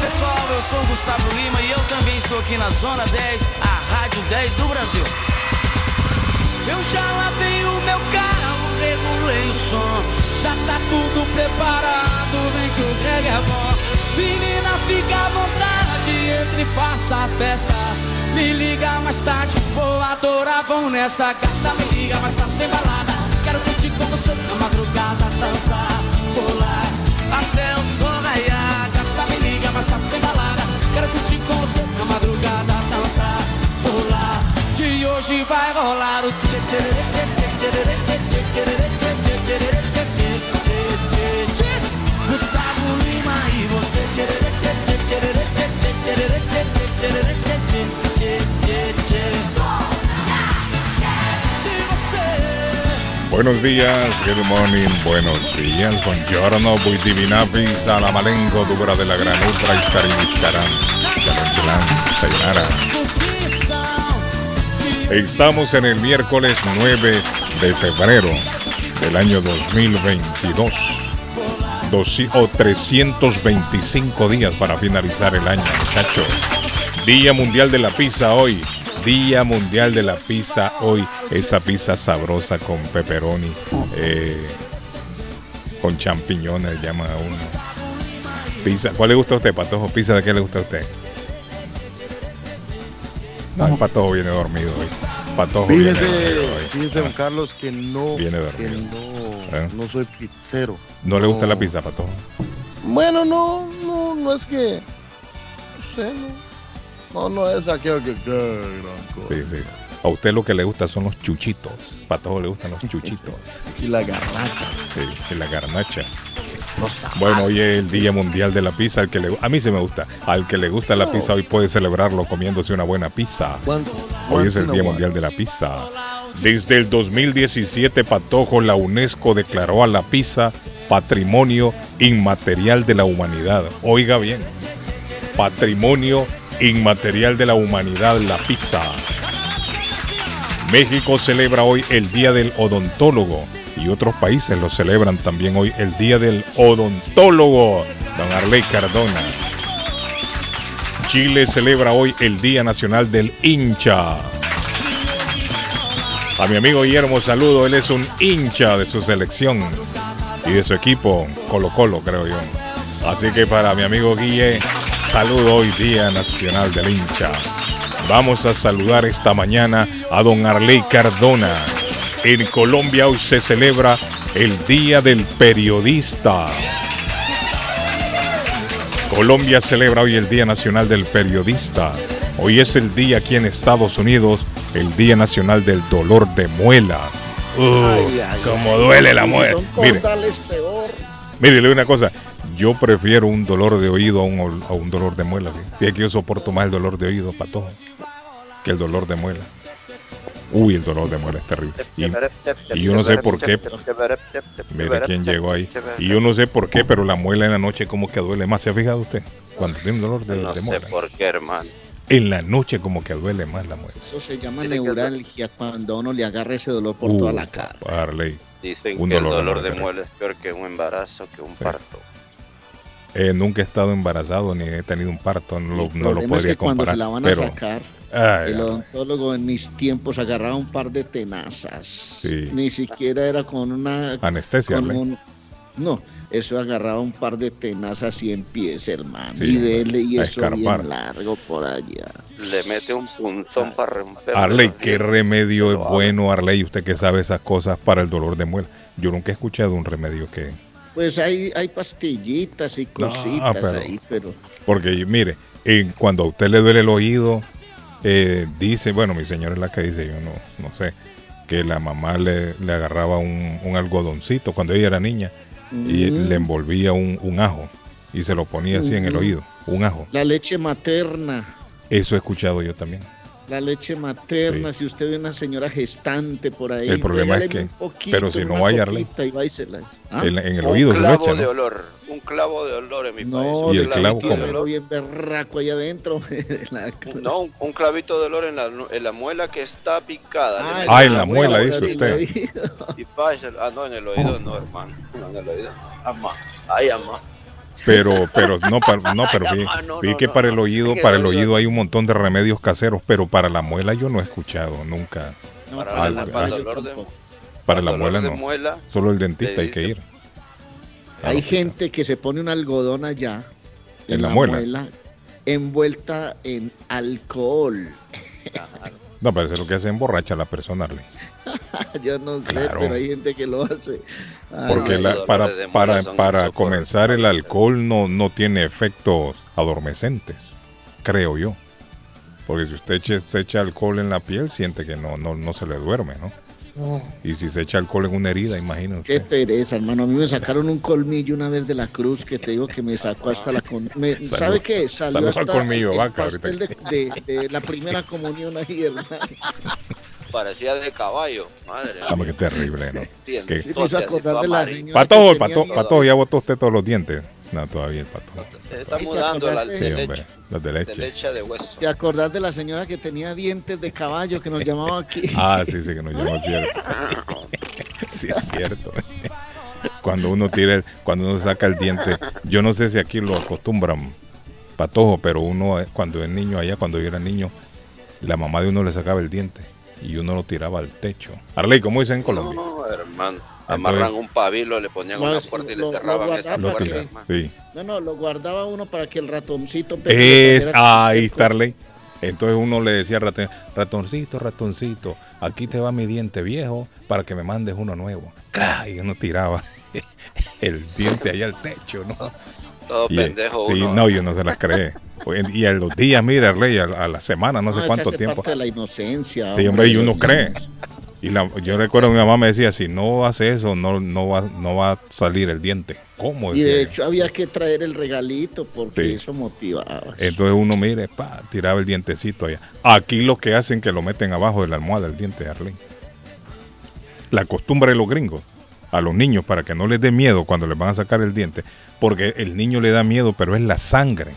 Pessoal, eu sou o Gustavo Lima e eu também estou aqui na Zona 10, a Rádio 10 do Brasil. Eu já lavei o meu carro, regulei o som, já tá tudo preparado, vem que o Greg é bom. Menina, fica à vontade, entre e faça a festa. Me liga mais tarde, vou adorar, vão nessa gata. Me liga mais tarde, tem balada. Quero curtir com você na madrugada, dançar, pular, até o você na madrugada, dançar, pular. Que hoje vai rolar o Gustavo Lima e você Buenos días, good morning, buenos días, buongiorno, buy divinapis, a la malengo, dubra de la gran ultra, istarin, istaran, istaran, Estamos en el miércoles 9 de febrero del año 2022. Doci- o 325 días para finalizar el año, muchachos. Día Mundial de la Pizza hoy. Día Mundial de la Pizza hoy. Esa pizza sabrosa con pepperoni, eh, con champiñones, llama a uno. Pizza. ¿Cuál le gusta a usted, Patojo? ¿Pizza de qué le gusta a usted? No, el Patojo viene dormido hoy. Patojo viene dormido hoy. fíjese, don Carlos, que no, Viene que no, ¿Eh? no soy pizzero. ¿No le gusta la pizza, Patojo? Bueno, no, no, no es que, no sé, no, no, no es aquello que, que gran cosa. Sí, sí. A usted lo que le gusta son los chuchitos. Patojo le gustan los chuchitos. Y la garnacha. Sí, y la garnacha. Bueno, hoy es el Día Mundial de la Pizza. Al que le, a mí sí me gusta. Al que le gusta la pizza hoy puede celebrarlo comiéndose una buena pizza. Hoy es el Día. Mundial de la Pizza. Desde el 2017, Patojo, la UNESCO declaró a la pizza Patrimonio Inmaterial de la Humanidad. Oiga bien, Patrimonio Inmaterial de la Humanidad, la pizza. México celebra hoy el Día del Odontólogo y otros países lo celebran también hoy el Día del Odontólogo. Don Arley Cardona. Chile celebra hoy el Día Nacional del Hincha. A mi amigo Guillermo saludo, él es un hincha de su selección y de su equipo, Colo Colo creo yo. Así que para mi amigo Guille, saludo hoy Día Nacional del Hincha. Vamos a saludar esta mañana a don Arley Cardona. En Colombia hoy se celebra el Día del Periodista. Colombia celebra hoy el Día Nacional del Periodista. Hoy es el día aquí en Estados Unidos, el Día Nacional del Dolor de Muela. Uh, Ay, ay, como ay. duele la muela. Mire, mire, le una cosa. Yo prefiero un dolor de oído a un, a un dolor de muela. ¿sí? Fíjate que yo soporto más el dolor de oído, patojo, que el dolor de muela. Uy, el dolor de muela es terrible. Y, y yo no sé por qué. Mire quién llegó ahí. Y yo no sé por qué, pero la muela en la noche como que duele más. ¿Se ha fijado usted? Cuando tiene un dolor de, No de sé muela. por qué, hermano. En la noche como que duele más la muela. Eso se llama neuralgia cuando a uno le agarra ese dolor por Uh, toda la cara. Harley. Dicen Un que dolor de el dolor de muela. muela es peor que un embarazo, que un parto. Eh, nunca he estado embarazado ni he tenido un parto, no, el no lo problema es podría que cuando comparar. se la van a pero, sacar, ay, el odontólogo en mis tiempos agarraba un par de tenazas. Sí. Ni siquiera era con una... anestesia, con un- no, eso agarraba un par de tenazas y en pies, hermano. Sí, y dele y eso escarpar. bien largo por allá. Le mete un punzón para romper. Arley, qué remedio es bueno, Arley, usted que sabe esas cosas para el dolor de muela. Yo nunca he escuchado un remedio que... Pues hay, hay pastillitas y No, cositas pero- ahí, pero Porque mire, cuando a usted le duele el oído, eh, dice, bueno, mi señora es la que dice, yo no, no sé, que la mamá le, le agarraba un, un algodoncito cuando ella era niña y Mm. le envolvía un, un ajo y se lo ponía así en el oído, un ajo. la leche materna. Eso he escuchado yo también. La leche materna, Sí. si usted ve una señora gestante por ahí, El problema es que- un poquito pero si en no hay, copita y ¿Ah? En, en el un oído se lo clavo echa, de ¿no? olor, un clavo de olor en mi No, país. Y el clavo, olor. bien berraco allá adentro. La- No, un, un clavito de olor en la, en la muela que está picada. Ah, Ah, en una la muela, dice usted. Y pasa, ah, no, en el oído no, hermano. No, en el oído. Ama, ay, ama. Pero, pero no, para, no, pero vi, vi que para el oído, para el oído. hay un montón de remedios caseros, pero para la muela yo no he escuchado nunca. Para, para la para el dolor de, tampoco. Para la dolor muela de no. muela, Solo el dentista hay que ir. Hay gente que se pone un algodón allá En la muela. envuelta en alcohol. No, pero eso es lo que hace emborracha a la persona, Arley. Yo no sé, Claro. pero hay gente que lo hace. Ay, Porque la- para, para, para comenzar el alcohol no, no tiene efectos adormecentes, creo yo. Porque si usted eche- se echa alcohol en la piel, siente que no, no, no se le duerme, ¿no? Y si se echa alcohol en una herida, imagínese. Qué pereza, hermano. A mí me sacaron un colmillo una vez de la cruz que te digo que me sacó hasta la... con- me- Salud. ¿Sabe qué? Salió Saludos al hasta colmillo de el vaca pastel de, de- de la primera comunión ahí, hermano. parecía de caballo. Madre Dame, qué terrible, ¿no? Sí, me todo hizo acordar todo de la señora pato, ya botó usted todos los dientes. No, todavía el patojo. Está ¿Y te mudando la de Sí, leche, hombre, las de de leche. leche de hueso. ¿Te acordás de la señora que tenía dientes de caballo que nos llamaba aquí? Ah, sí, sí, que nos llamó cierto. Sí, es cierto. Cuando uno tira, el- cuando uno saca el diente, yo no sé si aquí lo acostumbran patojo, pero uno eh, cuando es niño allá, cuando yo era niño, la mamá de uno le sacaba el diente y uno lo tiraba al techo. Arley, ¿cómo dicen en Colombia? No, hermano. Amarran un pabilo, le ponían No, una puerta y lo- le cerraban esa puerta, que-. Sí. No, no, lo guardaba uno para que el ratoncito... Es, ahí está Arley. Entonces uno le decía al ratón, ratoncito, ratoncito, aquí te va mi diente viejo para que me mandes uno nuevo. ¡Cra! Y uno tiraba el diente ahí al techo, ¿no? Todo Y, pendejo sí, uno. no, yo no se las cree. Y a los días, mira, Arley, a, a la semana, no sé eso cuánto hace tiempo. parte de la inocencia. Sí, hombre, y uno cree. Y la- yo recuerdo mi mamá me decía, si no hace eso, no, no, va, no va a salir el diente. ¿Cómo? Y de hecho había que traer el regalito porque Sí. eso motivaba. Entonces uno mire, pa, tiraba el dientecito allá. Aquí lo que hacen que lo meten abajo de la almohada el diente de Arley. La costumbre de los gringos a los niños para que no les dé miedo cuando les van a sacar el diente, porque el niño le da miedo, pero es la sangre.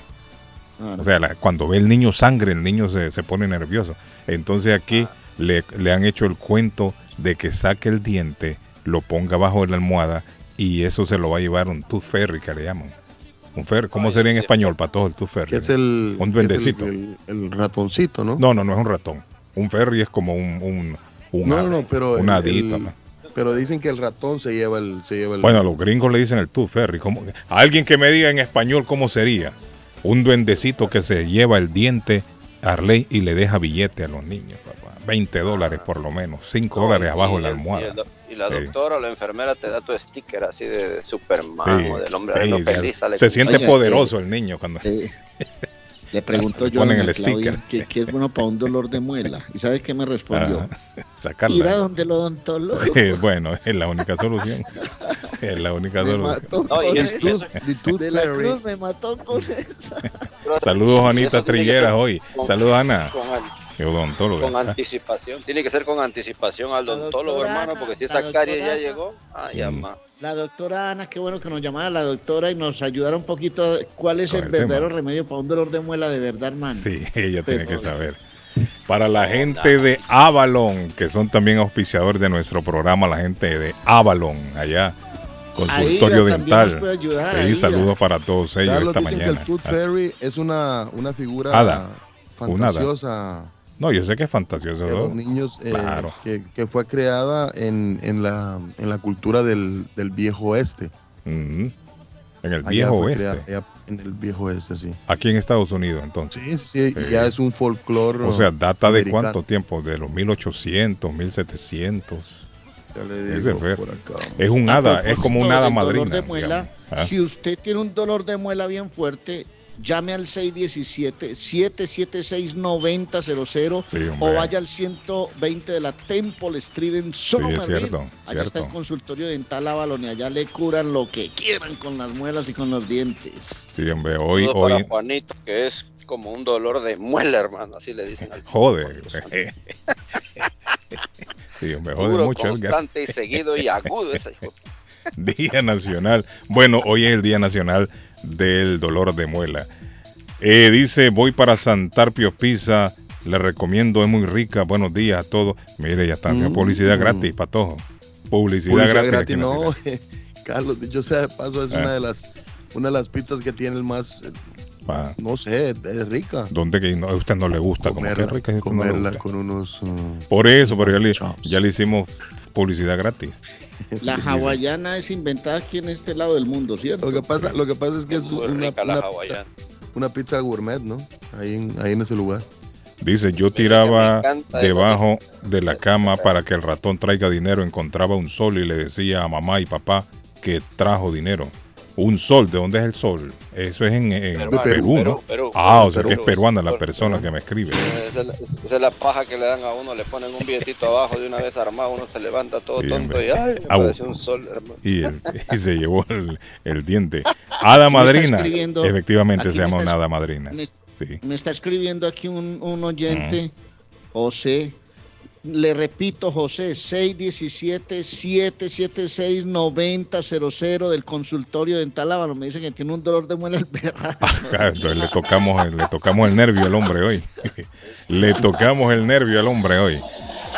Ah, no. O sea, la- cuando ve el niño sangre, el niño se, se pone nervioso. Entonces aquí le, le han hecho el cuento de que saque el diente, lo ponga abajo de la almohada y eso se lo va a llevar un tooth fairy que le llaman. Un fer, ¿Cómo Ay, sería en español para todos el tooth fairy? Que es el, Un que es el- duendecito. El, el ratoncito, ¿no? No, no, no es un ratón. Un ferry es como un, un, un no, ave, no, no, pero. Pero dicen que el ratón se lleva el, se lleva el. Bueno, a los gringos le dicen el tooth fairy. Alguien que me diga en español cómo sería. Un duendecito que se lleva el diente Arley y le deja billete a los niños, papá. 20 dólares por lo menos. 5 No, dólares y- abajo de la el- almohada. Y, el do- y la Sí. doctora o la enfermera te da tu sticker así de, de Superman Sí, o del hombre sí, feliz. sale se siente Oye, poderoso el niño cuando Eh, le preguntó Le yo a el Claudia sticker. que, que es bueno para un dolor de muela. ¿Y sabe qué me respondió? Ajá, sacarla. Ir a donde el odontólogo. Eh, bueno, es la única solución. Es la única me solución. mató No, y con el esa. tooth- the tooth De la cruz me mató con esa. Saludos, Juanita ser hoy. Saludos, Ana. Con, Odontóloga. con anticipación. Tiene que ser con anticipación al odontólogo, hermano, porque si esa carie ya llegó, ay, Mm. ama. La doctora Ana, qué bueno que nos llamara la doctora y nos ayudara un poquito cuál es Con el, el verdadero tema. remedio para un dolor de muela de verdad, hermano. Sí, ella tiene que saber. Para la gente de Avalon, que son también auspiciadores de nuestro programa, la gente de Avalon, allá, consultorio nos dental. puede ayudar, Sí, ahí, saludos para todos ellos Carlos esta dicen mañana. que el Tooth Ah, Fairy es una, una figura hada. No, yo sé que es fantasioso. de los niños eh, Claro. que, que fue creada en, en, la, en la cultura del, del viejo oeste. En el Allá viejo oeste. creada, en el viejo oeste, sí. Aquí en Estados Unidos, entonces. Sí, sí, sí, ya es un folclore. O sea, data de cuánto tiempo? De los 1800, 1700. Ya le digo por acá. Es un hada, es como un hada madrina. de muela, digamos. Ah, Si usted tiene un dolor de muela bien fuerte, llame al 617-776-9000 Sí, hombre. o vaya al 120 de la Temple Street en Somerville. cierto, Allá está el consultorio dental Avalon y allá le curan lo que quieran con las muelas y con los dientes. Sí, hombre, hoy, hoy, para Juanito, que es como un dolor de muela, hermano, así le dicen al Joder. sí, me jode mucho, Edgar. constante y seguido y agudo ese hijo. Día Nacional. Bueno, hoy es el Día Nacional del Dolor de Muela. Eh, dice, voy para Santarpio Pizza. Le recomiendo, es muy rica. Buenos días a todos. Mire, ya está. Mm. Publicidad gratis, patojo. Publicidad, Publicidad gratis. gratis, no. Carlos, dicho sea de paso, es Ah. una de las una de las pizzas que tiene el más, Ah, no sé, es rica. ¿Dónde que no- a usted no le gusta? Como que Comerla, rica, es que no gusta. con unos... uh, Por eso, pero ya le, ya le hicimos publicidad gratis. La hawaiana es inventada aquí en este lado del mundo, ¿cierto? Lo que pasa, lo que pasa es que es una, pizza, una pizza gourmet, ¿no? Ahí en, ahí en ese lugar. Dice, yo tiraba debajo de la cama para que el ratón traiga dinero. Encontraba un sol y le decía a mamá y papá que trajo dinero. Un sol, ¿de dónde es el sol? Eso es en, Perú, ¿no? Perú, Perú, ah, o Perú, sea que es peruana la Perú. persona que me escribe. Esa es, la, esa es la paja que le dan a uno, le ponen un billetito abajo de una vez armado, uno se levanta todo tonto y ay, Ah, parece un sol, hermano. Y, el- y se llevó el, el diente. Hada madrina. Efectivamente se llama una hada madrina. Me, Sí. me está escribiendo aquí un, un oyente, José. Le repito, José, 617-776-9000 del consultorio dental Ábalo. Me dice que tiene un dolor de muela el perro. Ah, le tocamos, le tocamos el nervio al hombre hoy. le tocamos el nervio al hombre hoy.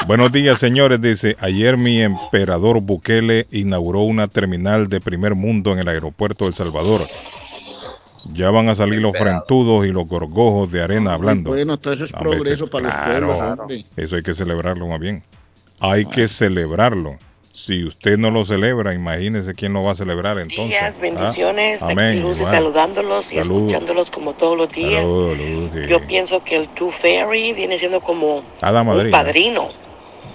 Buenos días, señores. Dice, ayer mi emperador Bukele inauguró una terminal de primer mundo en el aeropuerto de El Salvador. Ya van a salir los frentudos y los gorgojos de arena hablando. Bueno, todo eso es progreso para los pueblos, hombre. Eso hay que celebrarlo más bien. Hay que celebrarlo. Si usted no lo celebra, imagínese quién lo va a celebrar entonces. días, ¿ah? bendiciones, Amén, aquí Lucy igual. saludándolos y escuchándolos como todos los días. Lucy. Yo pienso que el Tooth Fairy viene siendo como Hada un padrino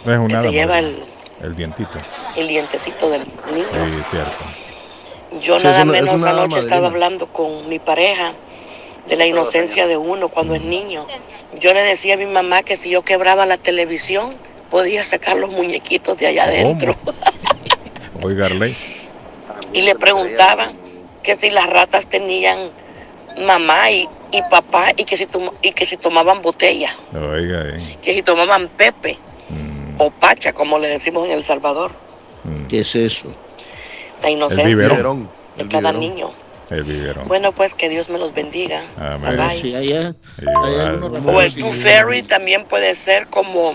Es que se lleva el, el dientito. el dientecito del niño. Sí, cierto. Yo Sí, nada una- menos anoche estaba hablando con mi pareja de la inocencia de uno cuando es niño. Yo le decía a mi mamá que si yo quebraba la televisión podía sacar los muñequitos de allá adentro. Oiga, Arley. Y le preguntaba que si las ratas tenían mamá y, y papá y que si tom- y que si tomaban botella, Oiga, eh. que si tomaban pepe Mm, o pacha, como le decimos en El Salvador. mm. ¿Qué es eso? La inocencia biberón. Biberón, de el cada biberón. niño. El biberón. Bueno, pues que Dios me los bendiga. Amén. Bye, bye. Sí, allá, O el Tooth Fairy también puede ser como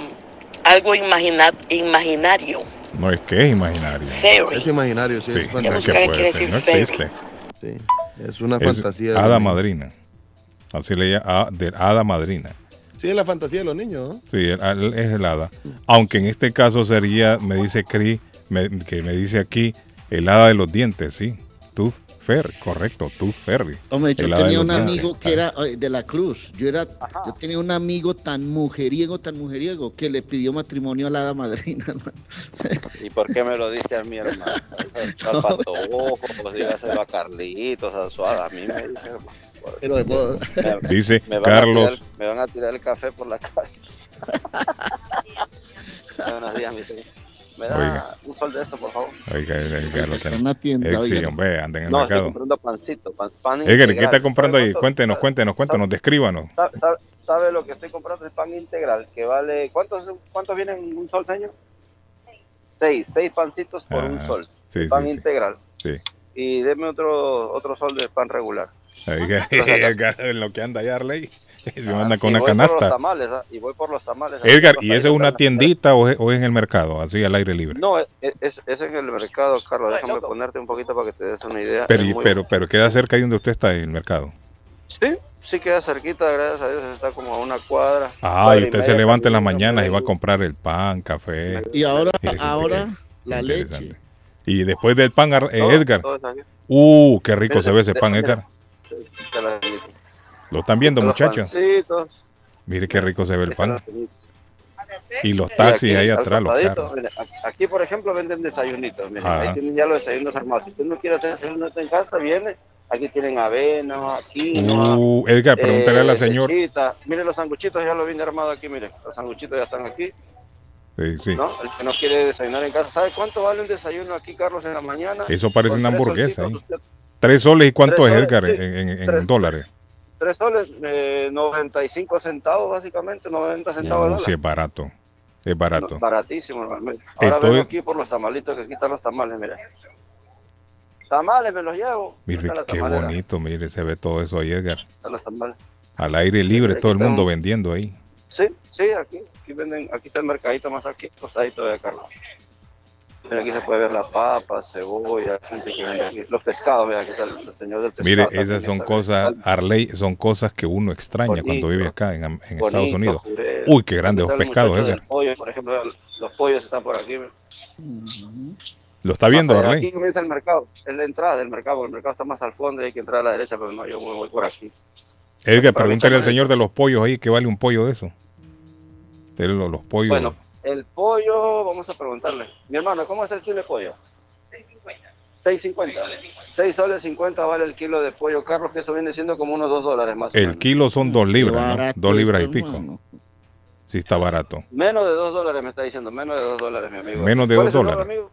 algo imagina- imaginario. No es que es imaginario. Es Fairy. imaginario, sí, Sí, es no es que puede decir no fairy. existe. Sí, es una Es fantasía. de hada madrina. Así le llama, ah, de hada madrina. Sí, es la fantasía de los niños, ¿no? Sí, el- el- es el hada. Aunque en este caso sería, me dice Cri, me- que me dice aquí, el hada de los dientes, sí. Tooth Fairy, correcto, Tooth Fairy. Hombre, yo tenía un dientes. amigo que era eh, de la Cruz. Yo era, yo tenía un amigo tan mujeriego, tan mujeriego, que le pidió matrimonio a la hada madrina. hermano. ¿Y por qué me lo dice a mi hermano? Al patojo, pues dígaselo a Carlitos, a Suada, a mí me dice, hermano. Pero de modo- Me, Dice me van Carlos, A tirar, me van a tirar el café por la calle. Buenos días, mi señor. ¿Me da Oiga. un sol de esto, por favor? oiga, Edgar, lo tenemos. una tienda, Eh, sí, oiga. hombre, anda en el No, estoy mercado. comprando pancito. Pan, pan Edgar, ¿qué está comprando ¿Sabe ahí? Cuéntenos, cuéntenos, cuéntenos, descríbanos. ¿Sabe, sabe, sabe lo que estoy comprando? El pan integral, que vale... ¿Cuántos, cuántos vienen en un sol, señor? Seis. Seis pancitos por un Ah, sol. Sí, pan sí, integral. sí. Y deme otro, otro sol de pan regular. Oiga, en lo que anda allá, Arley, se manda con Y una voy Por canasta. los tamales, ¿ah? Y voy por los tamales. Edgar, ¿y esa es una tiendita o es, o es en el mercado, así al aire libre? No, es, es, es en el mercado, Carlos. Déjame ponerte un poquito para que te des una idea. Pero, muy- pero, pero queda cerca ahí donde usted está, el mercado. Sí, sí queda cerquita, gracias a Dios. Está como a una cuadra. Ah, cuadra y usted se media levanta en las mañanas y va a comprar el pan, café. Y ahora, que- ahora la leche. Y después del pan, eh, Edgar. todo. Uh, qué rico se ve ese de- pan. Edgar. Te la- Lo están viendo, muchachos. Mire qué rico se ve el pan. Y los taxis aquí, ahí atrás, los carros. Aquí, por ejemplo, venden desayunitos. miren, ahí tienen ya los desayunos armados. Si usted no quiere hacer desayuno en casa, viene. Aquí tienen avena, quinoa. Uh, Edgar, pregúntale a la eh, señora. lechita. Mire los sanguchitos, ya lo viene armado aquí, mire. Los sanguchitos ya están aquí, Sí, sí. ¿no? El que no quiere desayunar en casa. ¿Sabe cuánto vale un desayuno aquí, Carlos, en la mañana? Eso parece una hamburguesa. ¿eh? Tres soles y cuánto Tres es, Edgar, sí. en, en- en Tres. dólares. Tres soles, eh, 95 centavos básicamente, 90 centavos. No, sí, es barato. Es barato. No, baratísimo realmente. Ahora Estoy- vengo aquí por los tamalitos, que aquí están los tamales, mira. Tamales me los llevo. Mire, qué bonito, mire, se ve todo eso ahí, Edgar. están los tamales. Al aire libre, Aquí todo el mundo un- vendiendo ahí. Sí, sí, aquí, aquí venden, aquí está el mercadito más aquí, costadito de Carlos. Mira, aquí se puede ver la papa, cebolla, gente que vende aquí. Los pescados, mira, aquí está el, señor del pescado. Mire, esas son cosas, Arley, son cosas que uno extraña cuando vive acá en, en bonito, Estados Unidos. jurel. Uy, qué grandes los pescados, Edgar. pollo, por ejemplo, los pollos están por aquí. ¿Lo está viendo, allá, Arley? Aquí comienza el mercado, es la entrada del mercado, porque el mercado está más al fondo y hay que entrar a la derecha, pero no, yo me voy por aquí. Edgar, pregúntale al señor de los pollos ahí, ¿qué vale un pollo de eso? De los, los pollos. Bueno, el pollo, vamos a preguntarle. Mi hermano, ¿cómo es el kilo de pollo? 6.50. 6 soles 50 vale el kilo de pollo, Carlos, que eso viene siendo como unos 2 dólares más. o el menos. kilo son dos libras, ¿no? barato Dos libras y pico. Sí, está barato. Menos de 2 dólares me está diciendo, menos de 2 dólares, mi amigo. Menos de ¿Cuál dos es su nombre, dólares. amigo?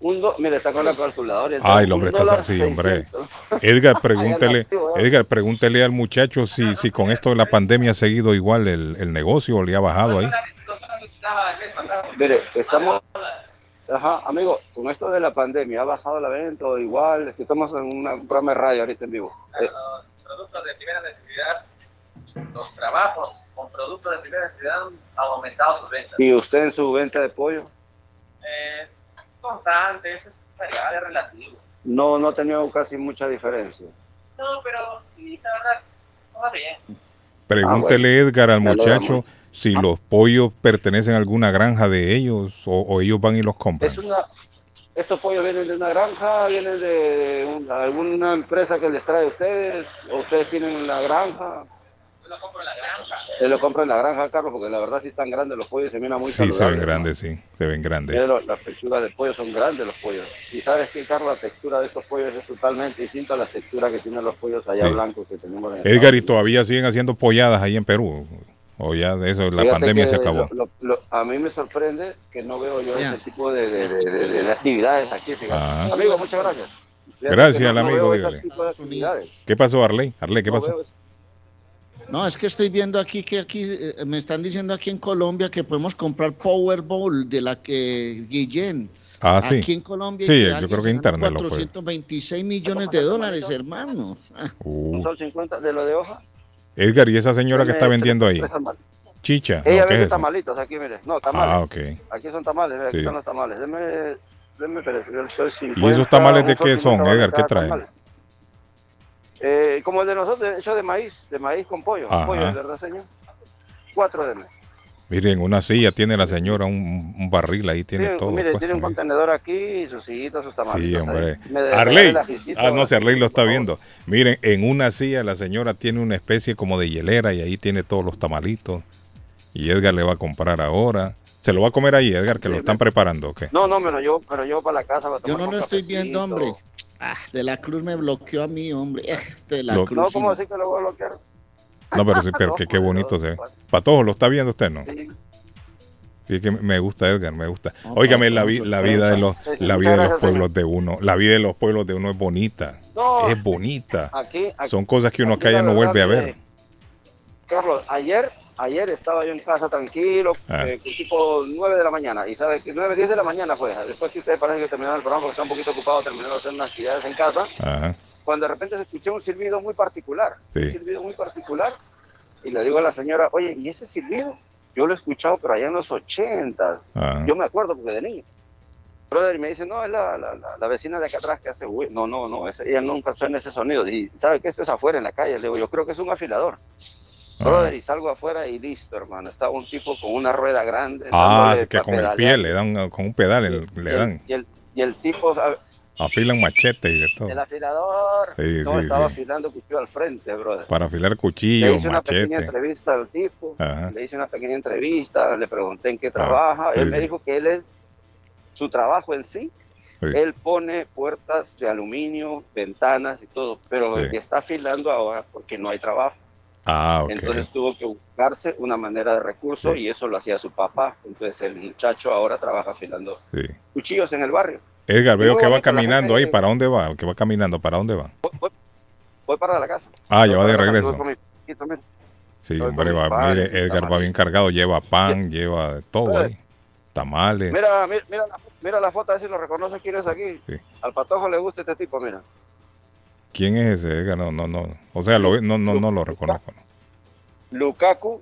Un do... Mire, está con la calculadora. Ay, el hombre está así, hombre. 600. Edgar, pregúntele. Edgar, pregúntele al muchacho si, si con esto de la pandemia ha seguido igual el, el negocio o le ha bajado ahí. Mire, estamos... Ajá, amigo, con esto de la pandemia, ¿ha bajado la venta o igual? Es que estamos en una- un programa de radio ahorita en vivo. Eh, los productos de primera necesidad, los trabajos con productos de primera necesidad han aumentado sus ventas. ¿Y usted en su venta de pollo? Eh, constante, eso es variable, es relativo. No, no ha tenido casi mucha diferencia. No, pero sí, la verdad, va bien. Pregúntele, Edgar, al muchacho si los pollos pertenecen a alguna granja de ellos o, o ellos van y los compran. Es una, estos pollos vienen de una granja, vienen de una- alguna empresa que les trae a ustedes, o ustedes tienen la granja. Yo lo compro en la granja. Él lo compra en la granja, Carlos, porque la verdad sí están grandes los pollos, se miran muy Sí, se ven grandes, sí, se ven ¿no? grandes. Lo- las texturas del pollo son grandes los pollos. Y sabes que, Carlos, la textura de estos pollos es totalmente distinta a la textura que tienen los pollos allá Sí. blancos que tenemos en Edgar, ¿y todavía siguen haciendo polladas ahí en Perú? O ya de eso, la Fíjate pandemia se acabó. lo- lo- lo- a mí me sorprende que no veo yo Ya. ese tipo de, de- de- de- de actividades aquí. Ah. Amigo, muchas gracias. Gracias al amigo, veo dígale. ¿Qué pasó, Arley? Arley, ¿qué No pasó? veo No, es que estoy viendo aquí que aquí eh, me están diciendo aquí en Colombia que podemos comprar Powerball de la que Guillén. Ah, sí. Aquí en Colombia. Sí, yo creo que internet lo puede. 426 millones de dólares, hermano. Uh, Un sol 50 de lo de hoja. Edgar, ¿y esa señora que Deme está vendiendo ahí? Chicha. Ella ¿no? ¿Qué vende es eso? tamalitos aquí, mire. No, tamales. Ah, ok. Aquí son tamales, mira, aquí Sí. están los tamales. Deme, deme, sol 50, ¿Y esos tamales de qué son, 50 vale Edgar? ¿Qué traen? Eh, como el de nosotros, hecho de maíz, de maíz con pollo. Ajá. Pollo, ¿verdad, señor? Cuatro deme. Miren, una silla tiene la señora, un, un barril ahí tiene Tiene- todo. mire, pues, tiene un también. contenedor aquí, sus sillitas, sus tamales. Sí, hombre. Me de- Arley. Ah, no sé, Arley lo está viendo. Miren, en una silla la señora tiene una especie como de hielera y ahí tiene todos los tamalitos. Y Edgar le va a comprar ahora. ¿Se lo va a comer ahí, Edgar, que lo están preparando? ¿o qué? No, no, me lo llevo, me lo llevo para la casa. para Yo tomar no un lo estoy cafecito. viendo, hombre. Ah, de la Cruz me bloqueó a mí, hombre. Eh, Este de la Lo- Cruz. No, ¿cómo no. así que lo voy a bloquear? No, pero, sí, pero que qué bonito se ve. Para todos, ¿lo está viendo usted, no? Sí. Sí, que me gusta, Edgar, me gusta. No, Óigame, para la, vi- vida de los, la vida de los pueblos de uno, la vida de los pueblos de uno es bonita. No, Es bonita. aquí, aquí- Son cosas que uno acá ya no vuelve a que- ver. Carlos, ayer, ayer estaba yo en casa tranquilo, Ah. eh, tipo 9 de la mañana, y sabes que 9, 10 de la mañana fue, después que ustedes parece que terminaron el programa porque está un poquito ocupado terminando de hacer unas actividades en casa, Ajá, cuando de repente se escuchó un silbido muy particular, Sí. un silbido muy particular, y le digo a la señora, oye, ¿y ese silbido? Yo lo he escuchado, pero allá en los 80, ajá. yo me acuerdo porque de niño. Brother, y me dice, no, es la, la, la- la vecina de acá atrás que hace, "Uy, no, no, no, ella nunca suena ese sonido. Y sabe que esto es afuera en la calle. Le digo, yo creo que es un afilador. Brother, y salgo afuera y listo, hermano. Estaba un tipo con una rueda grande. Ah, así que con el pedalear. pie le dan, con un pedal le, Y le el- dan, Y el, y el tipo, afilan machete y de todo. el afilador, Sí, no sí, estaba sí. afilando cuchillo al frente, brother. Para afilar Le cuchillos, hice una pequeña entrevista al tipo, Ajá. le hice una pequeña entrevista, le pregunté en qué trabaja. Ah, sí, él me dijo que él es, su trabajo en sí, él pone puertas de aluminio, ventanas y todo, pero Sí. que está afilando ahora porque no hay trabajo. Ah, ok. Entonces tuvo que buscarse una manera de recurso Sí. y eso lo hacía su papá. Entonces el muchacho ahora trabaja afilando Sí. cuchillos en el barrio. Edgar, veo que va caminando ahí. ¿Para dónde va? El que va caminando, ¿para dónde va? Voy para la casa. Ah, ya va de regreso. mi. Sí, hombre, va, mire, Edgar va bien cargado. Lleva pan, lleva todo ahí. Tamales. Mira, mira, mira, la, mira la foto, a ver si lo reconoce quién es aquí. Al patojo le gusta este tipo, mira. ¿Quién es ese? No, no, no. O sea, lo, no, no, no lo reconozco. no. Lukaku,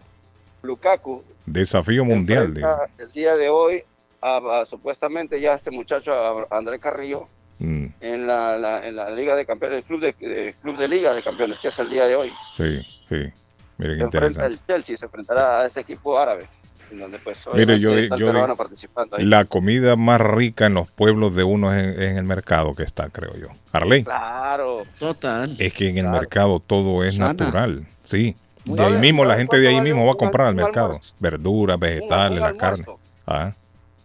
Lukaku. Desafío mundial. El día de hoy, a- a- supuestamente ya este muchacho, a- Andrés Carrillo, Mm, en la, la- en la Liga de Campeones, el club de, de- club de Liga de Campeones, que es el día de hoy. sí, sí. Miren, Se enfrenta interesante. el Chelsea, se enfrentará a este equipo árabe. En donde pues Mire, yo, yo participando ahí. la comida más rica en los pueblos de uno es en, es en el mercado que está, creo yo. Arley, Claro. Total. es que en el mercado todo es Sana. natural. Sí. Muy De ahí bien. mismo, la gente de ahí ¿Cuánto mismo va a comprar al mercado. Verduras, vegetales, la carne. Ah,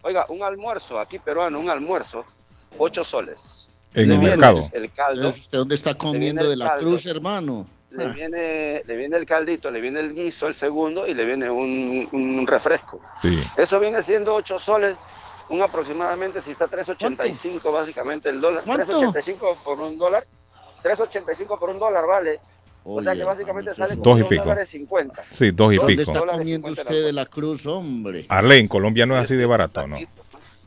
Oiga, un almuerzo aquí peruano, un almuerzo, ocho soles. en el mercado. El caldo, Entonces, ¿Usted dónde está comiendo de la caldo. cruz, hermano? Le Ah. viene, le viene el caldito, le viene el guiso, el segundo, y le viene un, un refresco. Sí. Eso viene siendo 8 soles, un aproximadamente, si está 3.85 básicamente el dólar. ¿Cuánto? 3.85 por un dólar. 3.85 por un dólar, vale. o sea que básicamente sale Dos y 2 pico. dólares 50. Sí, dos y ¿Dónde pico. está Dólares comiendo 50 usted de la cruz, hombre? Arley, en Colombia no es así de barato, ¿no?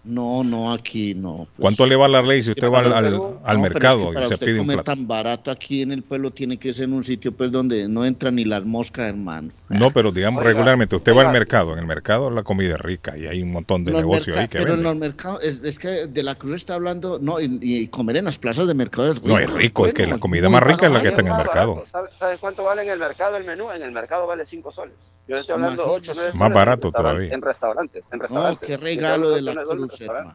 No, no, aquí no. pues. ¿Cuánto le va la ley si usted va al, No, es mercado que y se usted pide un comer plato? tan barato aquí en el pueblo tiene que ser en un sitio pues donde no entra ni las moscas, hermano. No, pero digamos Oiga, regularmente, usted va al mercado, en el mercado la comida es rica y hay un montón de negocios ahí que pero en venden. los mercados, es, es que de la Cruz está hablando, no, y, y comer en las plazas de mercado es rico. No, es rico, es que la comida más rica es la que está en el mercado. barato. ¿Sabe, sabe cuánto vale en el mercado el menú? En el mercado vale 5 soles. Yo le estoy hablando 8, Imagínese. 9 Más barato en todavía. En restaurantes, en No, qué regalo de la Cruz, hermano.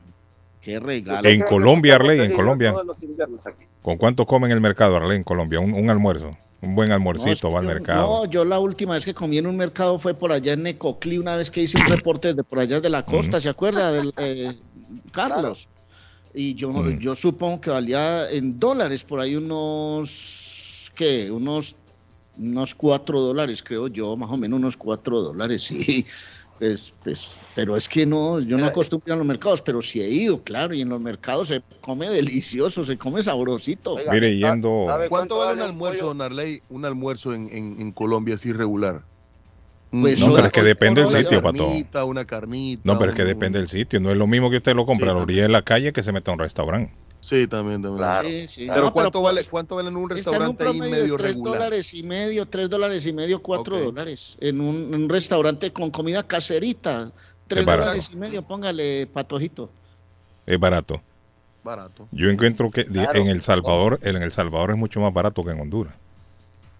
Qué regalo. En Colombia, Arley, en Colombia. ¿Con cuánto come en el mercado, Arley, en Colombia? Un, un almuerzo, un buen No, almuercito, es que va al yo- mercado. No, yo la última vez que comí en un mercado fue por allá en Necoclí, una vez que hice un reporte de por allá de la costa, ¿se acuerda? Del, eh, Carlos. Y yo, Mm. yo supongo que valía en dólares por ahí unos, ¿qué? Unos, unos cuatro dólares, creo yo, más o menos unos cuatro dólares, sí. Pues, pues, pero es que no, yo no Mira, acostumbro a los mercados, pero sí he ido, claro, y en los mercados se come delicioso, se come sabrosito. Oiga, Mire, ¿sabe- yendo- sabe ¿Cuánto vale un almuerzo, pollo? don Arley? Un almuerzo en, en, en Colombia así regular. Un- Pues No, pero es que depende del sitio, una pato. carnita, una carnita. No, pero es que un- depende del sitio. No es lo mismo que usted lo compra a la orilla de la calle que se meta a un restaurante. Sí, también, también. Claro. Sí, sí. Pero No, ¿cuánto vale pues, cuánto vale en un Está en un restaurante ahí medio 3 regular? dólares y medio, 3 dólares y medio, 4 Ok. dólares. En un, un restaurante con comida caserita, 3 barato. dólares y medio, póngale patojito. Es barato. Barato. Yo encuentro que Claro. en El Salvador, en El Salvador es mucho más barato que en Honduras.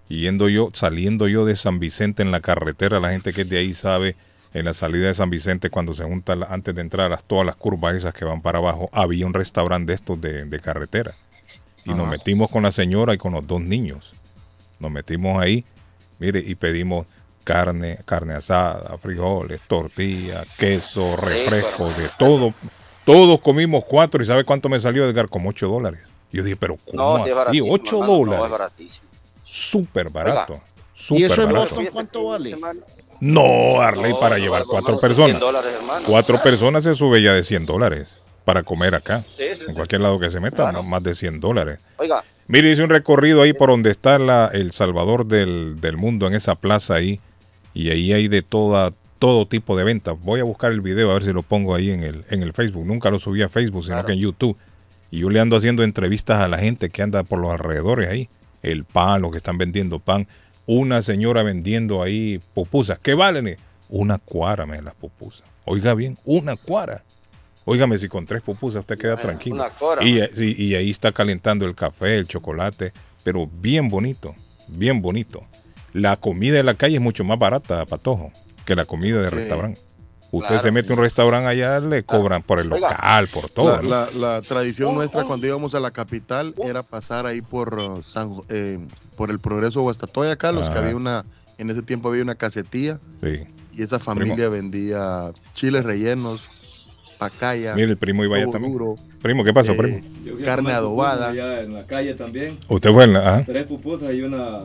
Y yendo yo, saliendo yo de San Vicente en la carretera, la gente que es de ahí sabe, en la salida de San Vicente, cuando se junta la- antes de entrar a todas las curvas esas que van para abajo, había un restaurante de estos de, de carretera. Y nos metimos con la señora y con los dos niños. Nos metimos ahí, mire, y pedimos carne, carne asada, frijoles, tortilla, queso, refresco, de todo. Todos comimos cuatro y ¿sabe cuánto me salió, Edgar? Como ocho dólares. Yo dije, pero ¿cómo No, sí, es así? Ocho hermano, No, es dólares. baratísimo. Súper barato. ¿Y eso en. Boston cuánto vale? No, Arley, No, para no, llevar cuatro personas. 100 dólares, hermano. Cuatro personas se sube ya de 100 dólares para comer acá. Sí, sí, En sí. cualquier lado que se meta, Claro. más de 100 dólares. Oiga, Mire, hice un recorrido ahí por donde está la, el Salvador del, del mundo, en esa plaza ahí. Y ahí hay de toda, todo tipo de ventas. Voy a buscar el video a ver si lo pongo ahí en el, en el Facebook. Nunca lo subí a Facebook, sino Claro. que en YouTube. Y yo le ando haciendo entrevistas a la gente que anda por los alrededores ahí. El pan, los que están vendiendo pan. Una señora vendiendo ahí pupusas. ¿Qué valen? Una cuara, me las pupusas. Oiga bien, una cuara. Óigame, si con tres pupusas usted queda Bueno, tranquilo. una cuara. Y, eh, y ahí está calentando el café, el chocolate, pero bien bonito, bien bonito. La comida de la calle es mucho más barata, Patojo, que la comida de Sí. restaurante. Usted Claro. se mete a un restaurante allá, le cobran por el local, por todo. La, ¿no? la- la tradición nuestra cuando íbamos a la capital era pasar ahí por uh, San, eh, por el Progreso Guastatoya, Carlos, que había una, en ese tiempo había una casetilla Sí. y esa familia vendía chiles rellenos, pacaya, Mire, el primo iba allá huevo también. duro, Primo, ¿qué pasó, eh, primo? Yo carne adobada. allá en la calle también. Usted fue en la... ajá. Tres pupusas y una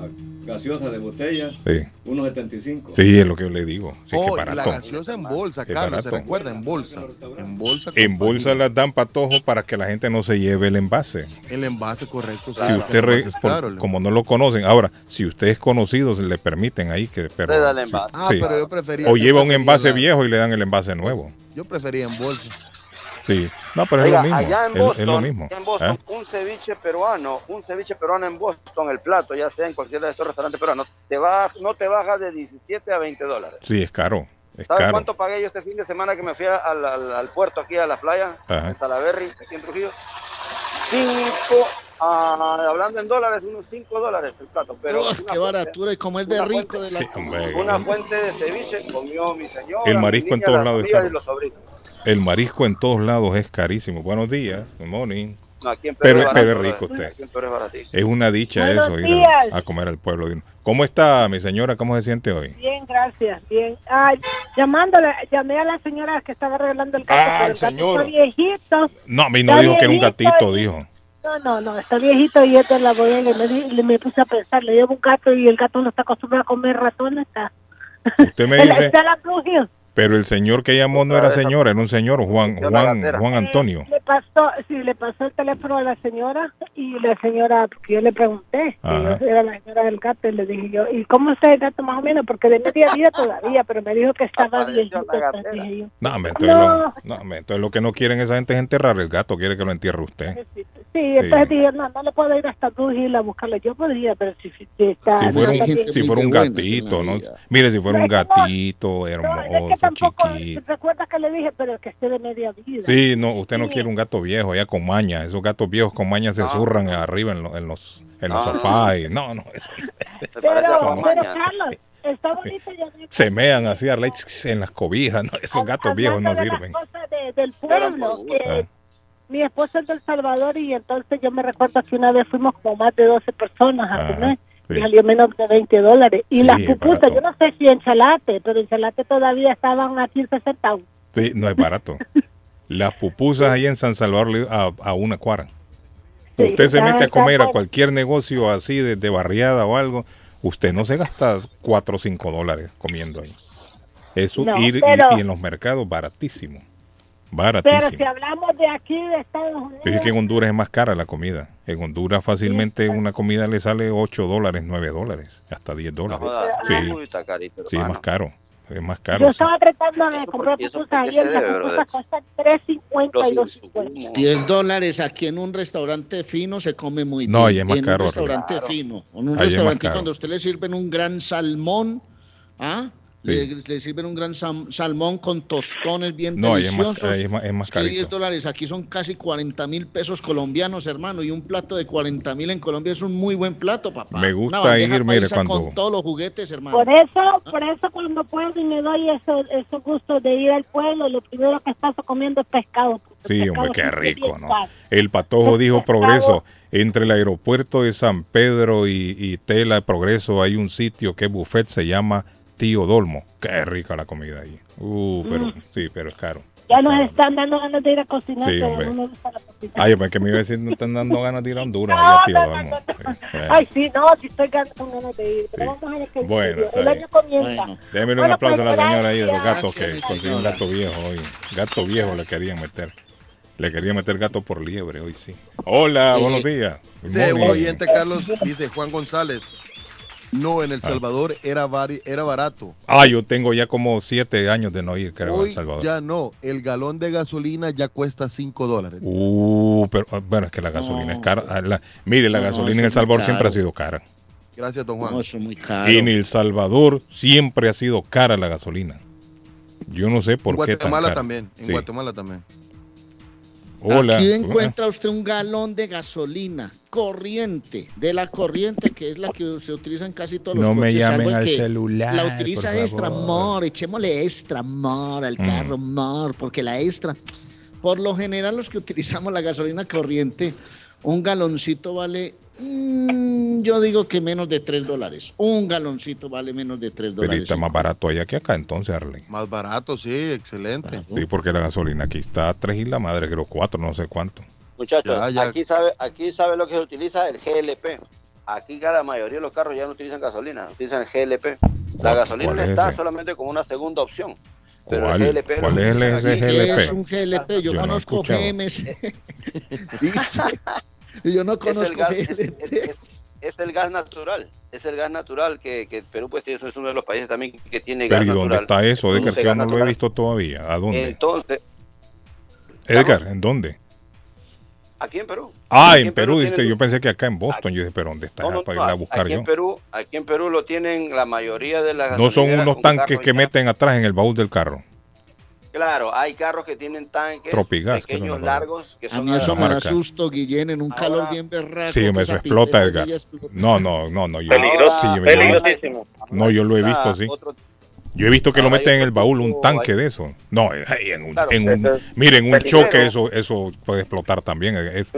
gaseosa de botella. Sí. 1.75. Sí, es lo que yo le digo. Sí, Oh, que y la gaseosa en bolsa, Carlos, se recuerda, en bolsa. En bolsa. En bolsa las dan patojo para que la gente no se lleve el envase. El envase correcto. Si usted, re- por- como no lo conocen, ahora, si usted es conocido, se le permiten ahí que... Pero, Le da el sí, envase. Ah, sí. pero yo prefería. O lleva un envase la- viejo y le dan el envase nuevo. Yo prefería en bolsa. Sí. No, pero es Oiga, lo mismo. allá en es- Boston, es, lo mismo. en Boston, ¿eh? un ceviche peruano, un ceviche peruano en Boston, el plato, ya sea en cualquiera de estos restaurantes peruanos, te va, no te baja de 17 a 20 dólares. Sí, es caro. Es ¿Sabes caro. cuánto pagué yo este fin de semana que me fui al, al- al puerto aquí a la playa, Ajá. en Salaberry, aquí en Trujillo? Cinco, ah, hablando en dólares, unos 5 dólares el plato. Pero Uf, qué fuente- baratura y como es de rico fuente- de la Sí, hombre. Una fuente de ceviche comió mi señora. El marisco en todos lados es caro. y los sobrinos. El marisco en todos lados es carísimo. Buenos días, good morning. No, aquí en Pero, Perú pero es rico usted. Aquí en Perú es baratísimo. Es una dicha Buenos eso, ir a, a comer al pueblo. ¿Cómo está mi señora? ¿Cómo se siente hoy? Bien, gracias, bien. Ay, llamándole, llamé a la señora que estaba arreglando el gato, Ah, pero el el gato señor. está viejito. No, a mí no Está dijo que era un gatito, y- dijo. No, no, no, está viejito y es de la bodega. y Me, di- le- me puse a pensar, le llevo un gato y el gato no está acostumbrado a comer ratones. Está, Usted me dice, está la. Pero el señor que llamó no era señor, era un señor, Juan, Juan, Juan Antonio. Le pasó, sí, le pasó el teléfono a la señora y la señora, porque yo le pregunté, yo era la señora del gato, y le dije yo, ¿y cómo está el gato más o menos? Porque de media vida todavía, pero me dijo que estaba dije yo, No, entonces, No. Lo, no, entonces lo que no quieren esa gente es enterrar el gato, quiere que lo entierre usted. Sí, entonces dije, no, no le puedo ir hasta Blue Hill a buscarlo. Yo podría, pero si, si está... Si no fuera un, bien. si fuera un gatito, ¿no? Mire, si fuera un gatito hermoso, chiquito. ¿Recuerdas que le dije, pero que esté de media vida? Sí, no, usted no quiere un gato viejo, ya con maña. Esos gatos viejos con maña se zurran arriba en, lo- en los en los Ah. sofás. y- no, no, eso- Pero, parece a pero. Carlos, está bonito ya me- se mean así a la- en las cobijas. No, esos gatos viejos no de sirven. las cosas de- del pueblo, que Ah. mi esposo es del Salvador y entonces yo me recuerdo que una vez fuimos como más de 12 personas a comer sí. salió menos de 20 dólares. Y Sí, las pupusas, yo no sé si en Chalate, pero en Chalate todavía estaban a 15 centavos. Sí, no es barato. Las pupusas ahí en San Salvador le- a, a una cuara. Sí, usted se mete a comer a cualquier negocio así de, de barriada o algo, usted no se gasta 4 o 5 dólares comiendo ahí. Eso No, ir y, en los mercados baratísimo. Pero Baratísimo. si hablamos de aquí, de Estados Unidos, Pero es que en Honduras es más cara la comida. En Honduras fácilmente una comida le sale 8 dólares, 9 dólares, hasta 10 No dólares. Sí, Uy, está carito, sí, es más caro. Es más yo caro. sí. estaba tratando de comprar y pupusas se las pupusas cuestan 3.50 y Los 2.50. 10 dólares aquí en un restaurante fino se come muy No, bien. ahí es más en caro, un restaurante Claro. fino. En un Ahí restaurante cuando usted le sirven un gran salmón, ¿ah? Le, le sirven un gran salmón con tostones bien No, ahí es más, deliciosos. ahí es más, es más Es que 10 carito. dólares aquí son casi 40 mil pesos colombianos, hermano. Y un plato de 40 mil en Colombia es un muy buen plato, papá. Me gusta ir, mire, cuando- Con todos los juguetes, hermano. Por eso, por eso cuando puedo y me doy eso, esos gustos de ir al pueblo, lo primero que paso comiendo es pescado. Sí, pescado hombre, qué rico, ¿no? El patojo El dijo pescado- progreso. Entre el aeropuerto de San Pedro y, y Tela Progreso hay un sitio que es buffet, se llama Tío Dolmo. Qué rica la comida ahí. Uh, pero Mm. sí, pero es caro. Ya nos están dando ganas de ir a cocinar, Sí, hombre. no. Ay, pues que me iba a decir, no están dando ganas de ir a Honduras, No, allá, Tío no, no, Dolmo. no, Sí. Ay, sí, no, sí estoy con ganas de ir, pero Sí. vamos a ver qué Bueno, El año comienza. Bueno. Démele un Bueno, aplauso a la pues, señora ahí de los gatos que consiguió un gato viejo hoy. Gato viejo le querían meter. Le querían meter gato por liebre hoy sí. Hola, buenos días. Morning. oyente, Carlos, dice Juan González. No, en El Ah. Salvador era, vari- era barato. Ah, yo tengo ya como siete años de no ir, creo, a Hoy El Salvador. ya no. El galón de gasolina ya cuesta 5 dólares. Uh, pero ah, bueno, es que la gasolina No. es cara. Ah, la- mire, la No, gasolina en El Salvador siempre ha sido cara. Gracias, don Juan. No, eso es muy caro. En El Salvador siempre ha sido cara la gasolina. Yo no sé por en qué tan Guatemala cara. también. En Sí. Guatemala también. Hola. Aquí encuentra usted un galón de gasolina corriente, de la corriente, que es la que se utiliza en casi todos los No me coches, llamen al celular, La utiliza extra, amor, echémosle extra, amor, al Mm. carro, amor, porque la extra, por lo general los que utilizamos la gasolina corriente, un galoncito vale Mm, yo digo que menos de 3 dólares. Un galoncito vale menos de 3 Pero dólares. está más barato allá que acá entonces, Arley. Más barato, sí, excelente. Sí, porque la gasolina aquí está a 3 y la madre, creo 4, no sé cuánto. Muchachos, Ya, ya. aquí sabe, aquí sabe lo que se utiliza el GLP. Aquí ya la mayoría de los carros ya no utilizan gasolina, utilizan el GLP. La ¿Cuál- gasolina es está ese? solamente como una segunda opción. Pero ¿Cuál, el GLP cuál es el ese ¿Qué es un GLP? GLP? Yo, Yo no conozco escuchado. GMS. Dice. Yo no Es el, conozco gas, es, el gas natural, es el gas natural que, que Perú pues es uno de los países también que tiene Pero gas ¿y dónde natural. está eso, Edgar? Yo no lo he natural. visto todavía. ¿A dónde? Entonces, Edgar, ¿en dónde? aquí en Perú. Ah, Aquí en Perú, tienen- dice, yo pensé que acá en Boston. Yo dije, pero ¿dónde está? No, no, para no, irla a buscar aquí yo. en Perú, aquí en Perú lo tienen la mayoría de las No son unos tanques que ya- meten atrás en el baúl del carro. Claro, hay carros que tienen tanques Tropigas, que pequeños, largos, que A son mí eso me da marca. susto, Guillén, en un calor bien berraco. Sí, me explota, ya explota. No, no, no, no. Yo, Peligroso, sí, yo- peligrosísimo. No, yo lo he visto, sí. Otro- Yo he visto que lo meten en el baúl un tanque de eso. No, eh, ahí en un, Claro, en un, es miren, un choque eso, eso puede explotar también. eh, es-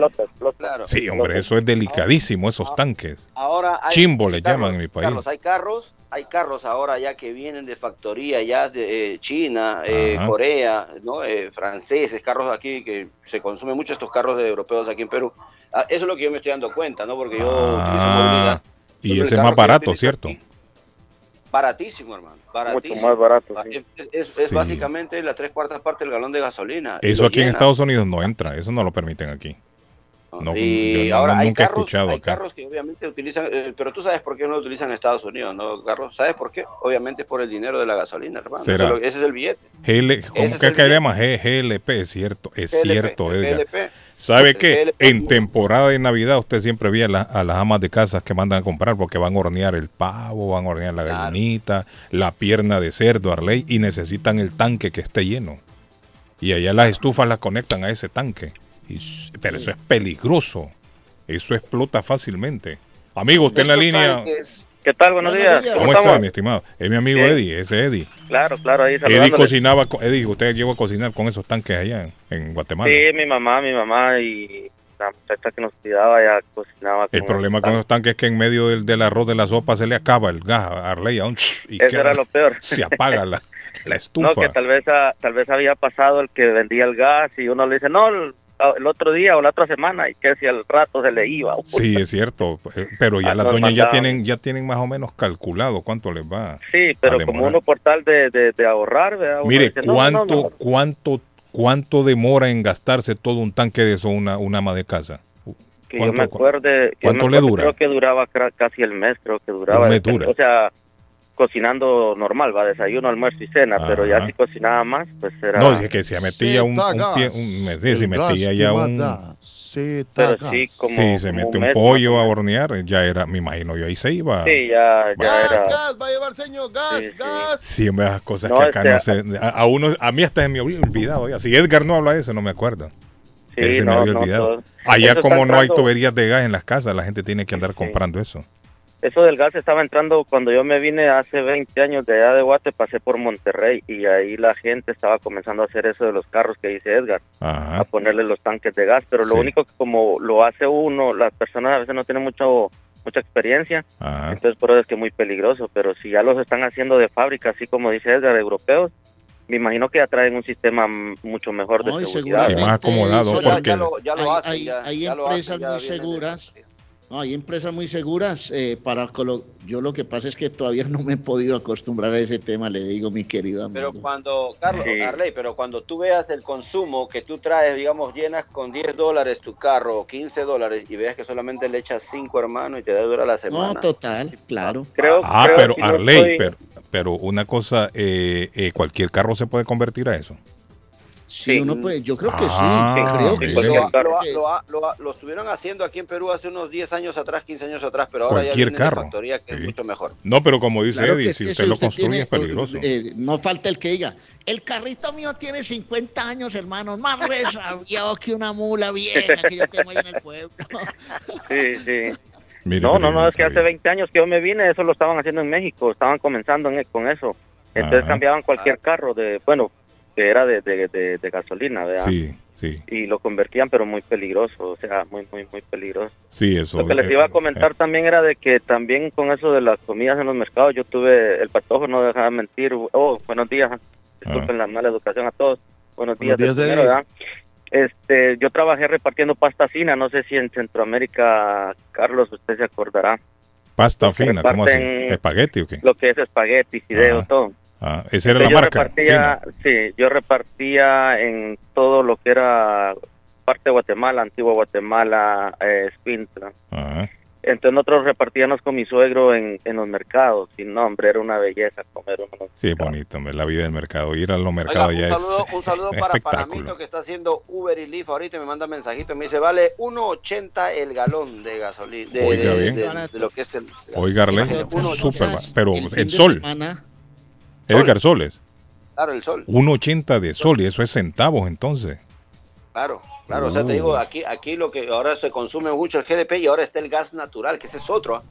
Claro. sí, hombre, eso es delicadísimo, esos tanques. Ahora hay Chimbo le carros, llaman en mi país. Carlos, hay carros, hay carros ahora ya que vienen de factoría ya de eh, China, eh. Corea, no, Eh, franceses, carros aquí que se consumen mucho estos carros de europeos aquí en Perú. Ah, eso es lo que yo me estoy dando cuenta, ¿no? Porque yo utilizo Ah, movilidad. y ese es más barato, ¿cierto? aquí, Baratísimo, hermano. Baratísimo. más barato, Ah, Es, es- es Sí. básicamente la tres cuartas partes del galón de gasolina. Eso aquí en. Estados Unidos no entra, eso no lo permiten aquí. No, y yo no- ahora hay nunca he carros, escuchado hay acá. carros que obviamente utilizan, eh, pero tú sabes por qué no lo utilizan en Estados Unidos, ¿no, Carlos? ¿Sabes por qué? Obviamente por el dinero de la gasolina, hermano. Lo- Ese es el billete. GL, ¿Cómo es que billete. llama? G- GLP, es cierto, es GLP, cierto, Edgar. GLP. ¿Sabe qué? En temporada de Navidad usted siempre ve a, la- a las amas de casas que mandan a comprar porque van a hornear el pavo, van a hornear la gallinita, la pierna de cerdo, Arley, y necesitan el tanque que esté lleno. Y allá las estufas las conectan a ese tanque. Y pero eso es peligroso. Eso explota fácilmente. Amigo, usted en la línea... tanques- ¿Qué tal? Buenos Buenos días. días. ¿Cómo estamos? está, mi estimado? Es mi amigo Bien. Eddie, ese es Eddie. Claro, claro, ahí Eddie cocinaba, Eddie, usted llegó a cocinar con esos tanques allá en, en Guatemala. Sí, mi mamá, mi mamá y la muchacha que nos cuidaba ya cocinaba. El problema con esos tanques es que en medio del, del arroz de la sopa se le acaba el gas a Arley a un y Eso queda- era lo peor. se apaga la, la estufa. No, que tal vez, ah, tal vez había pasado el que vendía el gas y uno le dice, no, el, el otro día o la otra semana y que si al rato se le iba. Sí, es cierto, eh, pero ya Ah, las doñas ya tienen ya tienen más o menos calculado cuánto les va. Sí, pero como uno por tal de, de, de ahorrar, ¿verdad? Mire, dice, no, no, cuánto no, cuánto cuánto demora en gastarse todo un tanque de eso una, una ama de casa. que yo me acuerde, que yo cuánto me le dura? Creo que duraba casi el mes, creo que duraba. Un mes dura. O sea, cocinando normal, va, desayuno, almuerzo y cena, pero ya si cocinaba más, pues era... No, dice que se metía un, un gas. pie, un- me- sí, se metía ya un Pero sí, como... sí, se mete un pollo a hornear, ya era, me imagino yo ahí se iba. Sí, ya, ya Gas, era... gas, va a llevar señor, gas, Sí, sí. gas. Sí, hombre, esas cosas No, que acá este, no sé. A, a uno, a mí hasta se me había olvidado. Ya. Si Edgar no habla de eso, no me acuerdo. Sí, Ese me no, había olvidado. Allá, como no hay tuberías de gas en las casas, la gente tiene que andar comprando eso. Eso del gas estaba entrando cuando yo me vine hace 20 años de allá de Guate, pasé por Monterrey y ahí la gente estaba comenzando a hacer eso de los carros que dice Edgar, Ajá. a ponerle los tanques de gas, pero lo Sí. único que como lo hace uno, las personas a veces no tienen mucho mucha experiencia, Ajá. entonces por eso es que es muy peligroso, pero si ya los están haciendo de fábrica, así como dice Edgar, europeos, me imagino que ya traen un sistema mucho mejor de No, y seguridad. Y más acomodado, ya- porque ya lo- ya lo hay, hacen, hay- ya- hay ya lo empresas muy de- seguras. No, hay empresas muy seguras eh, para colo- yo lo que pasa es que todavía no me he podido acostumbrar a ese tema, le digo mi querido amigo. Pero cuando, Carlos, Sí. Arley, pero cuando tú veas el consumo que tú traes, digamos, llenas con 10 dólares tu carro o 15 dólares y veas que solamente le echas 5 hermanos y te dura la semana. no, total, claro. Creo, Ah, creo pero que no Arley, estoy- pero, pero una cosa, eh, eh, cualquier carro se puede convertir a eso. Sí, Sí. uno puede, yo creo que Ah, sí, creo sí, que cualquier sí. Lo, estuvieron haciendo aquí en Perú hace unos 10 años atrás, 15 años atrás, pero ahora Cualquier ya carro. factoría que es mucho mejor. No, pero como dice Claro Eddie, es si que usted si lo usted construye tiene, es peligroso. eh, no falta el que diga, el carrito mío tiene 50 años, hermano, más resabiado que una mula vieja que yo tengo ahí en el pueblo. Sí, sí. Mire, No, no, no, es que hace bien. 20 años que yo me vine, eso lo estaban haciendo en México, estaban comenzando en- con eso. Entonces Ajá. cambiaban cualquier carro de, bueno, que era de, de, de, de gasolina, ¿verdad? Sí, Sí, y lo convertían, pero muy peligroso, o sea, muy, muy, muy peligroso. sí, eso. Lo que les eh, iba a comentar también era de que también con eso de las comidas en los mercados, yo tuve el patojo, no dejaba de mentir. Oh, buenos días, disculpen la mala educación a todos. Buenos días, Buenos días, primero. ¿verdad? Este, yo trabajé repartiendo pasta fina, no sé si en Centroamérica, Carlos, usted se acordará. Pasta fina, ¿cómo así? ¿Espagueti o qué? Lo que es espagueti, fideo, Ajá. todo. Ah, esa era la marca. Yo repartía, sí, yo repartía en todo lo que era parte de Guatemala, Antigua Guatemala, eh. Ajá. Entonces nosotros repartíamos con mi suegro en, en los mercados. Sin nombre, era una belleza comer uno. Sí, es bonito, hombre, la vida del mercado. Ir a los Oiga, mercados un ya saludo, es un saludo un para. Panamito que está haciendo Uber y Lyft ahorita me manda mensajito, me dice, vale 1.80 el galón de gasolina, de, Oiga de- bien. de- de lo que es el... Oiga, Arley, Imagínate, uno- súper ba- Pero el sol, semana, Edgar Soles, Claro, el sol, 1.80 de sol y eso es centavos entonces. claro, claro, o sea, te Uh. digo, aquí, aquí lo que ahora se consume mucho el GDP y ahora está el gas natural, que ese es otro. ¿ah?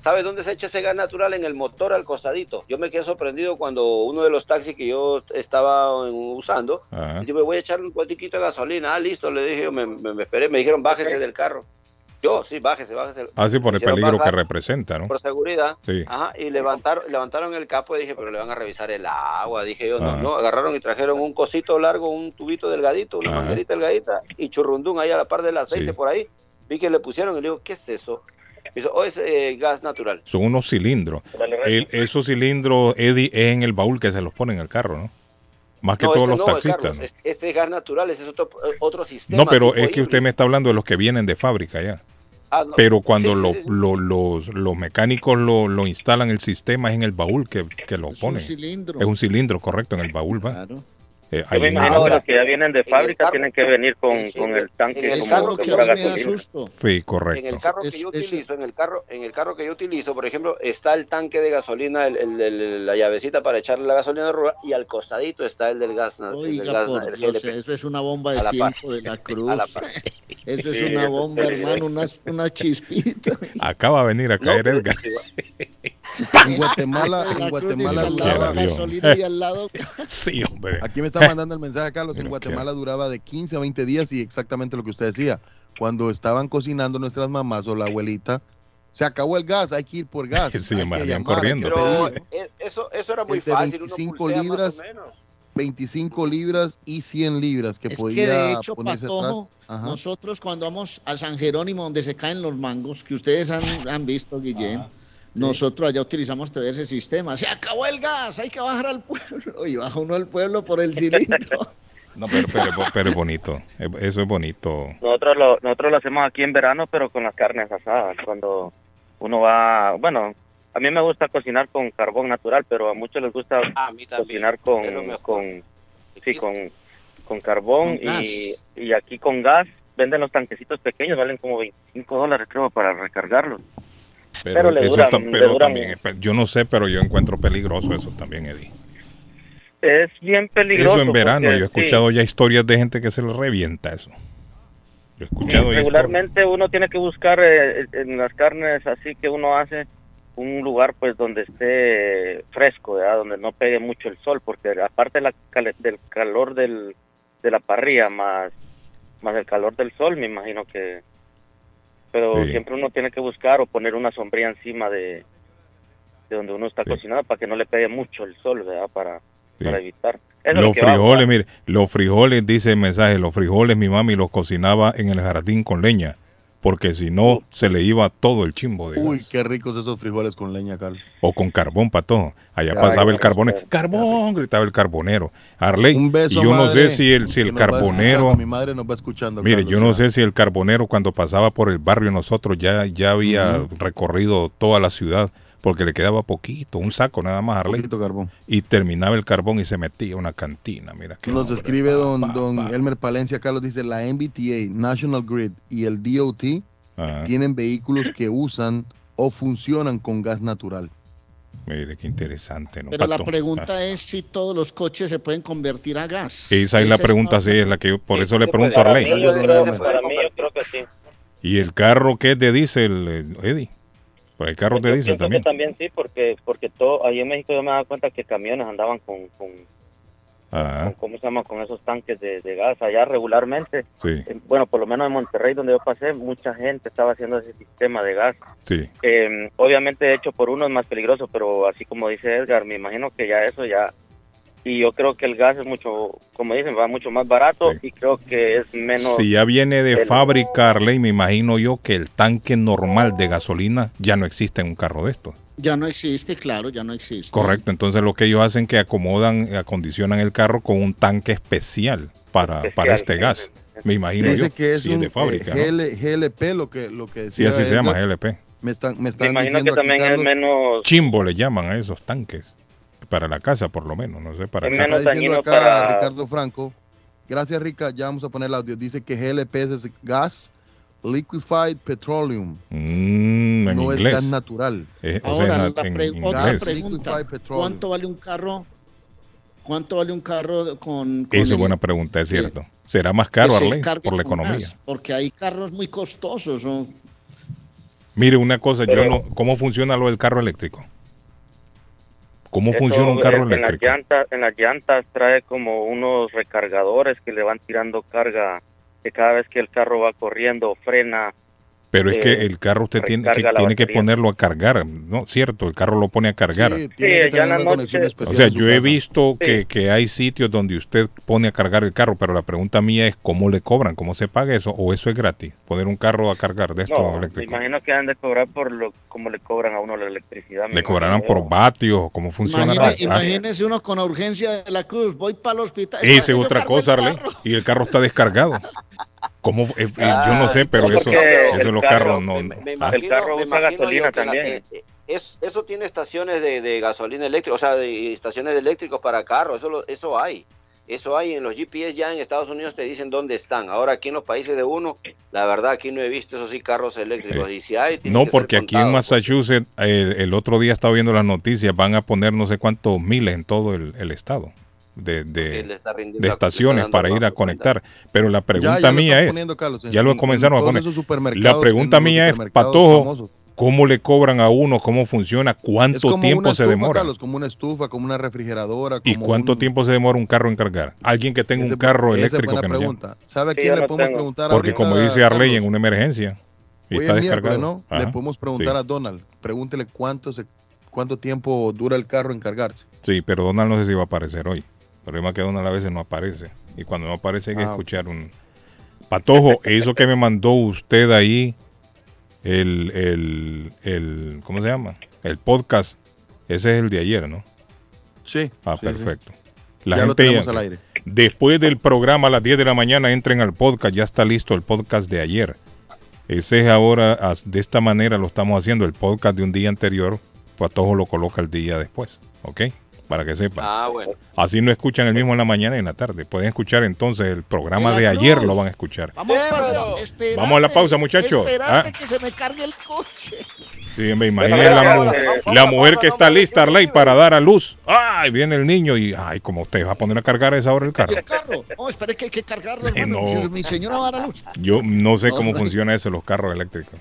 ¿Sabes dónde se echa ese gas natural? En el motor al costadito. Yo me quedé sorprendido cuando uno de los taxis que yo estaba usando, Ajá. yo me voy a echar un cuartiquito de gasolina. Ah, listo, le dije, yo me, me- me esperé, me dijeron, bájese del carro. Yo, sí, bájese, bájese. Así por el peligro que representa, ¿no? Por seguridad. Sí. Ajá, y levantaron, levantaron el capo y dije, pero le van a revisar el agua. Dije yo, no, Ajá. no, agarraron y trajeron un cosito largo, un tubito delgadito, una manguerita delgadita y churrundún ahí a la par del aceite Sí. por ahí. Vi que le pusieron y le digo, ¿qué es eso? Me dice, oh, es eh, gas natural. Son unos cilindros. El- esos cilindros, Eddie, es en el baúl que se los pone en el carro, ¿no? Más que No, todos este los no, taxistas. Carlos, ¿no? es- Este es gas natural, ese es otro, eh, otro sistema. No, pero es que usted me está hablando de los que vienen de fábrica ya. Ah, no. Pero cuando Sí, lo- sí, sí. lo- los, los mecánicos lo, lo instalan, el sistema es en el baúl que, que lo es un ponen. cilindro. Es un cilindro, correcto, en el baúl va. Claro. Eh, Yo ahí me el imagino que los que ya vienen de el fábrica carro. tienen que venir con, Sí, con el tanque en el como carro que que fuera a mí me da gasolina. susto. Sí, En el carro que Es- yo es- utilizo, en el carro, en el carro que yo utilizo, por ejemplo, está el tanque de gasolina, el- el- el- la llavecita para echarle la gasolina de rúa, y al costadito está el del gas. el del Oiga, gas, por el Dios, GLP. eso es una bomba A de la par. tiempo de la cruz. La. Eso es una bomba, hermano, una, una chispita. Acaba de venir a No, caer pero- Edgar. En Guatemala, la en Guatemala Dios. gasolina y al lado Sí, hombre. aquí me está mandando el mensaje Carlos, en Guatemala duraba de 15 a 20 días y exactamente lo que usted decía. Cuando estaban cocinando nuestras mamás o la abuelita, se acabó el gas, hay que ir por gas. Sí, hay que llamar, corriendo. Pero eh, eso, eso era muy Entre fácil, uno 25 pulsea libras, más o menos. 25 libras y 100 libras que Es podía que de hecho, ponerse Patojo, atrás. Ajá. nosotros cuando vamos a San Jerónimo, donde se caen los mangos, que ustedes han, han visto, Guillén, nosotros allá utilizamos todo ese sistema. Se acabó el gas, hay que bajar al pueblo. Y baja uno al pueblo por el cilindro. No, pero, pero, pero es bonito. Es- Eso es bonito. Nosotros lo, nosotros lo hacemos aquí en verano, pero con las carnes asadas. Cuando uno va, bueno, a mí me gusta cocinar con carbón natural, pero a muchos les gusta cocinar con, con, sí, con, con carbón Con y, y aquí con gas venden los tanquecitos pequeños, valen como 25 dólares creo para recargarlos. Pero le eso duran- le duran- también, yo no sé, pero yo encuentro peligroso eso también, Eddie. Es bien peligroso. Eso en verano, porque, yo he sí, escuchado ya historias de gente que se le revienta eso. Yo he escuchado ya regularmente uno tiene que buscar eh, en las carnes así que uno hace un lugar pues donde esté fresco, ¿verdad? donde no pegue mucho el sol, porque aparte la del calor del, de la parrilla más, más el calor del sol, me imagino que... Pero Sí. siempre uno tiene que buscar o poner una sombría encima de, de donde uno está Sí. cocinando para que no le pegue mucho el sol, ¿verdad? Para, Sí. para evitar. Eso Los va, frijoles, mire, los frijoles, dice el mensaje, los frijoles mi mami los cocinaba en el jardín con leña, porque si no se le iba todo el chimbo de Uy, gas. qué ricos esos frijoles con leña, Carlos. O con carbón, pato. Allá pasaba el carbonero. ¡Carbón! Gritaba el carbonero. Arley, Un beso, y yo no madre, sé si el, si el carbonero... Mi madre nos va escuchando. Mire, Carlos, yo no sé si el carbonero cuando pasaba por el barrio nosotros ya, ya había recorrido toda la ciudad porque le quedaba poquito, un saco nada más, Arley. Poquito carbón. Y terminaba el carbón y se metía a una cantina. Mira qué Nos hombre, escribe pa, don, pa, don pa. Elmer Palencia, Carlos dice, la MBTA, National Grid y el DOT Ajá. tienen vehículos que usan o funcionan con gas natural. Mire qué interesante, ¿no? Pero la pregunta es si todos los coches se pueden convertir a gas. Esa es la pregunta, sí, es la que yo, por Sí, eso le pregunto a puede. Arley. Para mí, yo creo, que sí. ¿Y el carro qué es de diésel, eh, Eddie? Pues el carro diésel pienso que también. también sí, porque porque todo ahí en México yo me dado cuenta que camiones andaban con, con, Ah, con- ¿cómo se llama? Con esos tanques de, de gas allá regularmente. sí, Eh, Bueno, por lo menos en Monterrey, donde yo pasé, mucha gente estaba haciendo ese sistema de gas. sí. Eh, obviamente hecho por uno es más peligroso, pero así como dice Edgar, me imagino que ya eso ya... Y yo creo que el gas es mucho, como dicen, va mucho más barato y creo que es menos... Si ya viene de del- fábrica, Arley, me imagino yo que el tanque normal de gasolina ya no existe en un carro de estos. Ya no existe, claro, ya no existe. Correcto, entonces lo que ellos hacen que acomodan, acondicionan el carro con un tanque especial para, Especial, para este sí, gas. Me imagino Dice yo, que es si un de fábrica. eh, ¿no? GL GLP, lo que, lo que Sí, decía. así se llama. GLP. Me están, me Me están imagino que también es menos... Chimbo le llaman a esos tanques. Para la casa, por lo menos, no sé, para Es acá. menos Está diciendo acá para- Ricardo Franco. Gracias, Rica. Ya vamos a poner el audio. Dice que GLP es gas, liquefied petroleum. Mm, en no inglés. es gas natural. Eh, o sea, Ahora, en- la en otra inglés. pregunta. ¿Cuánto vale un carro? ¿Cuánto vale un carro con, con Esa es buena pregunta, es cierto. ¿Será más caro, Arley, por la con economía? gas? Porque hay carros muy costosos. ¿no? Mire, una cosa, yo no, ¿cómo funciona lo del carro eléctrico? ¿Cómo Eso, funciona un carro en las eléctrico? llantas en las llantas trae como unos recargadores que le van tirando carga que cada vez que el carro va corriendo frena Pero es eh, que el carro usted tiene que, tiene que ponerlo a cargar, ¿no? Cierto, el carro lo pone a cargar. Sí, tiene que ya tener en la una noche- conexión especial O sea, yo he visto Sí. que, que hay sitios donde usted pone a cargar el carro, pero la pregunta mía es cómo le cobran, cómo se paga eso, o eso es gratis, poner un carro a cargar de esto no, me imagino que han de cobrar por lo como le cobran a uno la electricidad Le cobrarán por vatios, o cómo funciona. La- imagínese uno con urgencia de la cruz. Voy para el hospital. Esa es otra cosa, carro. Y el carro está descargado. ¿Cómo? Eh, eh, yo no sé, pero Ah, eso, eso el los carro- carros no. me- no. me Ah, imagino- El carro usa gasolina la- también. eh, eh, es- eso tiene estaciones de, de gasolina eléctrica, o sea, de estaciones eléctricas para carros, eso, lo- eso hay. Eso hay en los GPS ya en Estados Unidos te dicen dónde están. Ahora aquí en los países de uno, la verdad aquí no he visto esos sí carros eléctricos. Y si hay, No, porque aquí en contado. Massachusetts, el, el otro día estaba viendo las noticias, van a poner no sé cuántos miles en todo el, el estado de, estaciones para ir a conectar. Pero la pregunta ya mía es, poniendo, Carlos, en- ya lo en- en comenzaron a poner. La pregunta mía es, Patojo, famosos. ¿cómo le cobran a uno? ¿Cómo funciona? ¿Cuánto tiempo se demora? Carlos, como una estufa, como una refrigeradora. ¿Y cuánto un- tiempo se demora un carro en cargar? Alguien que tenga un carro es eléctrico que pregunta. ¿Sabe a quién le no podemos tengo. preguntar Porque ahorita, como dice Arley, en una emergencia y Hoy está es miércoles, descargado. ¿no? Ajá. Le podemos preguntar Sí. a Donald. Pregúntele cuánto se, cuánto tiempo dura el carro en cargarse. Sí, pero Donald no sé si va a aparecer hoy. El problema es que Donald a veces no aparece. Y cuando no aparece hay que Ah. escuchar un... Patojo, eso que me mandó usted ahí, el, el, el... ¿Cómo se llama? El podcast. Ese es el de ayer, ¿no? Sí. Ah, sí, sí. perfecto. Ya lo tenemos al aire. Después del programa a las 10 de la mañana entren al podcast. Ya está listo el podcast de ayer. Ese es ahora, de esta manera lo estamos haciendo. El podcast de un día anterior, Patojo lo coloca el día después. ¿Ok? Para que sepan. Ah, bueno. Así no escuchan el mismo en la mañana y en la tarde. Pueden escuchar entonces el programa De ayer, lo van a escuchar. Vamos, pero- espérate, Vamos a la pausa, muchachos. Ah. que se me cargue el coche. Sí, me imagino la, vamos, mu- vamos, la mujer que está lista, Arley, para dar a luz. ¡Ay! Viene el niño y, ay, como usted va a poner a cargar a esa hora el carro. El carro. No, espere que hay que cargarlo, hermano. no. Mi- señora va a dar a luz. Yo no sé cómo funciona eso, los carros eléctricos.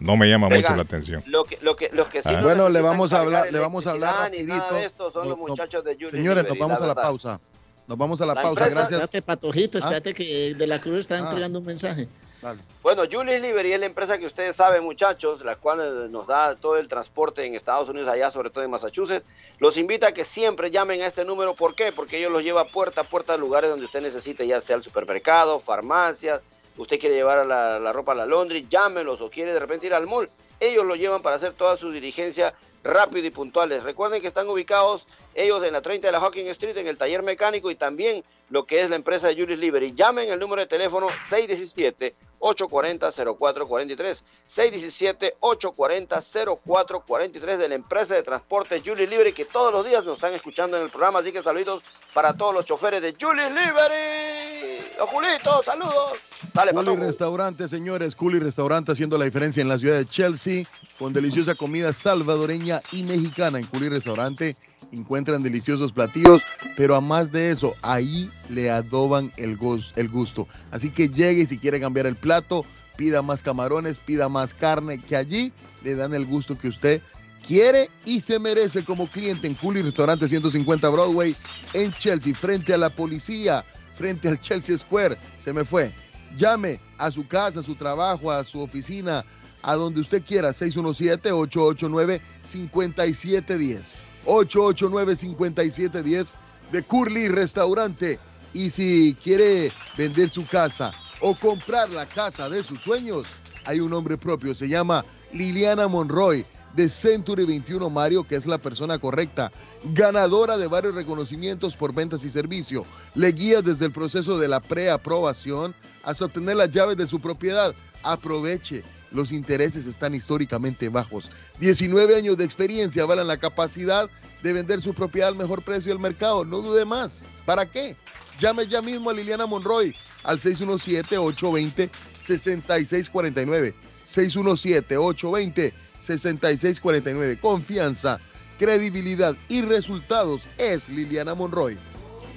No me llama Oigan, mucho la atención. Lo que, lo que, los que sí Ah. no Bueno, le vamos a hablar, le vamos a hablar rapidito. de esto son No, los no. muchachos de Julius Señores, nos vamos a la pausa. Nos vamos a la, La pausa, empresa- gracias. Espérate, Patojito, Ah. espérate que de la Cruz está Ah. entregando un mensaje. Dale. Bueno, Julius Liberty es la empresa que ustedes saben, muchachos, la cual nos da todo el transporte en Estados Unidos, allá, sobre todo en Massachusetts. Los invita a que siempre llamen a este número. ¿Por qué? Porque ellos los lleva puerta a puerta a lugares donde usted necesite, ya sea el supermercado, farmacias, usted quiere llevar la, ropa a la laundry, llámelos o quiere de repente ir al mall. Ellos lo llevan para hacer toda su diligencia rápido y puntuales. Recuerden que están ubicados ellos en la 30 de la Hawking Street, en el taller mecánico y también lo que es la empresa de Julius Liberty. Llamen el número de teléfono 617-840-0443. 617-840-0443 de la empresa de transporte Julius Liberty que todos los días nos están escuchando en el programa. Así que saludos para todos los choferes de Julius Liberty. Los Julitos, saludos. Dale, Culi. Restaurante, señores, Culi Restaurante haciendo la diferencia en la ciudad de Chelsea con deliciosa comida salvadoreña y mexicana. En Culi Restaurante encuentran deliciosos platillos, pero a más de eso, ahí le adoban el, gus- el gusto. Así que llegue y si quiere cambiar el plato, pida más camarones, pida más carne, que allí le dan el gusto que usted quiere y se merece como cliente en Cooley Restaurante 150 Broadway en Chelsea, frente a la policía, frente al Chelsea Square. Se me fue. Llame a su casa, a su trabajo, a su oficina, a donde usted quiera. 617-889-5710. 889-5710 de Curly Restaurante. Y si quiere vender su casa o comprar la casa de sus sueños, hay un nombre propio. Se llama Liliana Monroy de Century 21 Mario, que es la persona correcta, ganadora de varios reconocimientos por ventas y servicio. Le guía desde el proceso de la preaprobación hasta obtener las llaves de su propiedad. Aproveche. Los intereses están históricamente bajos. 19 años de experiencia avalan la capacidad de vender su propiedad al mejor precio del mercado. No dude más. ¿Para qué? Llame ya mismo a Liliana Monroy al 617-820-6649. 617-820-6649. Confianza, credibilidad y resultados es Liliana Monroy.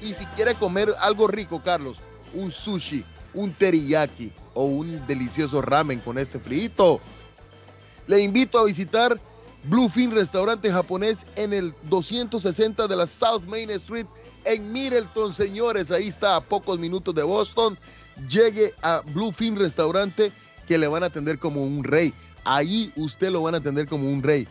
Y si quiere comer algo rico, Carlos, un sushi, un teriyaki o un delicioso ramen con este frito, le invito a visitar Bluefin Restaurante Japonés en el 260 de la South Main Street en Middleton, señores. Ahí está a pocos minutos de Boston. Llegue a Bluefin Restaurante que le van a atender como un rey. Ahí usted lo van a atender como un rey.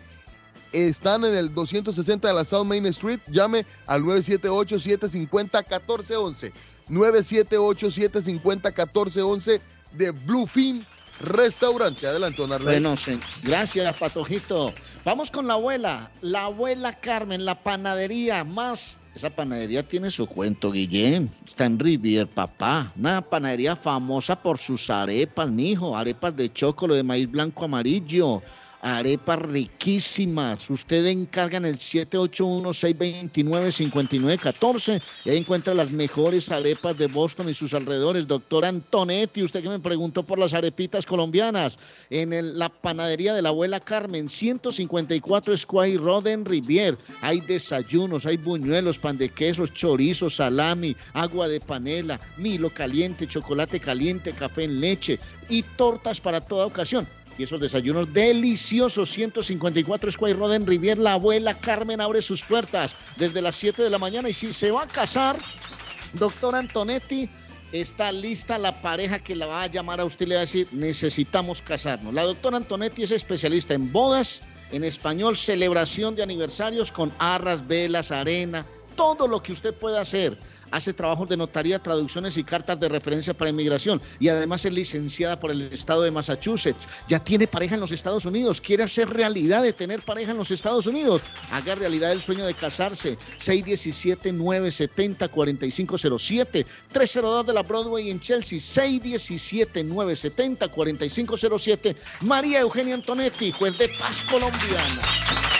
Están en el 260 de la South Main Street. Llame al 978-750-1411. 978-750-1411 de Bluefin Restaurante. Adelante, don. Bueno, gracias, Patojito. Vamos con la abuela, la abuela Carmen, la panadería más. Esa panadería tiene su cuento, Guillén. Está en Rivier, papá. Una panadería famosa por sus arepas, mijo. Arepas de chocolo, de maíz blanco amarillo. Arepas riquísimas. Usted encarga en el 781-629-5914 y ahí encuentra las mejores arepas de Boston y sus alrededores. Doctor Antonetti, usted que me preguntó por las arepitas colombianas, en la panadería de la abuela Carmen, 154 Square Road en Rivier. Hay desayunos, hay buñuelos, pan de quesos, chorizo, salami, agua de panela, milo caliente, chocolate caliente, café en leche y tortas para toda ocasión y esos desayunos deliciosos. 154 Square Road en Rivier. La abuela Carmen abre sus puertas desde las 7 de la mañana. Y si se va a casar, doctor Antonetti, está lista la pareja que la va a llamar a usted y le va a decir, necesitamos casarnos. La doctora Antonetti es especialista en bodas, en español, celebración de aniversarios con arras, velas, arena, todo lo que usted pueda hacer. Hace trabajos de notaría, traducciones y cartas de referencia para inmigración. Y además es licenciada por el estado de Massachusetts. Ya tiene pareja en los Estados Unidos. Quiere hacer realidad de tener pareja en los Estados Unidos. Haga realidad el sueño de casarse. 617-970-4507. 302 de la Broadway en Chelsea. 617-970-4507. María Eugenia Antonetti, juez de paz colombiana.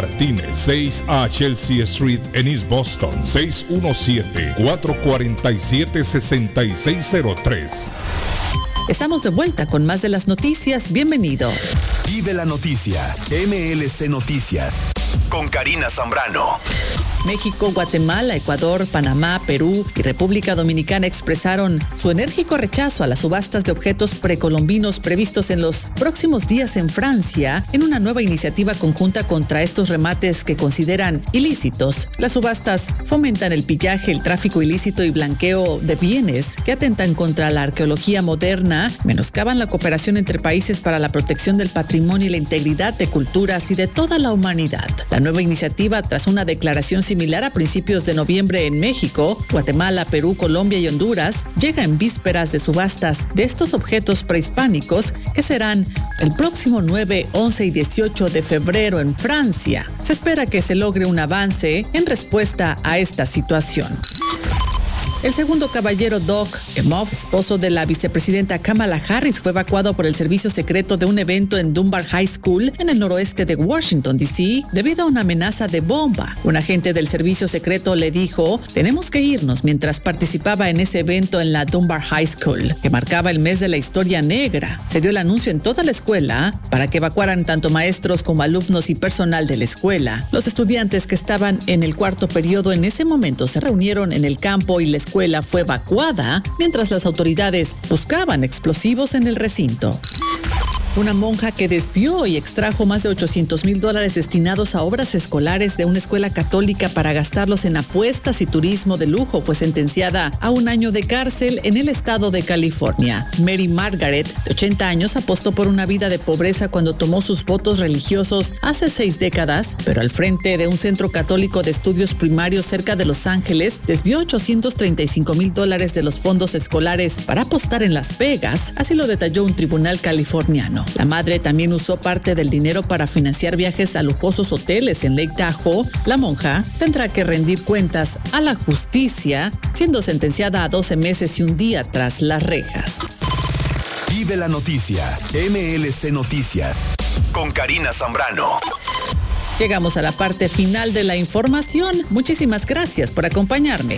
6 a Chelsea Street en East Boston, 617-447-6603. Estamos de vuelta con más de las noticias. Bienvenido. Vive la noticia. MLC Noticias. Con Karina Zambrano. México, Guatemala, Ecuador, Panamá, Perú y República Dominicana expresaron su enérgico rechazo a las subastas de objetos precolombinos previstos en los próximos días en Francia en una nueva iniciativa conjunta contra estos remates que consideran ilícitos. Las subastas fomentan el pillaje, el tráfico ilícito y blanqueo de bienes que atentan contra la arqueología moderna, menoscaban la cooperación entre países para la protección del patrimonio y la integridad de culturas y de toda la humanidad. La nueva iniciativa, tras una declaración similar a principios de noviembre en México, Guatemala, Perú, Colombia y Honduras, llega en vísperas de subastas de estos objetos prehispánicos que serán el próximo 9, 11 y 18 de febrero en Francia. Se espera que se logre un avance en respuesta a esta situación. El segundo caballero Doc Emhoff, esposo de la vicepresidenta Kamala Harris, fue evacuado por el servicio secreto de un evento en Dunbar High School en el noroeste de Washington, D.C., debido a una amenaza de bomba. Un agente del servicio secreto le dijo, tenemos que irnos mientras participaba en ese evento en la Dunbar High School, que marcaba el mes de la historia negra. Se dio el anuncio en toda la escuela para que evacuaran tanto maestros como alumnos y personal de la escuela. Los estudiantes que estaban en el cuarto periodo en ese momento se reunieron en el campo y la escuela fue evacuada mientras las autoridades buscaban explosivos en el recinto. Una monja que desvió y extrajo más de 800 mil dólares destinados a obras escolares de una escuela católica para gastarlos en apuestas y turismo de lujo fue sentenciada a un año de cárcel en el estado de California. Mary Margaret, de 80 años, apostó por una vida de pobreza cuando tomó sus votos religiosos hace seis décadas, pero al frente de un centro católico de estudios primarios cerca de Los Ángeles, desvió 835 mil dólares de los fondos escolares para apostar en Las Vegas, así lo detalló un tribunal californiano. La madre también usó parte del dinero para financiar viajes a lujosos hoteles en Lake Tahoe. La monja tendrá que rendir cuentas a la justicia, siendo sentenciada a 12 meses y un día tras las rejas. Vive la noticia, MLC Noticias, con Karina Zambrano. Llegamos a la parte final de la información. Muchísimas gracias por acompañarme.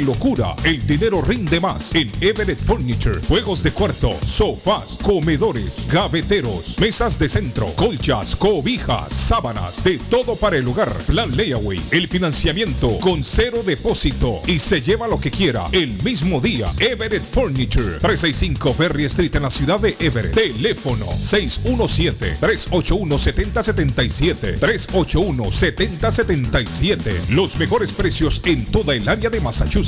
locura. El dinero rinde más en Everett Furniture. Juegos de cuarto, sofás, comedores, gaveteros, mesas de centro, colchas, cobijas, sábanas, de todo para el hogar. Plan Layaway. El financiamiento con cero depósito y se lleva lo que quiera el mismo día. Everett Furniture. 365 Ferry Street en la ciudad de Everett. Teléfono 617-381-7077. 381-7077. Los mejores precios en toda el área de Massachusetts.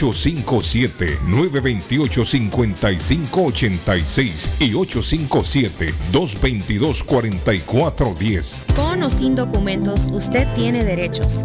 857-928-5586 y 857-222-4410. Con o sin documentos, usted tiene derechos.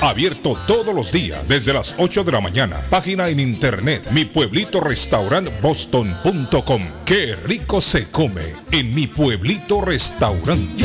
abierto todos los días desde las 8 de la mañana, página en internet, mi pueblito restaurant boston.com, qué rico se come en mi pueblito restaurante.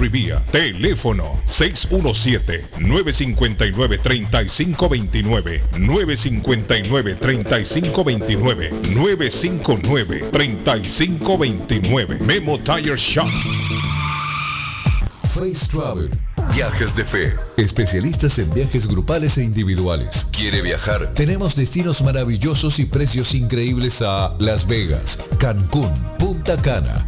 Rivia. Teléfono 617-959-3529. 959-3529. 959-3529. Memo Tire Shop. Face Travel. Viajes de fe. Especialistas en viajes grupales e individuales. ¿Quiere viajar? Tenemos destinos maravillosos y precios increíbles a Las Vegas, Cancún, Punta Cana,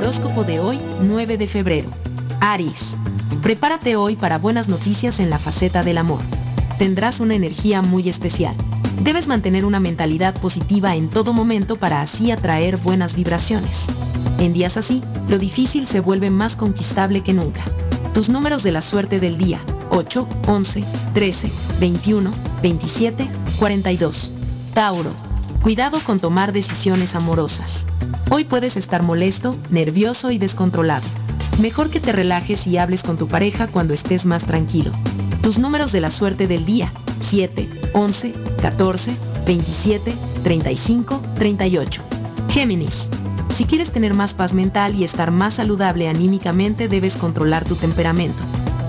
Horóscopo de hoy, 9 de febrero. Aries. Prepárate hoy para buenas noticias en la faceta del amor. Tendrás una energía muy especial. Debes mantener una mentalidad positiva en todo momento para así atraer buenas vibraciones. En días así, lo difícil se vuelve más conquistable que nunca. Tus números de la suerte del día, 8, 11, 13, 21, 27, 42. Tauro. Cuidado con tomar decisiones amorosas. Hoy puedes estar molesto, nervioso y descontrolado. Mejor que te relajes y hables con tu pareja cuando estés más tranquilo. Tus números de la suerte del día, 7, 11, 14, 27, 35, 38. Géminis. Si quieres tener más paz mental y estar más saludable anímicamente, debes controlar tu temperamento.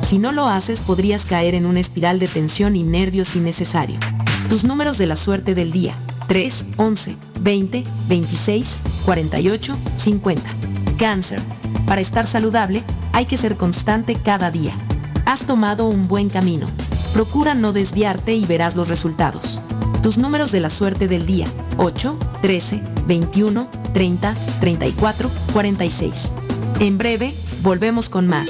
Si no lo haces, podrías caer en una espiral de tensión y nervios innecesario. Tus números de la suerte del día, 3, 11, 20, 26, 48, 50. Cáncer. Para estar saludable, hay que ser constante cada día. Has tomado un buen camino. Procura no desviarte y verás los resultados. Tus números de la suerte del día, 8, 13, 21, 30, 34, 46. En breve, volvemos con más.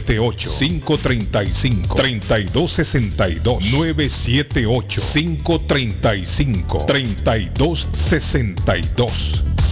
978-535-3262. 978-535-3262.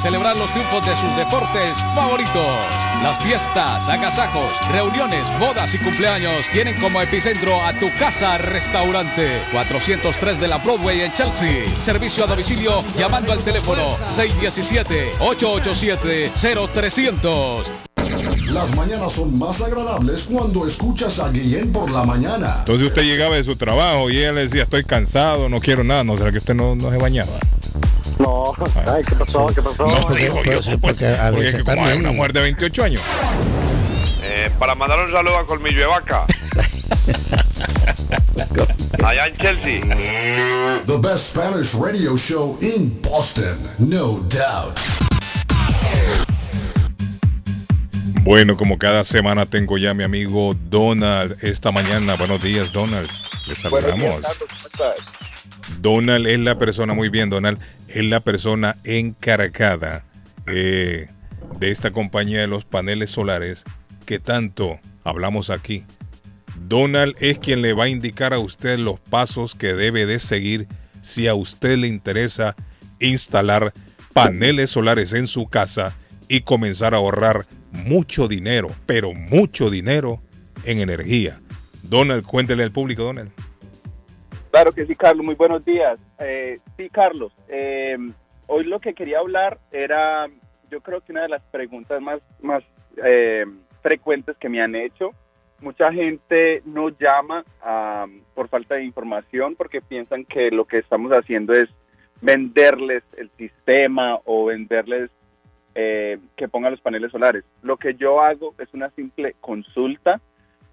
celebrar los triunfos de sus deportes favoritos. Las fiestas, agasajos, reuniones, bodas y cumpleaños tienen como epicentro a tu casa restaurante 403 de la Broadway en Chelsea. Servicio a domicilio llamando al teléfono 617-887-0300. Las mañanas son más agradables cuando escuchas a Guillén por la mañana. Entonces usted llegaba de su trabajo y ella le decía, estoy cansado, no quiero nada, no será que usted no, no se bañaba. No, ay, ¿qué pasó? ¿Qué pasó? No, digo yo, porque, a porque veces es que como hay una mujer de 28 años. Eh, para mandar un saludo a Colmillo de Vaca. Allá en Chelsea. The best Spanish radio show in Boston, no doubt. Bueno, como cada semana tengo ya a mi amigo Donald esta mañana. Buenos días, Donald. Le saludamos. Donald es la persona, muy bien, Donald, es la persona encargada eh, de esta compañía de los paneles solares que tanto hablamos aquí. Donald es quien le va a indicar a usted los pasos que debe de seguir si a usted le interesa instalar paneles solares en su casa y comenzar a ahorrar mucho dinero, pero mucho dinero en energía. Donald, cuéntele al público, Donald. Claro que sí, Carlos. Muy buenos días. Eh, sí, Carlos. eh, hoy lo que quería hablar era, yo creo que una de las preguntas más, más eh, frecuentes que me han hecho. Mucha gente no llama ah, por falta de información porque piensan que lo que estamos haciendo es venderles el sistema o venderles eh, que pongan los paneles solares. Lo que yo hago es una simple consulta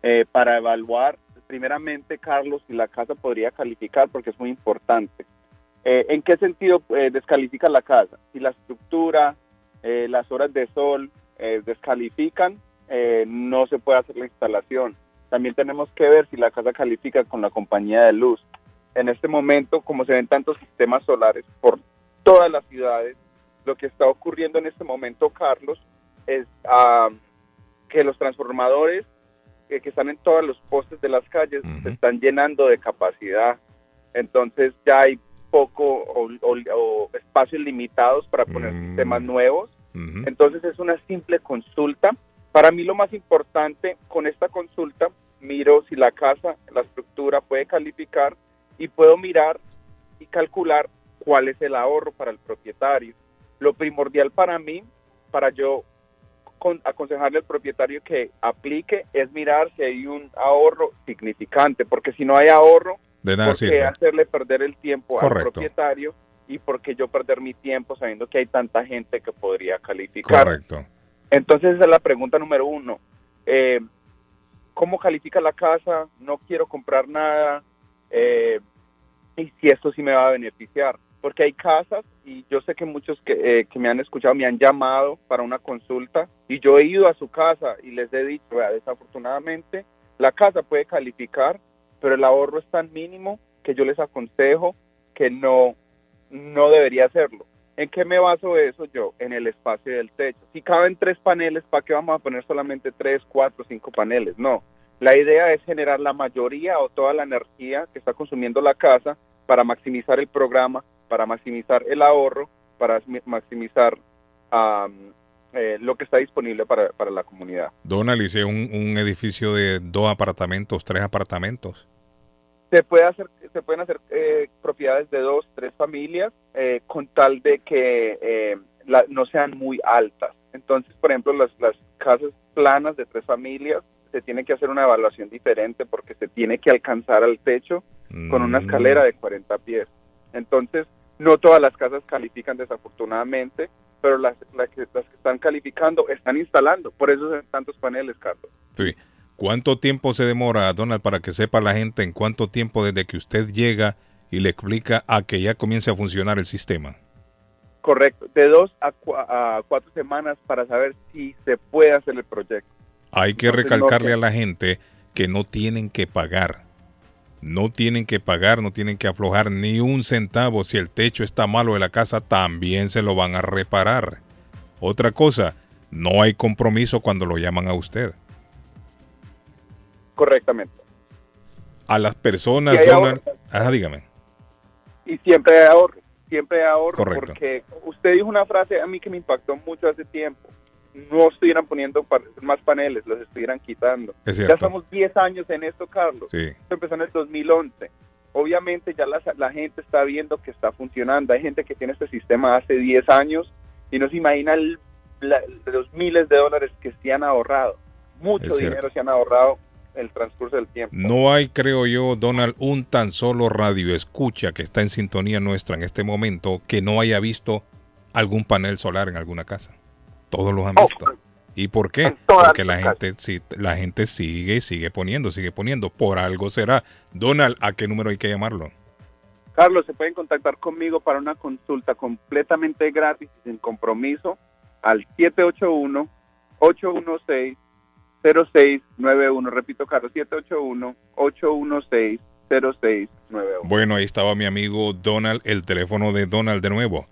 eh, para evaluar primeramente, Carlos, si la casa podría calificar, porque es muy importante. Eh, ¿En qué sentido eh, descalifica la casa? Si la estructura, eh, las horas de sol eh, descalifican, eh, no se puede hacer la instalación. También tenemos que ver si la casa califica con la compañía de luz. En este momento, como se ven tantos sistemas solares por todas las ciudades, lo que está ocurriendo en este momento, Carlos, es ah, que los transformadores eh, que están en todos los postes de las calles se están llenando de capacidad. Entonces ya hay poco o, o- o espacios limitados para poner sistemas nuevos. Entonces es una simple consulta. Para mí lo más importante con esta consulta, miro si la casa, la estructura puede calificar y puedo mirar y calcular cuál es el ahorro para el propietario. Lo primordial para mí, para yo con- aconsejarle al propietario que aplique es mirar si hay un ahorro significante, porque si no hay ahorro, De nada ¿por qué sirve. hacerle perder el tiempo al propietario y por qué yo perder mi tiempo sabiendo que hay tanta gente que podría calificar? Correcto. Entonces esa es la pregunta número uno. Eh, ¿Cómo califica la casa? No quiero comprar nada. Eh, y si esto sí me va a beneficiar. Porque hay casas, y yo sé que muchos que, eh, que me han escuchado me han llamado para una consulta, y yo he ido a su casa y les he dicho, "Vea, desafortunadamente, la casa puede calificar, pero el ahorro es tan mínimo que yo les aconsejo que no, no debería hacerlo. ¿En qué me baso eso yo? En el espacio del techo. Si caben tres paneles, ¿para qué vamos a poner solamente tres, cuatro, cinco paneles? No. La idea es generar la mayoría o toda la energía que está consumiendo la casa para maximizar el programa, para maximizar el ahorro, para maximizar eh, lo que está disponible para, para la comunidad. Donald, hice un, un edificio de dos apartamentos, tres apartamentos. se puede hacer se pueden hacer eh, propiedades de dos tres familias eh, con tal de que eh, la- no sean muy altas entonces por ejemplo las, las casas planas de tres familias se tiene que hacer una evaluación diferente porque se tiene que alcanzar al techo con una escalera de 40 pies entonces no todas las casas califican desafortunadamente pero las, las que, las que están calificando están instalando por eso son tantos paneles Carlos Sí. ¿Cuánto tiempo se demora, Donald, para que sepa la gente en cuánto tiempo desde que usted llega y le explica a que ya comience a funcionar el sistema? Correcto, de dos a, cua- a cuatro semanas para saber si se puede hacer el proyecto. Hay que Entonces, recalcarle no, a la gente que no tienen que pagar. No tienen que pagar, no tienen que aflojar ni un centavo. Si el techo está malo de la casa, también se lo van a reparar. Otra cosa, no hay compromiso cuando lo llaman a usted. Correctamente. A las personas, Donald... Ajá, dígame. Y siempre ahorro, siempre ahorro Correcto. porque usted dijo una frase a mí que me impactó mucho hace tiempo. No estuvieran poniendo pa- más paneles, los estuvieran quitando. Es ya estamos 10 años en esto, Carlos. Sí. Esto empezó en el 2011. Obviamente ya la, la gente está viendo que está funcionando. Hay gente que tiene este sistema hace 10 años y no se imagina el- la- los miles de dólares que se han ahorrado. Mucho dinero se han ahorrado en el transcurso del tiempo. No hay, creo yo, Donald, un tan solo radio escucha que está en sintonía nuestra en este momento que no haya visto algún panel solar en alguna casa. Todos los han visto. ¿Y por qué? Porque la gente, sí, la gente sigue, sigue poniendo, sigue poniendo. Por algo será. Donald, ¿a qué número hay que llamarlo? Carlos, se pueden contactar conmigo para una consulta completamente gratis y sin compromiso al 781-816-0691. Repito, Carlos, 781-816-0691. Bueno, ahí estaba mi amigo Donald, el teléfono de Donald de nuevo.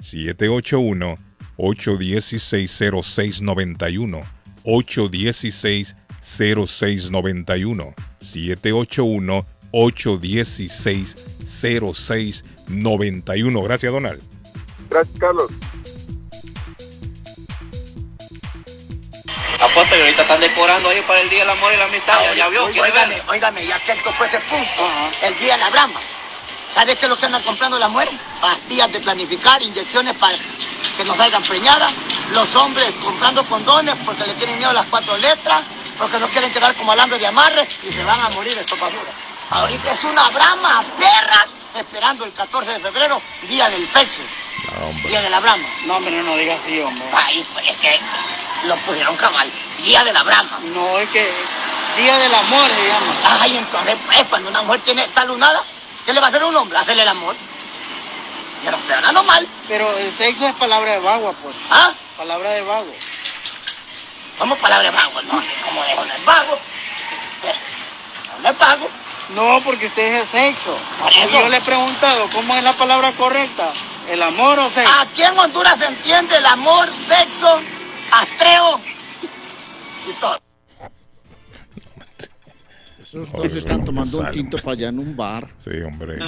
781-816-0691. 816-0691. 781-816-0691. Gracias, Donald. Gracias, Carlos. Apuesto que ahorita están decorando ahí para el Día del Amor y la Amistad. ya, ya vio. ¿quiere Óigame, ver? óigame, ya que tocó ese punto, el día de la brama. ¿Sabes qué es lo que andan comprando las mujeres? Pastillas de planificar, inyecciones para que no salgan preñadas. Los hombres comprando condones porque le tienen miedo a las cuatro letras, porque no quieren quedar como alambre de amarre y se van a morir de topadura. Ahorita es una brama perra esperando el 14 de febrero, día del sexo. Día de la brama. No, hombre, no, no digas así, hombre. Ay, pues es que lo pusieron cabal. Día de la brama. No, es que Día del Amor se llama. Ay, entonces, pues, cuando una mujer tiene está lunada, ¿qué le va a hacer a un hombre? Hacerle el amor. Ya no estoy hablando mal. Pero el sexo es palabra de vago, pues. ¿Ah? Palabra de vago. ¿Cómo palabra de vago? No, ¿cómo dejo no es vago? No es vago. No, porque usted es el sexo. Por eso. yo le he preguntado, ¿cómo es la palabra correcta? ¿El amor o sexo? Aquí en Honduras se entiende el amor, sexo, astreo y todo. Esos dos están tomando un tinto para allá en un bar. Sí, hombre.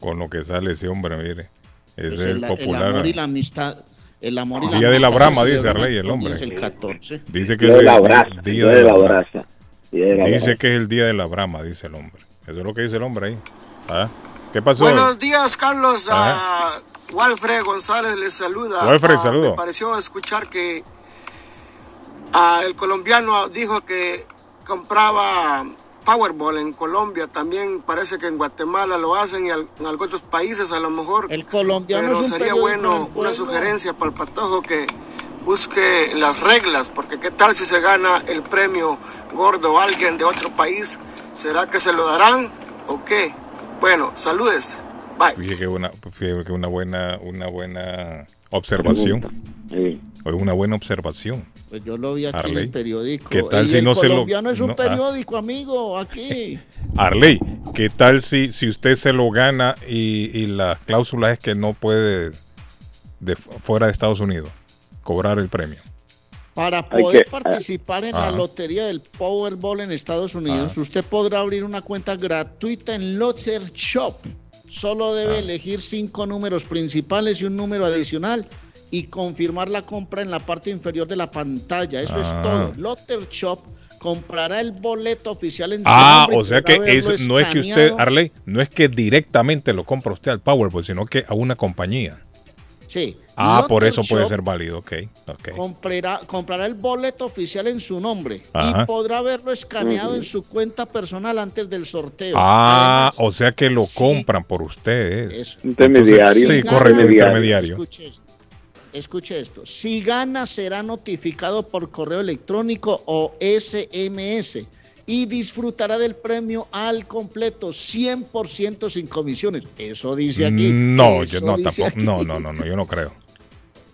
Con lo que sale ese hombre, mire. Es Pues el, el, popular. el amor y la amistad. El amor y la Día de la brama, dice Arley, el hombre. días El 14. Dice que Día es el brasa, día de la brasa, día de la Dice que es el día de la brama, dice el hombre. Eso es lo que dice el hombre ahí. ¿Ah? ¿Qué pasó? Buenos días, Carlos. Walfred González les saluda. Walfred, Ah, saludo. Me pareció escuchar que el colombiano dijo que compraba Powerball en Colombia. También parece que en Guatemala lo hacen y al- en algunos otros países a lo mejor. El colombiano Pero es un sería bueno una sugerencia para el patojo que busque las reglas, porque qué tal si se gana el premio gordo alguien de otro país. ¿Será que se lo darán o qué? Bueno, saludes. Fíjate que una, fíjate que una buena, una buena observación. O una buena observación. Pues yo lo vi aquí en Arley, el periódico. ¿qué tal si el no se lo- colombiano es un no, ah. periódico, amigo, aquí. Arley, ¿qué tal si, si usted se lo gana y, y la cláusula es que no puede de fuera de Estados Unidos cobrar el premio? Para poder que- participar en la lotería del Powerball en Estados Unidos, usted podrá abrir una cuenta gratuita en Lother Shop. Solo debe Ah. elegir cinco números principales y un número adicional y confirmar la compra en la parte inferior de la pantalla. Eso es Ah. todo. Lother Shop comprará el boleto oficial en su Ah, o sea podrá que es, no es que usted. Arley, no es que directamente lo compra usted al Powerball, sino que a una compañía. Sí. Ah, por eso puede ser válido, ok. comprará, comprará el boleto oficial en su nombre Ajá. y podrá verlo escaneado en su cuenta personal antes del sorteo. Ah, o sea que lo compran por ustedes. Intermediario. Sí, correcto, gana- intermediario. Escuche esto. Si gana, será notificado por correo electrónico o SMS y disfrutará del premio al completo, 100% sin comisiones. Eso dice aquí. No, yo no, tampoco. aquí. No, no, no, no, yo no creo.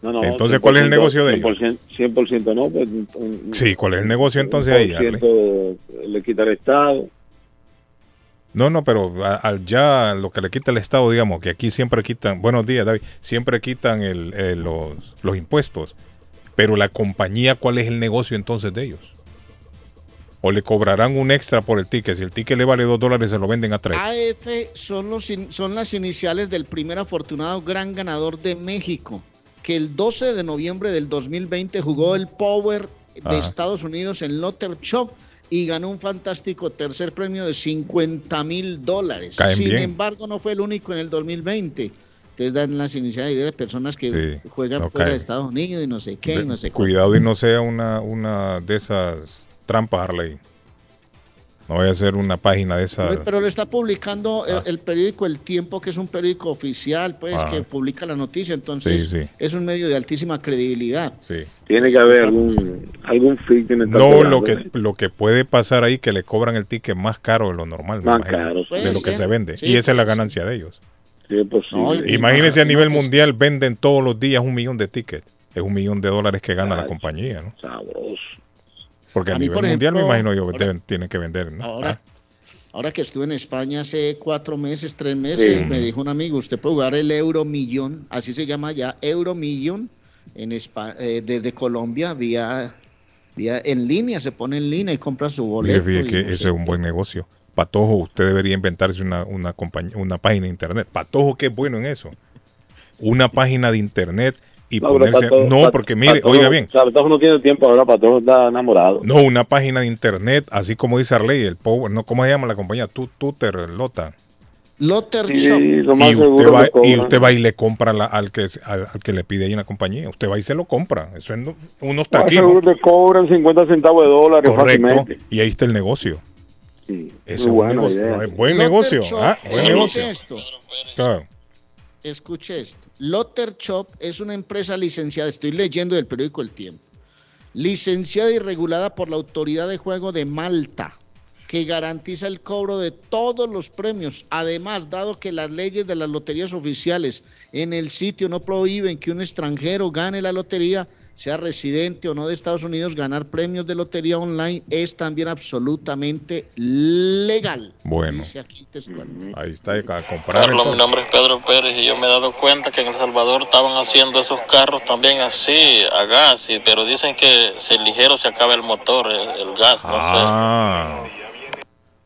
No, no, Entonces, ¿cuál es el 100%, negocio de ellos? 100%, 100% no, pues un- Sí, ¿cuál es el negocio entonces ahí, le quita el Estado. No, no, pero a- al ya lo que le quita el Estado, digamos, que aquí siempre quitan, buenos días, David, siempre quitan el, el- los, los impuestos, pero la compañía, ¿cuál es el negocio entonces de ellos? o le cobrarán un extra por el ticket. Si el ticket le vale 2 dólares, se lo venden a 3. AF son, los, son las iniciales del primer afortunado gran ganador de México, que el 12 de noviembre del 2020 jugó el Power de Ajá. Estados Unidos en Lotter Shop y ganó un fantástico tercer premio de 50 mil dólares. Caen Sin bien. embargo, no fue el único en el 2020. Entonces dan las iniciales de personas que Sí, juegan no fuera de. Estados Unidos y no sé qué, y no sé Cuidado y no sea una, una de esas trampas, Harley. No vaya a ser una página de esas. Pero lo está publicando el, el periódico El Tiempo, que es un periódico oficial, pues, Ah. que publica la noticia. Entonces, Sí, sí. es un medio de altísima credibilidad. Sí. Tiene que haber algún, algún estar No, pegando, lo que, ¿eh? lo que puede pasar ahí que le cobran el ticket más caro de lo normal, Más imagino, caro, de lo que se vende. sí, y esa es la puede ser. ganancia de ellos. Sí, es posible. Imagínense a nivel no, pues- mundial venden todos los días un millón de tickets. Es un millón de dólares que gana la compañía, ¿no? Sabroso. Porque a, A mí, nivel por mundial me ejemplo, imagino yo ahora- deben- tienen que vender, ¿no? Ahora, Ah, ahora que estuve en España hace cuatro meses, tres meses, Sí. me dijo un amigo, usted puede jugar el Euro Millón, así se llama ya, Euro Millón, en Espa- eh, desde Colombia, vía, vía en línea, se pone en línea y compra su boleto. fíjate que no ese es un buen negocio. Patojo, usted debería inventarse una, una, compañía, una página de internet. Patojo, que es bueno en eso. Una página de internet y No, pero ponerse... Pato- no, Pato- porque mire, Pato- oiga bien. O sea, Pato no tiene tiempo ahora, Pato está enamorado. No, una página de internet, así como dice Arley, el Power, no, ¿cómo se llama la compañía? Tu- Tuter, Lota. Lotter Sí, Shop. Y usted, va, y usted va y le compra la- al, que, al, al que le pide ahí una compañía. Usted va y se lo compra. Eso es no- unos taquitos. le cobran 50 centavos de dólares Correcto. fácilmente. Y ahí está el negocio. Sí, Eso es un negocio. idea. buen Lotter negocio. Shop, ah, buen escuche negocio. esto. Claro. Escuche esto. Lotter Shop es una empresa licenciada, estoy leyendo del periódico El Tiempo, licenciada y regulada por la Autoridad de Juego de Malta, que garantiza el cobro de todos los premios. Además, dado que las leyes de las loterías oficiales en el sitio no prohíben que un extranjero gane la lotería, sea residente o no de Estados Unidos, ganar premios de lotería online es también absolutamente legal. Bueno. Dice aquí. Ahí está, a comprar. Carlos, mi nombre es Pedro Pérez y yo me he dado cuenta que en El Salvador estaban haciendo esos carros también así, a gas, y- pero dicen que si ligero se acaba el motor, el, el gas, no Ah,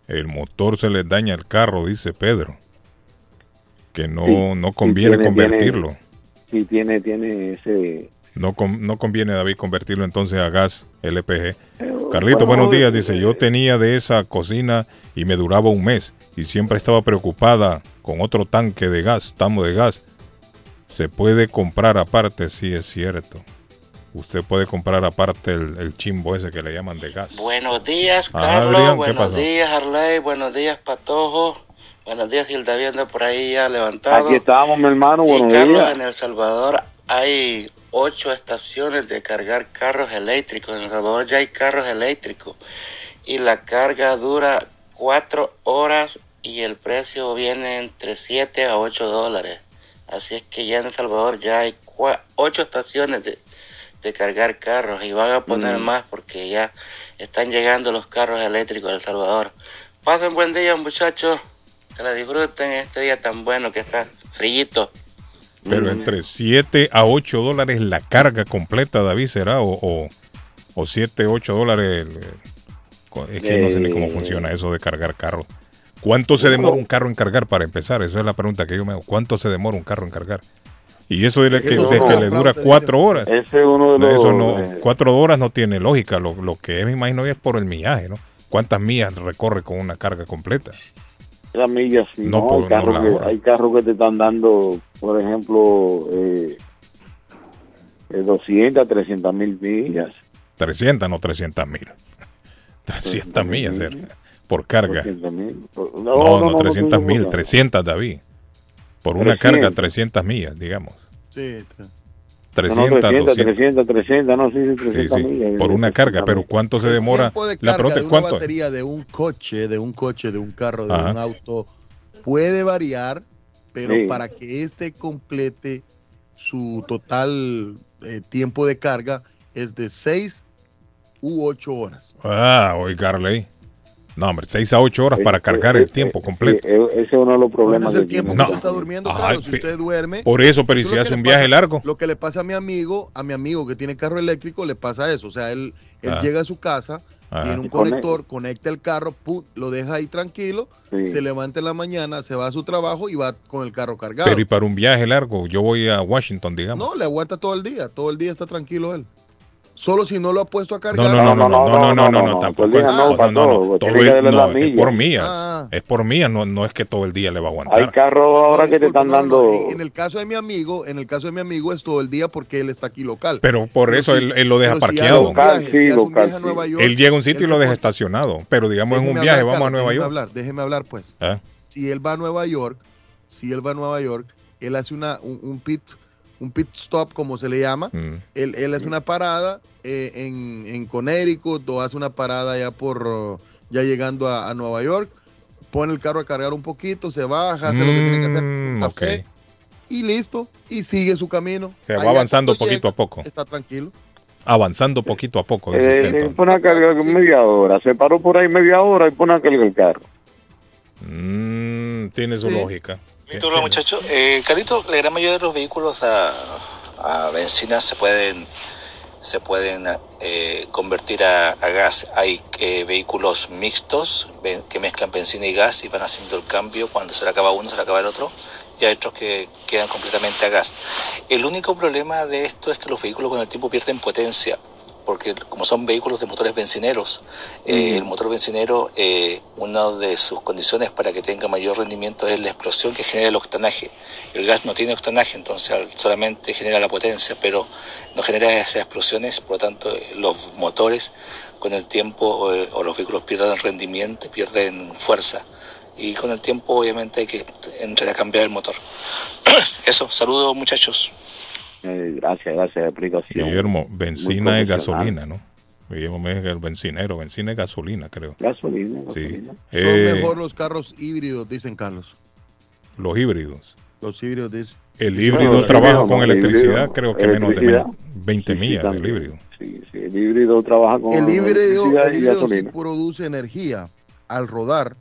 el motor se le daña al carro, dice Pedro. Que no, Sí, no sí, conviene tiene- convertirlo. Sí, tiene, tiene ese... No, con- no conviene, David, convertirlo entonces a gas LPG. Carlito, buenos días. Dice, yo tenía de esa cocina y me duraba un mes. Y siempre estaba preocupada con otro tanque de gas, tamo de gas. Se puede comprar aparte, sí es cierto. Usted puede comprar aparte el, el chimbo ese que le llaman de gas. Buenos días, Carlos. Adrián, ¿qué buenos pasó? días, Arley. Buenos días, Patojo. Buenos días, Hilda, viendo por ahí ya levantado. Aquí estamos, mi hermano, Y buenos Carlos, días. en El Salvador hay ocho estaciones de cargar carros eléctricos. En El Salvador ya hay carros eléctricos. Y la carga dura cuatro horas y el precio viene entre 7 a 8 dólares. Así es que ya en El Salvador ya hay ocho estaciones de, de cargar carros y van a poner Mm. más porque ya están llegando los carros eléctricos a El Salvador. Pasen buen día, muchachos. Que la disfruten este día tan bueno que está frillito. Pero entre 7 a 8 dólares la carga completa, David, será, o, o, o 7, 8 dólares. el- el- Es que no sé ni cómo Eh. funciona eso de cargar carros. ¿Cuánto se demora un carro en cargar para empezar? Esa es la pregunta que yo me hago. ¿Cuánto se demora un carro en cargar? Y eso de, que, Eso de no. que le dura cuatro horas. Ese es uno de los... Eso no, eh, cuatro horas no tiene lógica. Lo, lo que es, me imagino, es por el millaje, ¿no? ¿Cuántas millas recorre con una carga completa? Las millas, sí, No, ¿no? por- hay, no carros la que, hay carros que te están dando, por ejemplo, eh, eh, 200, 300 mil millas. 300, no 300 mil. 300 millas eh, por carga. 300 mil. No, No, no, no, 300 no, mil, no. 300, David. Por una 300. carga, 300 millas, digamos. Sí, 300, no, no, 300, 200. 300, 300, no, sí, sí, Sí, 300 sí, millas. por una carga, pero ¿cuánto se demora? tiempo de La carga pregunta de es una cuánto. batería de un coche, de un coche, de un carro, de Ajá. un auto puede variar, pero Sí. para que este complete su total eh, tiempo de carga es de 6 u 8 horas. Ah, oye, Carley. No, hombre, 6 a 8 horas para cargar eh, el tiempo completo. Ese es uno de los problemas Ese es el que tiempo que usted está durmiendo, claro, si usted duerme. por eso, pero ¿y es si hace un viaje largo? Lo que le pasa a mi amigo, a mi amigo que tiene carro eléctrico, le pasa eso. O sea, él, Él Ah. llega a su casa, Ajá. tiene un conector, conecta el carro, pum, lo deja ahí tranquilo, Sí. se levanta en la mañana, se va a su trabajo y va con el carro cargado. Pero y para un viaje largo, yo voy a Washington, digamos. No, le aguanta todo el día, todo el día está tranquilo él solo si no lo ha puesto a cargar. No, no, no, no, no, no, no, no. No, no, no, todo es por mías, es por mías, no, es que todo el día le va a aguantar. Hay carros ahora que te están dando. En el caso de mi amigo, en el caso de mi amigo es todo el día porque él está aquí local. Pero por eso él lo deja parqueado. Él llega a un sitio y lo deja estacionado, pero digamos en un viaje vamos a Nueva York. Déjeme hablar, pues. Si él va a Nueva York, si él va a Nueva York, él hace una un pit un pit stop, como se le llama. mm. Él, él hace una parada eh, en, en Connecticut o hace una parada ya por, uh, ya llegando a, a Nueva York. Pone el carro a cargar un poquito, se baja, hace lo que tiene que hacer. Mm, café, ok. Y listo, y sigue su camino. Se va Allá avanzando poquito llega, a poco. Está tranquilo. Avanzando poquito a poco. Eh, eh, pone a cargar media hora. Se paró por ahí media hora y pone a cargar el carro. Mm, tiene su Sí. lógica. Hola muchachos, eh, Carlito, la gran mayoría de los vehículos a, a benzina se pueden se pueden eh, convertir a, a gas. Hay eh, vehículos mixtos que mezclan benzina y gas y van haciendo el cambio. Cuando se le acaba uno, se le acaba el otro. Y hay otros que quedan completamente a gas. El único problema de esto es que los vehículos con el tiempo pierden potencia. Porque como son vehículos de motores bencineros, eh, el motor bencinero, eh, una de sus condiciones para que tenga mayor rendimiento es la explosión que genera el octanaje. El gas no tiene octanaje, entonces solamente genera la potencia, pero no genera esas explosiones, por lo tanto eh, los motores con el tiempo eh, o los vehículos pierden rendimiento y pierden fuerza. Y con el tiempo obviamente hay que entrar a cambiar el motor. Eso, saludos muchachos. Eh, gracias, gracias explicación. Guillermo, benzina y profesional. gasolina, ¿no? Guillermo me el bencinero, benzina y gasolina, creo. Gasolina, Sí. gasolina. Son Eh, mejor los carros híbridos, dicen Carlos. los híbridos. Los híbridos dicen. El híbrido trabaja con electricidad, híbrido, creo que menos de electricidad. 20 Sí, millas del híbrido. Sí, sí, el híbrido trabaja con El híbrido, electricidad el y híbrido sí gasolina. produce energía al rodar,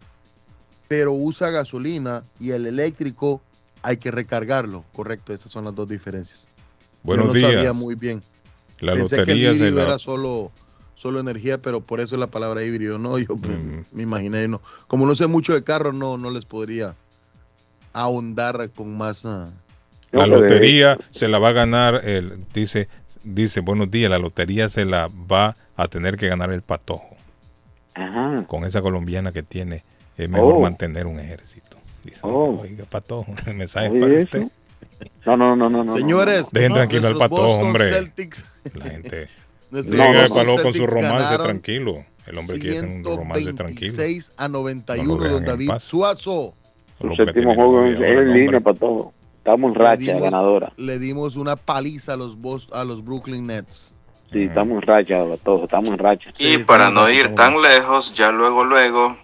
pero usa gasolina y el eléctrico hay que recargarlo. Correcto, esas son las dos diferencias. Buenos Yo no días. sabía muy bien. La Pensé que el híbrido la- era solo, solo energía, pero por eso es la palabra híbrido. No, yo me- me imaginé, no. Como no sé mucho de carros, no, no les podría ahondar con más. ah, La lotería se la va a ganar, el, dice, dice, buenos días, la lotería se la va a tener que ganar el patojo. Con esa colombiana que tiene, es mejor Oh. mantener un ejército. Dice, Oh. oiga, patojo, mensaje para eso. No, no, no, no, no. Señores, Dejen tranquilo al patojo, Boston hombre. Celtics- La gente. Llega con su romance ganaron tranquilo. El hombre quiere tener un romance tranquilo. 126 a No 91, lo dejan don David. Suazo. Su séptimo juego es en el línea para todo. Estamos en racha dimos- ganadora. Le dimos una paliza a los, Bos- a los Brooklyn Nets. Sí, estamos en racha para todo. Estamos en racha. Y para no ir tan lejos, ya luego, luego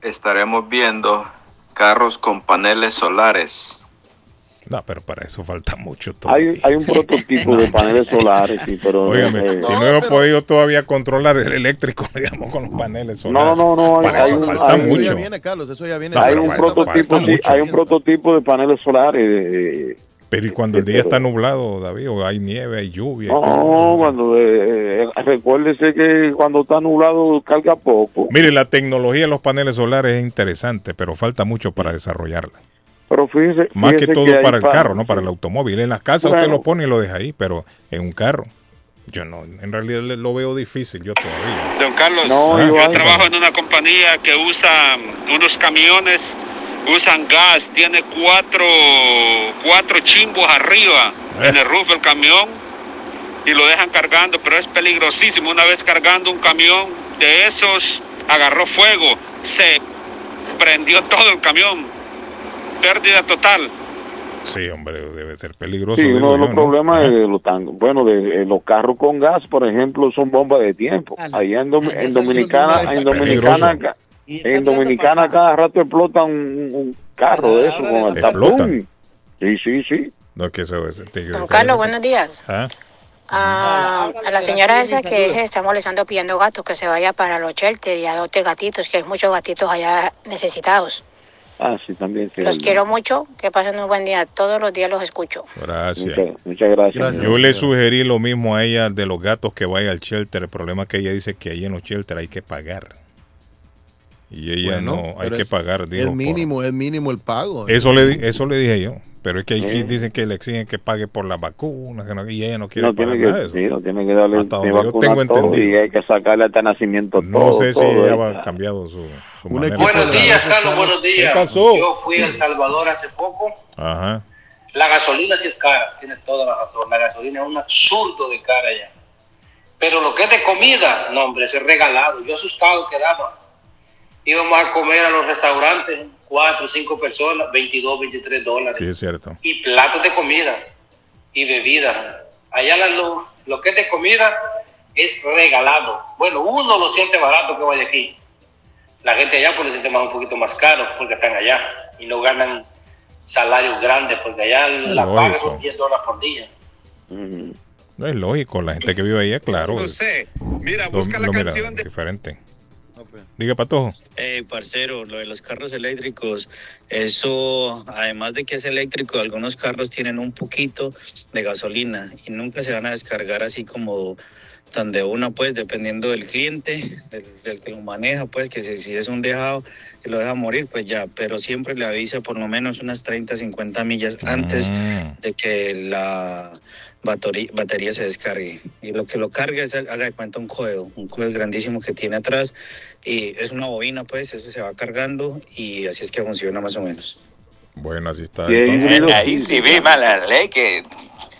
estaremos viendo carros con paneles solares. No, pero para eso falta mucho todo. Hay, hay un prototipo de paneles solares, sí, pero... Óigame, eh, si no hemos podido todavía controlar el eléctrico, digamos, con los paneles solares. No, no, no, hay- Para hay eso un- falta hay- Eso mucho. ya viene, Carlos, eso ya viene. No, hay un prototipo, falta sí, mucho. hay un prototipo de paneles solares. eh, Pero y cuando el día pero- está nublado, David, o hay nieve, hay lluvia. No, todo. cuando eh, eh, recuérdese que cuando está nublado carga poco. Mire, la tecnología de los paneles solares es interesante, pero falta mucho para desarrollarla. Pero fíjese, Más que fíjese todo para el carro, no para el automóvil. En las casas usted lo pone y lo deja ahí, pero en un carro, yo no, en realidad lo veo difícil, yo todavía. Don Carlos, No, yo igual. trabajo en una compañía que usa unos camiones, usan gas, tiene cuatro, cuatro chimbos arriba en el roof del camión y lo dejan cargando, pero es peligrosísimo. Una vez cargando un camión de esos, agarró fuego, se prendió todo el camión, pérdida total. Sí, hombre, debe ser peligroso. Sí, uno de los yo, ¿no? problemas de los tan, bueno, de, eh, los carros con gas, por ejemplo, son bombas de tiempo. Allá en, Dom- en Dominicana, en Dominicana, ca- en Dominicana cada rato explota un, un carro de eso con el tapón. Sí, sí, sí. No es que eso es tigre. Don Carlos, buenos días. ¿Ah? Ah, a la señora esa que se está molestando pidiendo gatos que se vaya para los shelter y adopte gatitos, que hay muchos gatitos allá necesitados. Ah, sí, también. Sí, Los quiero mucho, que pasen un buen día. Todos los días los escucho. Gracias. Muchas, muchas gracias. Gracias. Yo le sugerí lo mismo a ella de los gatos que vaya al shelter. El problema es que ella dice que ahí en los shelter hay que pagar. Y ella Bueno, no, hay que pagar. digo, Es por- mínimo, es mínimo el pago. Eso le, eso le dije yo. Pero es que aquí Sí. dicen que le exigen que pague por la vacuna que no- y ella no quiere No pagar tiene nada de que, eso. sí, no tiene que darle Hasta ni donde yo tengo entendido. y hay que sacarle hasta nacimiento No todo. sé si todo, ella ha cambiado su, su manera. Buenos días, Carlos, buenos días. ¿Qué pasó? Yo fui a El Salvador hace poco. Ajá. La gasolina sí es cara, tiene toda la razón. La gasolina es un absurdo de cara ya. Pero lo que es de comida, no, hombre, ese es regalado. Yo asustado quedaba. Íbamos a comer a los restaurantes, cuatro, cinco personas, 22, 23 dólares. Sí, es cierto. Y platos de comida y bebida. Allá la- lo, lo que es de comida es regalado. Bueno, uno lo siente barato que vaya aquí. La gente allá pues lo siente más un poquito más caro porque están allá y no ganan salarios grandes porque allá la paga son 10 dólares por día. No es lógico, la gente que vive ahí, claro. No sé. Mira, lo- busca la lo mira canción de diferente. Diga, Patojo. Hey, parcero, lo de los carros eléctricos, eso, además de que es eléctrico, algunos carros tienen un poquito de gasolina y nunca se van a descargar así como tan de una, pues, dependiendo del cliente, del, del que lo maneja, pues, que si, si es un dejado y lo deja morir, pues ya, pero siempre le avisa por lo menos unas 30, 50 millas antes Mm. de que la batería, batería se descargue. Y lo que lo carga es, haga de cuenta, un coil, un coil grandísimo que tiene atrás y es una bobina, pues, eso se va cargando y así es que funciona más o menos. Bueno, así está. Y ahí sí viva la ley que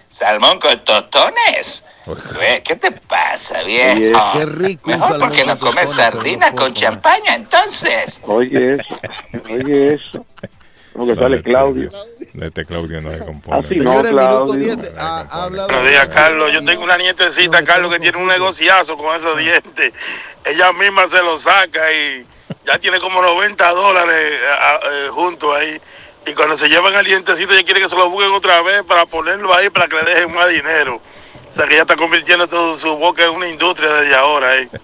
salmón con totones. Güey, ¿Qué te pasa, viejo? Qué rico un Mejor porque no comes sardinas con champaña, entonces. Oye eso, oye eso. Como que sale Claudio. Este Claudio no se compone. Así no, Señores, minuto Claudio. 10, ha, ha hablado- Buenos días, Carlos. Yo tengo una nietecita, Carlos, que tiene un negociazo con esos dientes. Ella misma se lo saca y ya tiene como 90 dólares eh, juntos ahí. Y cuando se llevan el dientecito, ella quiere que se lo busquen otra vez para ponerlo ahí para que le dejen más dinero. O sea que ella está convirtiendo su, su boca en una industria desde ahora. ¿eh?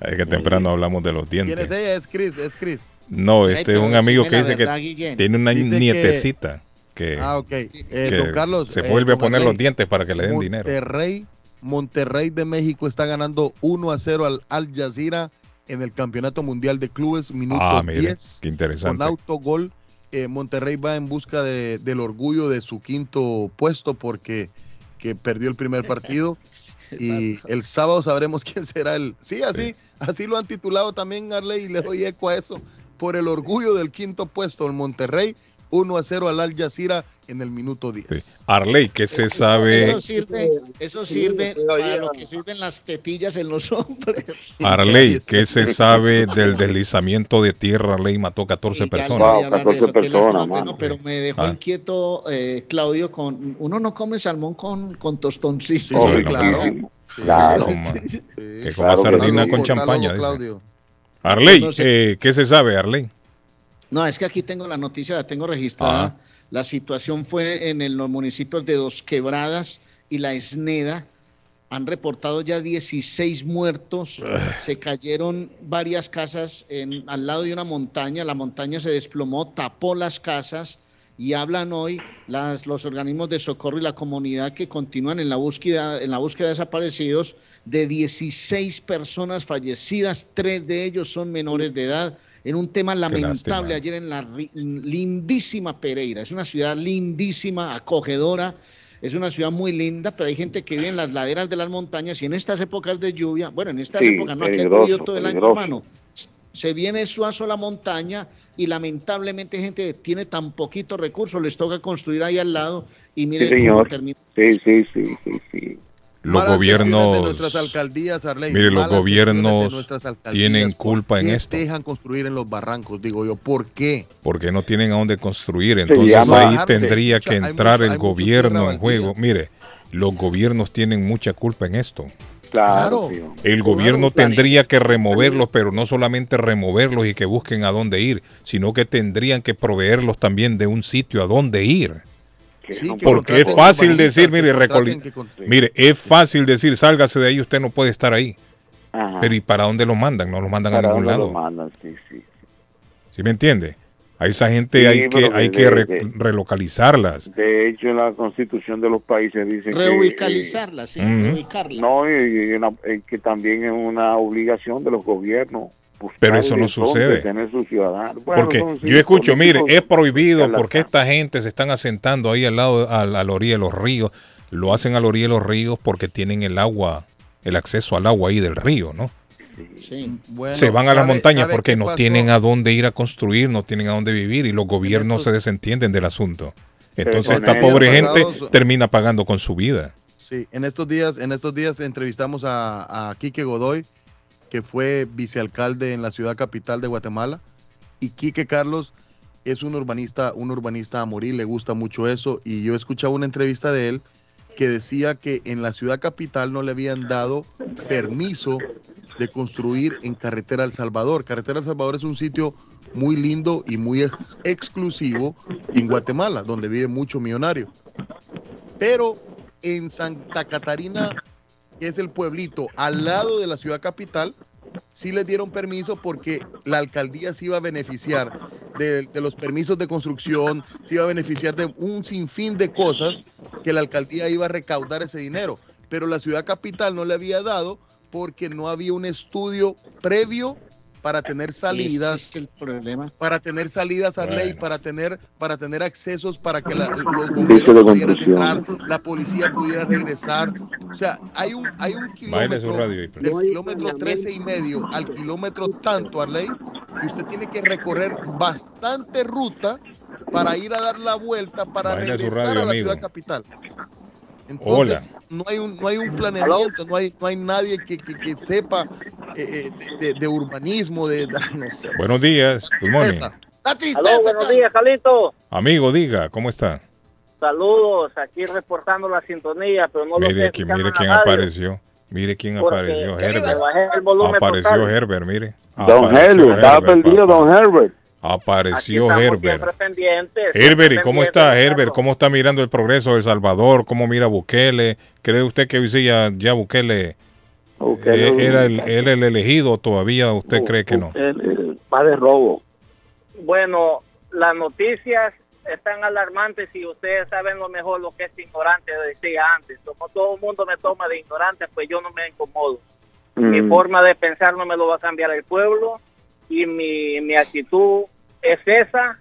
Es que temprano hablamos de los ¿Quién es dientes. ella? Es Chris, es Chris. No, este es un amigo que dice verdad, que Guillén. tiene una Dice nietecita que, Ah. Eh, que don Carlos. se eh, vuelve a poner Arley, los dientes para que le den dinero. Monterrey, Monterrey de México está ganando 1 a 0 al Al Jazeera en el Campeonato Mundial de Clubes, minuto Ah, mire, 10. qué interesante. Con autogol, eh, Monterrey va en busca de- del orgullo de su quinto puesto porque que perdió el primer partido. Y el sábado sabremos quién será el. Sí, así, así lo han titulado también Arley y le doy eco a eso. Por el orgullo del quinto puesto, el Monterrey, 1 a 0 al Al Jazeera en el minuto 10. Arley, ¿qué se sabe? Eso sirve, eso sirve para lo que sirven las tetillas en los hombres. Arley, ¿qué se sabe del deslizamiento de tierra? Arley mató 14 Ya le personas. hablar de eso, qué lástima, personas, bueno, pero me dejó Ah. inquieto eh, Claudio con uno no come salmón con, con tostoncito. Oh, no, claro. Claro. Que coma, que coma Claro sardina sí. con champaña. dice. Claudio. Arley, No sé. eh, ¿qué se sabe, Arley? No, es que aquí tengo la noticia, la tengo registrada. Ajá. La situación fue en el- los municipios de Dos Quebradas y La Esneda. Han reportado ya 16 muertos. Se cayeron varias casas en- al lado de una montaña. La montaña se desplomó, tapó las casas y hablan hoy las, los organismos de socorro y la comunidad que continúan en la búsqueda, en la búsqueda de desaparecidos de 16 personas fallecidas. Tres de ellos son menores de edad. En un tema lamentable ayer en la lindísima Pereira. Es una ciudad lindísima, acogedora. Es una ciudad muy linda, pero hay gente que vive en las laderas de las montañas y en estas épocas de lluvia, bueno, en estas Sí, épocas no, ha llovido todo el año, hermano. Se viene suazo la montaña y lamentablemente gente que tiene tan poquitos recursos, les toca construir ahí al lado y Sí, miren cómo termina. Sí, sí, sí, sí, sí. Los Malas decisiones de gobiernos, nuestras alcaldías, Arley, mire, los de gobiernos nuestras alcaldías. tienen ¿Por culpa en esto. dejan construir en los barrancos? Digo yo, ¿por qué? porque no tienen a dónde construir. Entonces ahí tendría Mucha- que entrar mucho- el gobierno en juego. Mire, los gobiernos tienen mucha culpa en esto. Claro. El gobierno tendría que removerlos, pero no solamente removerlos y que busquen a dónde ir, sino que tendrían que proveerlos también de un sitio a dónde ir. Sí, que Porque es fácil decir, mire, mire, es fácil decir, sálgase de ahí, usted no puede estar ahí. Ajá. Pero ¿y para dónde lo mandan? No lo mandan a ¿Para ningún dónde lado. lo mandan? Sí, sí. ¿Sí me entiende? A esa gente hay que, hay que relocalizarlas. De hecho, en la constitución de los países dice Reubicalizarlas, sí, No, y, que también es una obligación de los gobiernos pero eso no sucede. porque yo escucho, mire, es prohibido porque esta gente se están asentando ahí al lado, a, la orilla de los ríos. Lo hacen a la orilla de los ríos porque tienen el agua, el acceso al agua ahí del río, ¿no? Se van a las montañas porque no tienen a dónde ir a construir, no tienen a dónde vivir y los gobiernos se desentienden del asunto. Entonces esta pobre gente termina pagando con su vida. Sí, en estos días, en estos días entrevistamos a, a Quique Godoy, que fue vicealcalde en la ciudad capital de Guatemala. Y Quique Carlos es un urbanista, un urbanista a morir, le gusta mucho eso. Y yo escuchaba una entrevista de él que decía que en la ciudad capital no le habían dado permiso de construir en Carretera El Salvador. Carretera El Salvador es un sitio muy lindo y muy exclusivo en Guatemala, donde vive mucho millonario. Pero en Santa Catarina que es el pueblito al lado de la ciudad capital, sí les dieron permiso porque la alcaldía se iba a beneficiar de, los permisos de construcción, se iba a beneficiar de un sinfín de cosas que la alcaldía iba a recaudar ese dinero. Pero la ciudad capital no le había dado porque no había un estudio previo para tener salidas, el problema. para tener salidas a ley, para tener, para tener accesos para que los bomberos pudieran entrar, la policía pudiera regresar. O sea, hay un, hay un kilómetro del kilómetro 13 y medio al kilómetro tanto a ley que usted tiene que recorrer bastante ruta para ir a dar la vuelta para regresar a la ciudad capital. Entonces, no hay un, no hay un planeamiento, no hay, no hay nadie que, que, sepa eh, eh, de, urbanismo, de, no sé. Buenos días, buenos días, Calito. Amigo, diga, ¿cómo está? Saludos, aquí reportando la sintonía, pero no mire, lo sé. mire quién apareció. Mire quién apareció, Herbert. Apareció Herbert, mire. Don Herbert, estaba perdido Don Herbert. Apareció Herbert. Herbert, ¿y cómo está Herbert? ¿Cómo está mirando el progreso de El Salvador? ¿Cómo mira Bukele? ¿Cree usted que hoy sí ya, Bukele, eh, era el, él el elegido todavía usted cree que no? El, padre robo. Bueno, las noticias están alarmantes y ustedes saben lo mejor lo que es ignorante, decía antes. Como todo el mundo me toma de ignorante, pues yo no me incomodo. Mi mm. forma de pensar no me lo va a cambiar el pueblo y mi, mi actitud es esa.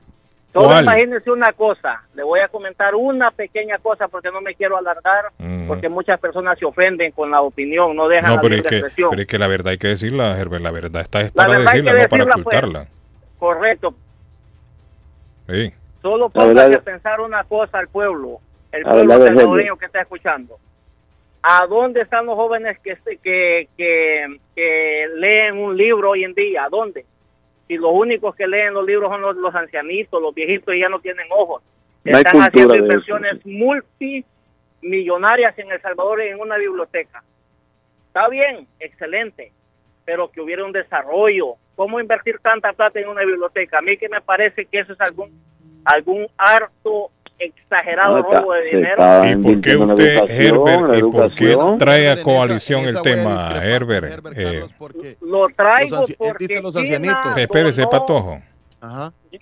Solo imagínense una cosa, le voy a comentar una pequeña cosa porque no me quiero alargar, porque muchas personas se ofenden con la opinión, no dejan no, pero es que, pero es que la verdad hay que decirla, Herbert, la verdad está es para decirla, no para pues. ocultarla. correcto. Sí. Solo póngase pensar una cosa al pueblo, el pueblo salvadoreño que está escuchando. ¿A dónde están los jóvenes que, que, que, que leen un libro hoy en día? ¿A dónde? Y los únicos que leen los libros son los, ancianitos, los viejitos y ya no tienen ojos. Están haciendo inversiones multimillonarias en El Salvador en una biblioteca. Está bien, excelente, pero que hubiera un desarrollo. ¿Cómo invertir tanta plata en una biblioteca? A mí que me parece que eso es algún algún harto exagerado robo de dinero. ¿Y por qué usted, Herbert, y por qué trae a coalición el tema, Herbert? Eh, lo traigo porque China Espérese, Patojo.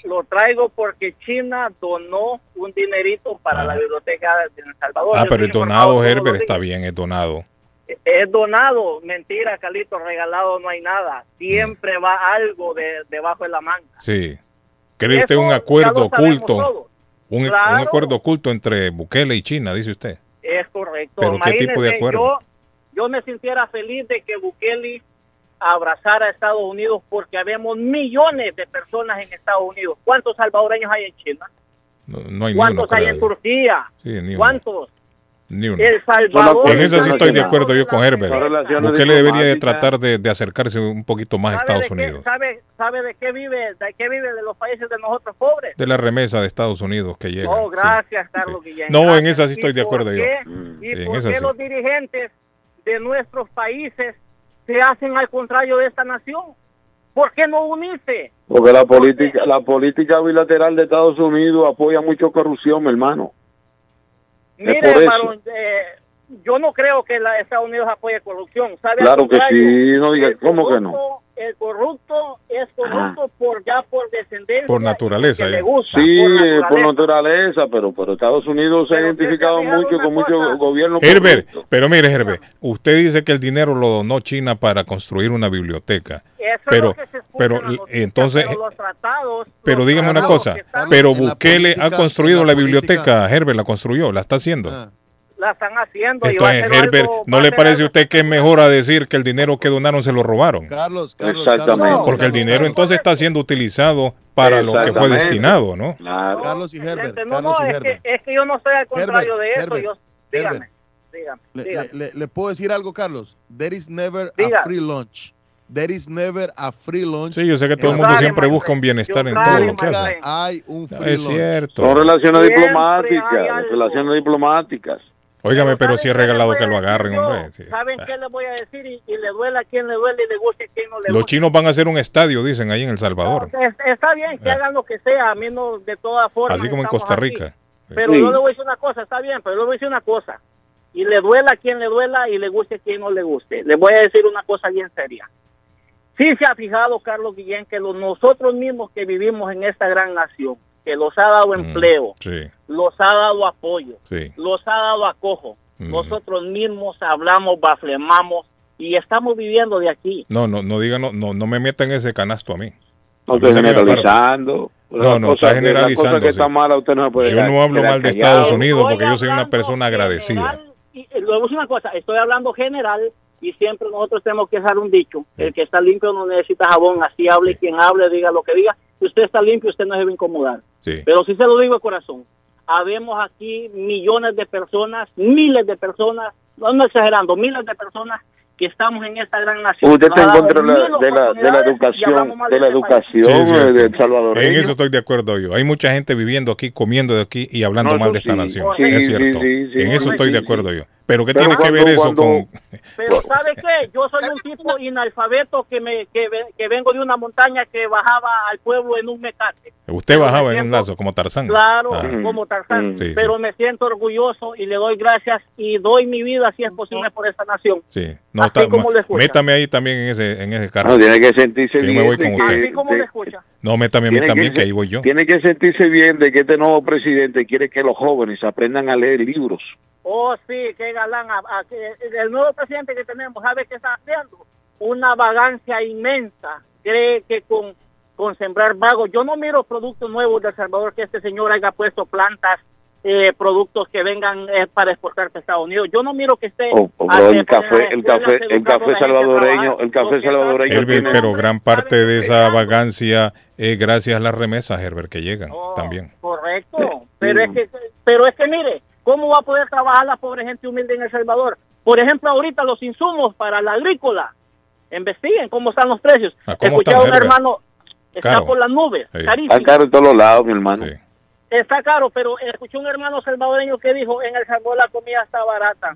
Lo traigo porque China donó un dinerito para la biblioteca de El Salvador. Ah, pero es donado, Herbert, está bien, es donado. Es donado, mentira, Calito, regalado no hay nada. Siempre va algo de, debajo de la manga. Sí. ¿Cree usted un acuerdo oculto? Un, acuerdo oculto entre Bukele y China, dice usted. Es correcto. ¿Pero qué tipo de acuerdo? Yo, me sintiera feliz de que Bukele abrazara a Estados Unidos porque habemos millones de personas en Estados Unidos. ¿Cuántos salvadoreños hay en China? No, hay ¿Cuántos hay en Turquía? ¿Cuántos? Ni uno. En eso sí estoy de acuerdo yo con Herbert. Bukele debería de tratar de, de, acercarse un poquito más a Estados Unidos. Sabe, ¿Sabe de qué vive? ¿De qué vive de los países de nosotros pobres? De la remesa de Estados Unidos que llega. Oh, gracias, Carlos Guillén. No, en esa sí estoy de acuerdo yo. ¿Y por qué los dirigentes de nuestros países se hacen al contrario de esta nación? ¿Por qué no unirse? Porque la política, la política bilateral de Estados Unidos apoya mucho corrupción, mi hermano. Mire, varón, eh, yo no creo que la Estados Unidos apoye corrupción. ¿sabe? Claro que sí, no diga, ¿cómo que no? El corrupto es corrupto por ya por descendencia. Por naturaleza. Le gusta, Sí, por eh, por naturaleza. pero, pero Estados Unidos se ha identificado mucho con muchos gobiernos Herbert, corruptos. pero mire, Herbert, usted dice que el dinero lo donó China para construir una biblioteca. Eso pero, es lo que se escucha pero en la noticia, entonces, pero los tratados, pero los dígame una cosa, pero Bukele política- ha construido la, biblioteca, Herbert la construyó, la está haciendo. La están haciendo. y va a Entonces, ser Herbert, algo- ¿no le parece a usted que es mejor a decir que el dinero que donaron se lo robaron? Carlos, Carlos, Exactamente. Carlos, Porque el dinero entonces está siendo utilizado para lo que fue destinado, ¿no? Carlos y Herbert. No, Carlos no, y es que, es que yo no estoy al contrario Herbert, de eso. Herbert, yo, dígame, dígame, Le, dígame. le- le- le puedo decir algo, Carlos. There is never Diga. a free lunch. There is never a free lunch. Sí, yo sé que todo el mundo siempre busca un bienestar en todo lo que hace. hay un No, free es lunch. cierto. Son relaciones Siempre diplomáticas, relaciones diplomáticas. Óigame, pero ¿saben si es qué les regalado que lo agarren, yo? hombre. sí. ¿Saben qué les voy a decir? Y, y le duele a quien le duele y le guste a quien no le Los guste. chinos van a hacer un estadio, dicen, ahí en El Salvador. Es- Está bien que Eh. hagan lo que sea, a mí no, de todas formas. Así como en Costa aquí. Rica. Pero Sí. yo le voy a decir una cosa, está bien, pero yo le voy a decir una cosa. Y le duela a quien le duela y le guste a quien no le guste. Le voy a decir una cosa bien seria. Sí se ha fijado, Carlos Guillén, que nosotros mismos que vivimos en esta gran nación, los ha dado empleo, Sí, los ha dado apoyo, sí. los ha dado acojo, nosotros mismos hablamos, baflemamos y estamos viviendo de aquí. No, no, no digan, no, no, no me metan ese canasto a mí. No estoy generalizando. No, no, está generalizando. Que está mala usted no se puede Yo no hablo mal de callado. Estados Unidos porque yo soy una persona agradecida. Y, eh, luego es una cosa, estoy hablando general y siempre nosotros tenemos que dejar un dicho, el que está limpio no necesita jabón, así hable quien hable, diga lo que diga, si usted está limpio usted no se debe incomodar. Sí. Pero sí se lo digo de corazón, habemos aquí millones de personas, miles de personas, no, no exagerando, miles de personas que estamos en esta gran nación. Usted está en contra de la, de la, de la educación, de la este país. educación Sí, eh, cierto. del salvadoreño. En eso estoy de acuerdo yo. Hay mucha gente viviendo aquí, comiendo de aquí y hablando No, mal de esta sí. nación. Sí, es sí, cierto. sí, sí, en eso sí, estoy sí, de sí. acuerdo yo. Pero ¿qué Pero tiene que cuando- ver eso cuando- con...? Pero ¿sabe qué? Yo soy un tipo inalfabeto que me que, ve- que vengo de una montaña que bajaba al pueblo en un mecate. Usted Pero bajaba me en un siento- lazo como Tarzán. Claro, Ah. como Tarzán. Sí, pero me siento orgulloso y le doy gracias y doy mi vida si es posible por esta nación. Sí. No, Así está- como escucha. métame ahí también en ese, en ese carro. No, tiene que sentirse Que yo bien. me voy de con que- usted. Así como le escucha. No, métame a mí también, que se- ahí voy yo. Tiene que sentirse bien de que este nuevo presidente quiere que los jóvenes aprendan a leer libros. Oh, sí, qué galán. A- a- que- el nuevo presidente que tenemos, ¿sabe qué está haciendo? Una vagancia inmensa. Cree que con, con sembrar vagos, yo no miro productos nuevos de El Salvador que este señor haya puesto plantas, eh, productos que vengan eh, para exportar a Estados Unidos. Yo no miro que esté... O- o, bro, que el café, el café, el café salvadoreño, el café salvadoreño Herbert, tiene- pero gran parte de esa vagancia es gracias a las remesas, Herbert, que llegan también. Correcto, pero es que pero es que mire, ¿cómo va a poder trabajar la pobre gente humilde en El Salvador? Por ejemplo, ahorita los insumos para la agrícola, investiguen cómo están los precios. Ah, ¿cómo Escuché a un hermano, está Caro. por las nubes, Sí. carísimo. Está caro en todos los lados, mi hermano. Está caro, pero escuché un hermano salvadoreño que dijo, en El Salvador la comida está barata.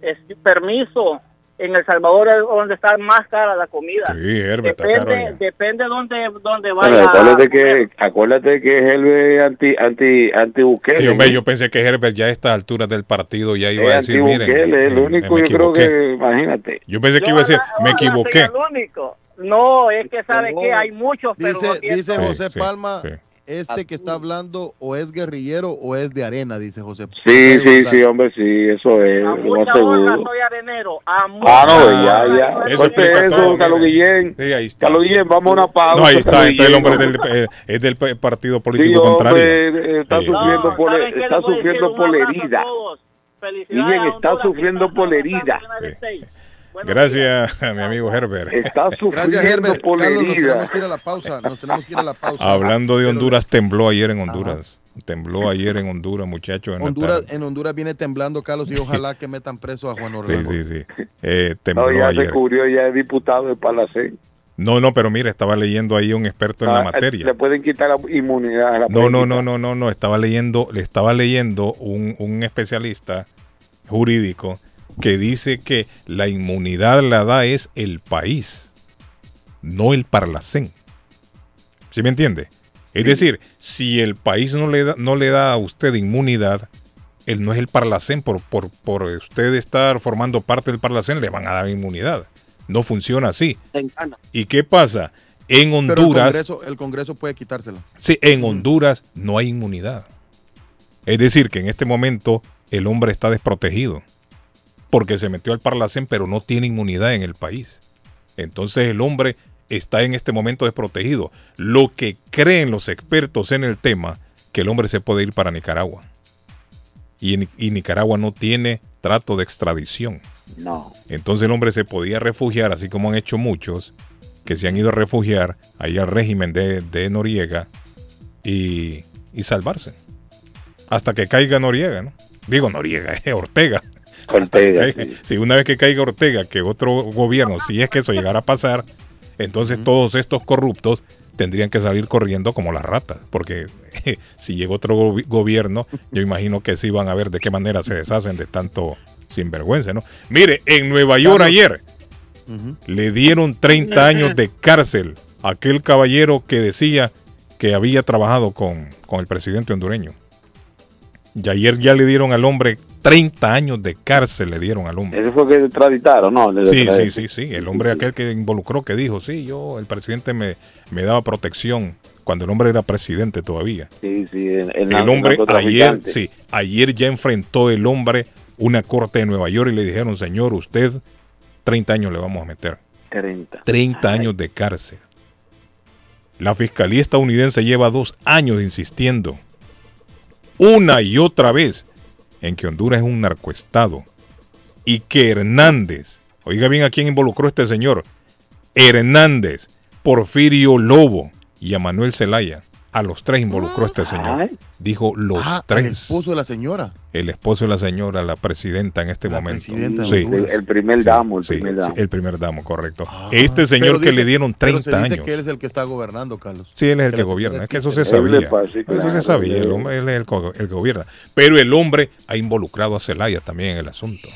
Es, permiso, en El Salvador es donde está más cara la comida. Sí, Herbert, está caro Depende, depende dónde, dónde Pero vaya. acuérdate que, acuérdate que es el anti, anti, anti Bukele. Sí, hombre, yo pensé que Herbert ya a estas alturas del partido ya iba a Es decir, miren, anti-Bukele, el eh, único me yo creo equivoqué. que, imagínate. Yo pensé que iba a decir, me equivoqué. el único. No, es que sabe que hay muchos, pero Dice, dice José sí, Palma, sí. Este que está hablando o es guerrillero o es de arena, dice José. Sí, sí, sí, hombre, sí, eso es, A mucha seguro. soy arenero. A Ah, mucha no, honra ya, ya. Eso explica todo, eso, Carlos. Guillén. Sí, ahí está. Carlos Guillén, vamos a una pausa. No, ahí está, entonces el hombre del, eh, es del partido Sí, político contrario. hombre, está Sí. sufriendo No, por, ¿saben qué está sufriendo por herida. Guillén está sufriendo está por herida. Gracias a mi amigo Herbert. Está Gracias, sufriendo Herbert. por la Carlos, nos herida. tenemos que ir a la pausa. Nos tenemos que ir a la pausa. Hablando de Honduras, tembló ayer en Honduras. Tembló ayer en Honduras, muchachos. en Honduras, en Honduras viene temblando, Carlos, y ojalá que metan preso a Juan Sí, Orlando. sí, sí. Eh, tembló No, ya ayer. se cubrió, ya es diputado de Palacén. No, no, pero mire, estaba leyendo ahí un experto en la Ah, materia. Le pueden quitar la inmunidad a la No, no, no, no, no, no. Estaba leyendo, le estaba leyendo un, un especialista jurídico que dice que la inmunidad la da es el país, no el parlacén. ¿Sí me entiende? Es decir, si el país no le da, no le da a usted inmunidad, él no es el Parlacén, por, por, por usted estar formando parte del Parlacén le van a dar inmunidad. No funciona así. ¿Y qué pasa? En Honduras... el, Congreso, puede quitársela. Sí, en Honduras no hay inmunidad. Es decir, que en este momento el hombre está desprotegido porque se metió al Parlacén pero no tiene inmunidad en el país. Entonces el hombre está en este momento desprotegido. Lo que creen los expertos en el tema, que el hombre se puede ir para Nicaragua. Y, Nicaragua no tiene trato de extradición. No. Entonces el hombre se podía refugiar, así como han hecho muchos, que se han ido a refugiar ahí al régimen de, Noriega y, y, salvarse. Hasta que caiga Noriega, ¿no? Digo Noriega, Ortega. Ortega. Si una vez que caiga Ortega, que otro gobierno, si es que eso llegara a pasar, entonces todos estos corruptos tendrían que salir corriendo como las ratas, porque si llega otro gobierno, yo imagino que sí van a ver de qué manera se deshacen de tanto sinvergüenza, ¿no? Mire, en Nueva York ayer le dieron 30 años de cárcel a aquel caballero que decía que había trabajado con, con el presidente hondureño. Y ayer ya le dieron al hombre 30 años de cárcel le dieron al hombre. Eso fue que extraditaron, ¿no? Sí, sí, sí, sí. El hombre aquel que involucró, que dijo, sí, yo, el presidente me, me daba protección cuando el hombre era presidente todavía. Sí, sí. El, el hombre ayer, sí, ayer ya enfrentó el hombre una corte de Nueva York y le dijeron, señor, usted 30 años le vamos a meter. 30. 30 años de cárcel. La fiscalía estadounidense lleva dos años insistiendo una y otra vez en que Honduras es un narcoestado. Y que Hernández, oiga bien a quién involucró este señor, Hernández, Porfirio Lobo y a Manuel Zelaya, a los tres involucró este señor. Dijo los ah, tres. El esposo de la señora. El esposo de la señora, la presidenta en este momento. sí. el, primer damo. El, primer damo. el primer damo, correcto. Ah, este señor que le dieron 30 pero se dice que él es el que está gobernando, Carlos. Sí, él es el que, gobierna. Es que eso se sabía. Eso se sabía. El hombre, él es el, que gobierna. Pero el hombre ha involucrado a Zelaya también en el asunto.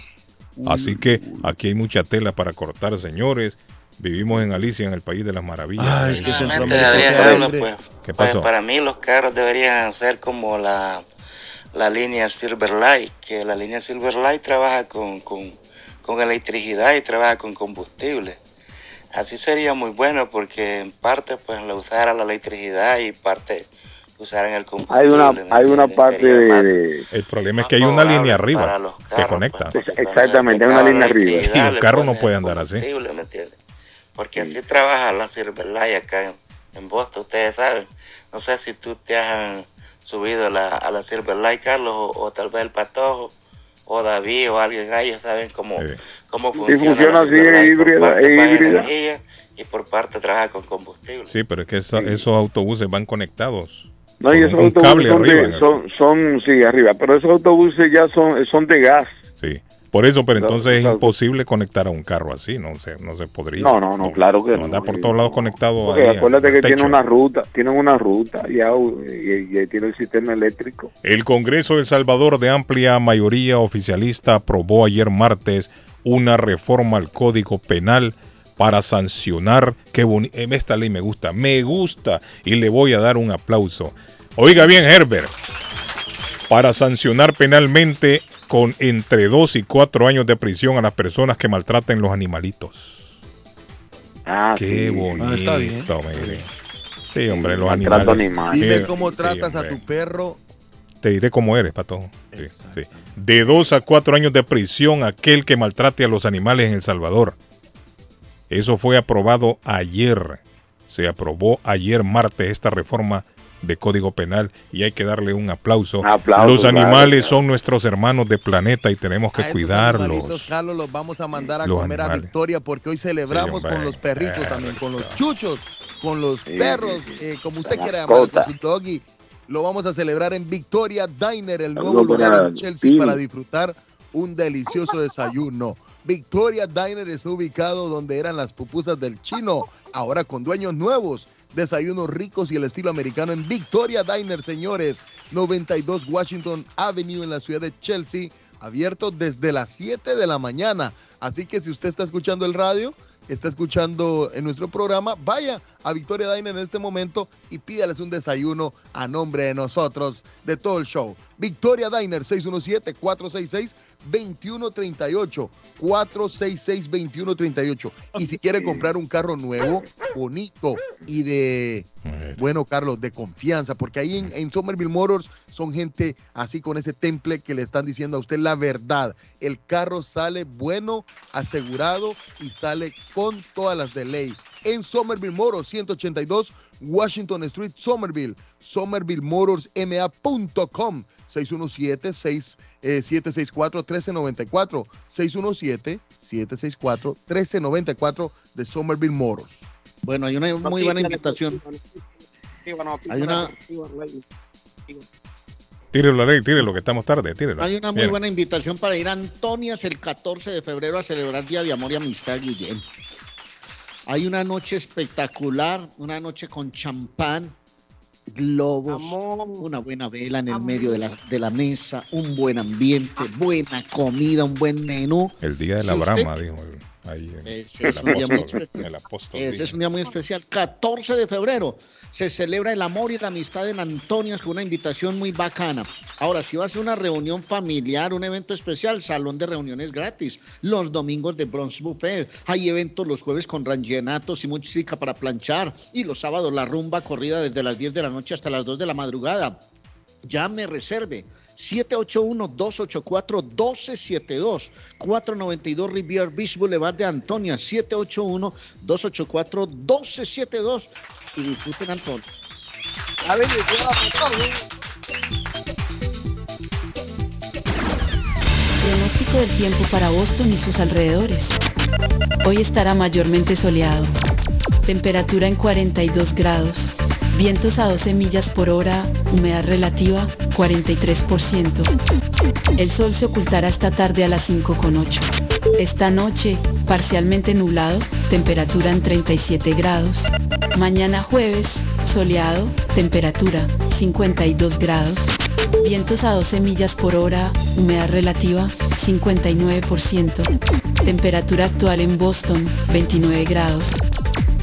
Así que aquí hay mucha tela para cortar, señores. Vivimos en Alicia, en el país de las maravillas. Ay, pues, ¿Qué pues, pasó? para mí los carros deberían ser como la, la línea Silverlight, que la línea Silverlight trabaja con, con, con electricidad y trabaja con combustible. Así sería muy bueno porque en parte pues lo usara la electricidad y parte usaran el combustible. Hay una, hay una parte de, El problema es que hay una línea arriba que conecta. Pues, Exactamente, hay una línea arriba. Y los carros no pueden andar así porque así trabaja la Silverlight acá en, Boston, ustedes saben. No sé si tú te has subido la, a la Silverlight, Carlos, o, tal vez el Patojo, o David, o alguien ahí, saben cómo, cómo funciona. Sí, funciona así, híbrida, y por parte trabaja con combustible. Sí, pero es que esos autobuses van conectados. No, y esos autobuses son, son, son, sí, arriba, pero esos autobuses ya son, son de gas. Por eso, pero entonces es imposible conectar a un carro así, no se, no se podría. No, no, no, claro que no. Andar por todos lados conectado. acuérdate que tiene una ruta, tienen una ruta y, y, tiene el sistema eléctrico. El Congreso de El Salvador de amplia mayoría oficialista aprobó ayer martes una reforma al Código Penal para sancionar, qué bonito, esta ley me gusta, me gusta y le voy a dar un aplauso. Oiga bien, Herbert, para sancionar penalmente con entre 2 y 4 años de prisión a las personas que maltraten los animalitos. Ah, Qué bonito, ah, está bien. Sí, hombre, los animales. Dime cómo tratas a tu perro. Te diré cómo eres, pato. Sí, de 2 a 4 años de prisión aquel que maltrate a los animales en El Salvador. Eso fue aprobado ayer. Se aprobó ayer martes esta reforma de Código Penal y hay que darle un aplauso. los animales son nuestros hermanos de planeta y tenemos que cuidarlos. Carlos, los vamos a mandar a comer a Victoria porque hoy celebramos con los perritos también, con los chuchos, con los perros, eh, como usted quiera llamarlo, con su doggy. Lo vamos a celebrar en Victoria Diner, el nuevo lugar en Chelsea para disfrutar un delicioso desayuno. Victoria Diner está ubicado donde eran las pupusas del chino, ahora con dueños nuevos Desayunos ricos y el estilo americano en Victoria Diner, señores. 92 Washington Avenue en la ciudad de Chelsea. Abierto desde las 7 de la mañana. Así que si usted está escuchando el radio, está escuchando en nuestro programa, vaya a Victoria Diner en este momento y pídales un desayuno a nombre de nosotros, de todo el show. Victoria Diner 617-466-2138. 466-2138. Y si quiere comprar un carro nuevo, bonito y de, bueno, Carlos, de confianza, porque ahí en, en Somerville Motors son gente así con ese temple que le están diciendo a usted la verdad. El carro sale bueno, asegurado y sale con todas las de ley en Somerville Motors, 182 Washington Street, Somerville, somervillemotorsma.com, 617-764-1394, 617-764-1394 de Somerville Motors. Bueno, hay una muy buena invitación. Hay una... Tírelo, ley, tírelo, que estamos tarde, tírelo. Hay una muy buena invitación para ir a Antonias el 14 de febrero a celebrar Día de Amor y Amistad, Guillén. Hay una noche espectacular, una noche con champán, globos, una buena vela en el medio de la, de la, mesa, un buen ambiente, buena comida, un buen menú. El día de la brama, dijo. Ese es un día muy especial. Ese es un día muy especial. 14 de febrero se celebra el amor y la amistad en Antonias con una invitación muy bacana. Ahora, si va a ser una reunión familiar, un evento especial, salón de reuniones gratis. Los domingos de Bronze Buffet. Hay eventos los jueves con rangenatos y música para planchar. Y los sábados la rumba corrida desde las 10 de la noche hasta las 2 de la madrugada. Llame, reserve 781-284-1272, 492 Rivier Beach Boulevard de Antonia, 781-284-1272 y disfruten Antonio. Pronóstico del tiempo para Boston y sus alrededores. Hoy estará mayormente soleado. Temperatura en 42 grados. Vientos a 12 millas por hora, humedad relativa 43%. El sol se ocultará esta tarde a las 5.8. Esta noche, parcialmente nublado, temperatura en 37 grados. Mañana jueves, soleado, temperatura 52 grados. Vientos a 12 millas por hora, humedad relativa 59%. Temperatura actual en Boston 29 grados.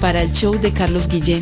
Para el show de Carlos Guillén,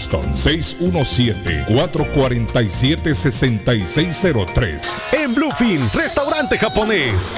617-447-6603. En Bluefin, restaurante japonés.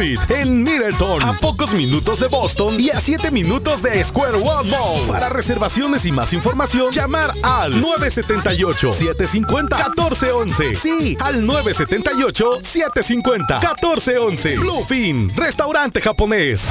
en Middleton, a pocos minutos de Boston y a 7 minutos de Square One Mall. Para reservaciones y más información, llamar al 978 750 1411 Sí, al 978-750-1411. Bluefin, restaurante japonés.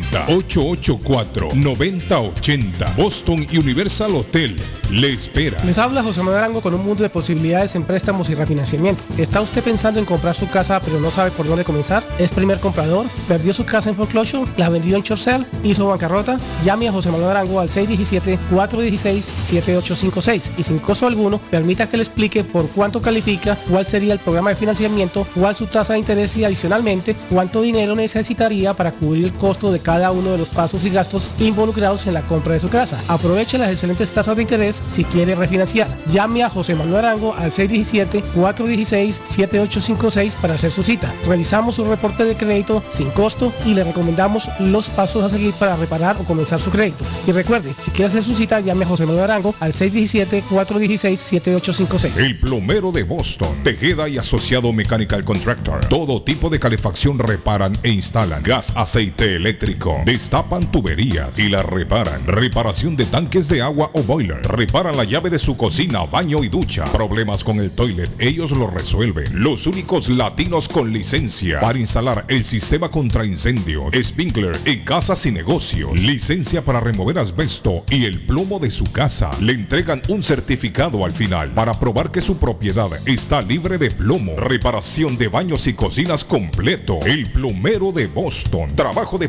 884-9080. Boston Universal Hotel. le espera. Les habla José Manuel Arango con un mundo de posibilidades en préstamos y refinanciamiento. ¿Está usted pensando en comprar su casa pero no sabe por dónde comenzar? ¿Es primer comprador? ¿Perdió su casa en foreclosure? ¿La vendió en Chorcel? ¿Hizo bancarrota? Llame a José Manuel Arango al 617-416-7856 y sin costo alguno permita que le explique por cuánto califica, cuál sería el programa de financiamiento, cuál su tasa de interés y adicionalmente cuánto dinero necesitaría para cubrir el costo de cada uno de los pasos y gastos involucrados en la compra de su casa. Aproveche las excelentes tasas de interés si quiere refinanciar. Llame a José Manuel Arango al 617-416-7856 para hacer su cita. Revisamos su reporte de crédito sin costo y le recomendamos los pasos a seguir para reparar o comenzar su crédito. Y recuerde, si quiere hacer su cita, llame a José Manuel Arango al 617-416-7856. El plomero de Boston, Tejeda y Asociado Mechanical Contractor. Todo tipo de calefacción reparan e instalan. Gas, aceite eléctrico. Destapan tuberías y la reparan. Reparación de tanques de agua o boiler. Reparan la llave de su cocina, baño y ducha. Problemas con el toilet, ellos lo resuelven. Los únicos latinos con licencia para instalar el sistema contra incendio, Spinkler en casas y negocios. Licencia para remover asbesto y el plomo de su casa. Le entregan un certificado al final para probar que su propiedad está libre de plomo. Reparación de baños y cocinas completo. El plomero de Boston. Trabajo de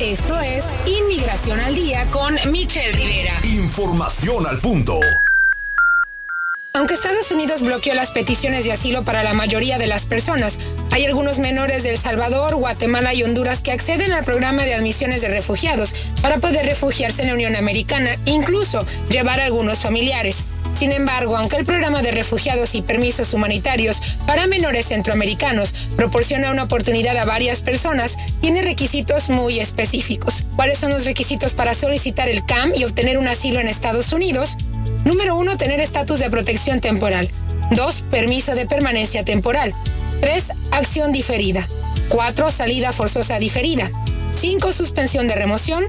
Esto es Inmigración al Día con Michelle Rivera. Información al punto. Aunque Estados Unidos bloqueó las peticiones de asilo para la mayoría de las personas, hay algunos menores de El Salvador, Guatemala y Honduras que acceden al programa de admisiones de refugiados para poder refugiarse en la Unión Americana, incluso llevar a algunos familiares. Sin embargo, aunque el programa de refugiados y permisos humanitarios para menores centroamericanos proporciona una oportunidad a varias personas, tiene requisitos muy específicos. ¿Cuáles son los requisitos para solicitar el CAM y obtener un asilo en Estados Unidos? Número 1. Tener estatus de protección temporal. 2. Permiso de permanencia temporal. 3. Acción diferida. 4. Salida forzosa diferida. 5. Suspensión de remoción.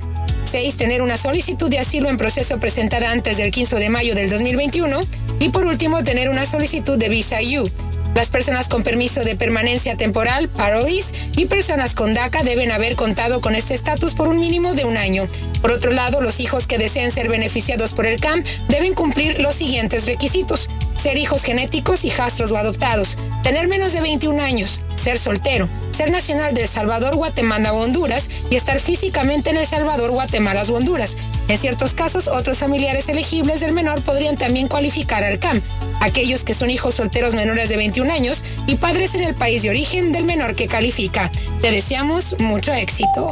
6. Tener una solicitud de asilo en proceso presentada antes del 15 de mayo del 2021. Y por último, tener una solicitud de visa U. Las personas con permiso de permanencia temporal, parolees, y personas con DACA deben haber contado con este estatus por un mínimo de un año. Por otro lado, los hijos que deseen ser beneficiados por el CAM deben cumplir los siguientes requisitos. Ser hijos genéticos, hijastros o adoptados, tener menos de 21 años, ser soltero, ser nacional de El Salvador, Guatemala o Honduras y estar físicamente en El Salvador, Guatemala o Honduras. En ciertos casos, otros familiares elegibles del menor podrían también cualificar al CAM. Aquellos que son hijos solteros menores de 21 años y padres en el país de origen del menor que califica. Te deseamos mucho éxito.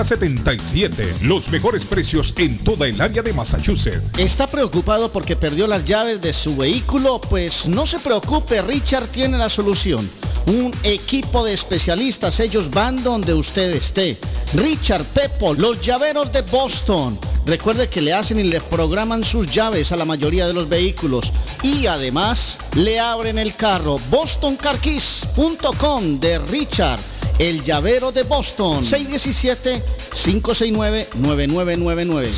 77. Los mejores precios en toda el área de Massachusetts. ¿Está preocupado porque perdió las llaves de su vehículo? Pues no se preocupe, Richard tiene la solución. Un equipo de especialistas, ellos van donde usted esté. Richard Pepo, los llaveros de Boston. Recuerde que le hacen y le programan sus llaves a la mayoría de los vehículos. Y además le abren el carro. BostonCarKeys.com de Richard el llavero de Boston. 617-569-9999.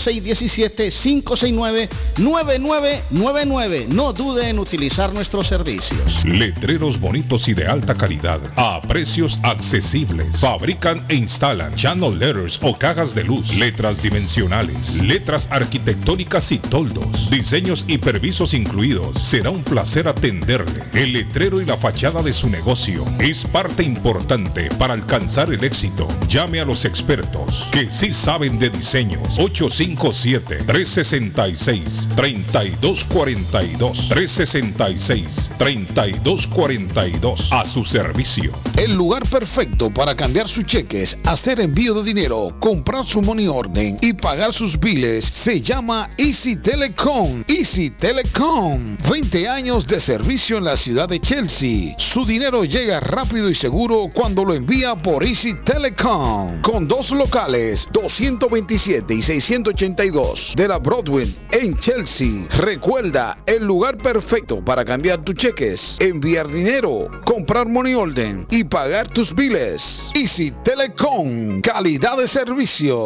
617-569-9999. No dude en utilizar nuestros servicios. Letreros bonitos y de alta calidad. A precios accesibles. Fabrican e instalan channel letters o cajas de luz. Letras dimensionales. Letras arquitectónicas y toldos. Diseños y permisos incluidos. Será un placer atenderle. El letrero y la fachada de su negocio es parte importante para para alcanzar el éxito. Llame a los expertos que sí saben de diseños. 857-366-3242. 366-3242. A su servicio. El lugar perfecto para cambiar sus cheques, hacer envío de dinero, comprar su money orden y pagar sus biles se llama Easy Telecom. Easy Telecom. 20 años de servicio en la ciudad de Chelsea. Su dinero llega rápido y seguro cuando lo envía por Easy Telecom. Con dos locales, 227 y 682 de la Broadway en Chelsea. Recuerda, el lugar perfecto para cambiar tus cheques, enviar dinero, comprar money order y pagar tus biles. Easy Telecom. Calidad de servicio.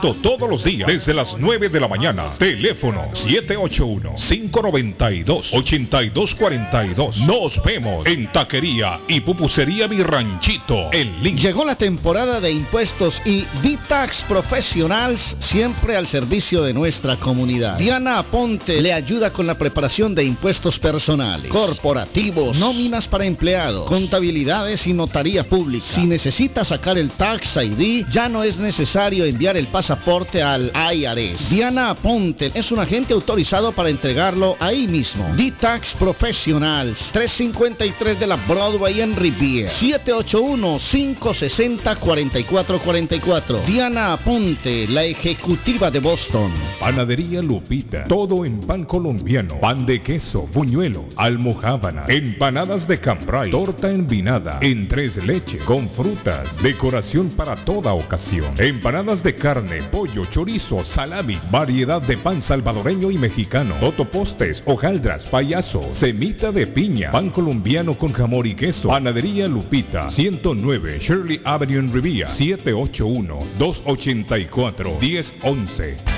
todos los días desde las 9 de la mañana. Teléfono 781-592-8242. Nos vemos en Taquería y Pupusería Mi Ranchito en Link. Llegó la temporada de impuestos y D-Tax Professionals siempre al servicio de nuestra comunidad. Diana Aponte le ayuda con la preparación de impuestos personales, corporativos, nóminas para empleados, contabilidades y notaría pública. Si necesita sacar el Tax ID, ya no es necesario enviar el pasaporte al IRS. Diana Aponte es un agente autorizado para entregarlo ahí mismo. D-Tax Professionals, 353 de la Broadway en Riviera. 781-560-4444. Diana Aponte, la ejecutiva de Boston. Panadería Lupita. Todo en pan colombiano. Pan de queso, buñuelo, almohábana, empanadas de cambray, torta envinada, en tres leches, con frutas, decoración para toda ocasión. Empanadas de carne, pollo, chorizo, salamis, variedad de pan salvadoreño y mexicano, totopostes, hojaldras, payaso, semita de piña, pan colombiano con jamón y queso. Panadería Lupita. 109 Shirley Avenue en Rivia. 781-284-1011.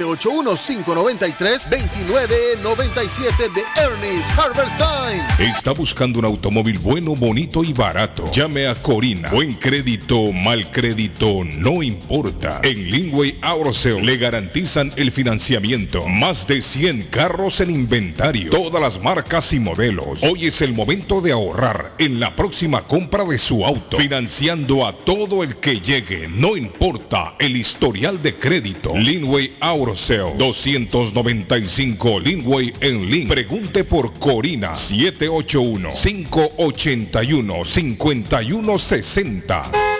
781-593-2997 de Ernest Harvest Time. Está buscando un automóvil bueno, bonito y barato. Llame a Corina. Buen crédito, mal crédito, no importa. En Lingway Auto Sale le garantizan el financiamiento. Más de 100 carros en inventario. Todas las marcas y modelos. Hoy es el momento de ahorrar en la próxima compra de su auto. Financiando a todo el que llegue. No importa el historial de crédito. Linway Auto Sale 295 Linway en Link. Pregunte por Corina 781-581-5160.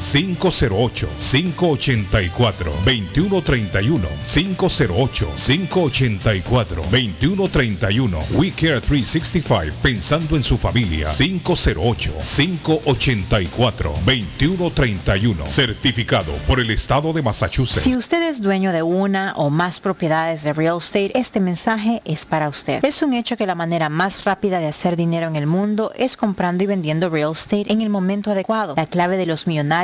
508-584-2131. 508-584-2131. We Care 365. Pensando en su familia. 508-584-2131. Certificado por el Estado de Massachusetts. Si usted es dueño de una o más propiedades de real estate, este mensaje es para usted. Es un hecho que la manera más rápida de hacer dinero en el mundo es comprando y vendiendo real estate en el momento adecuado. La clave de los millonarios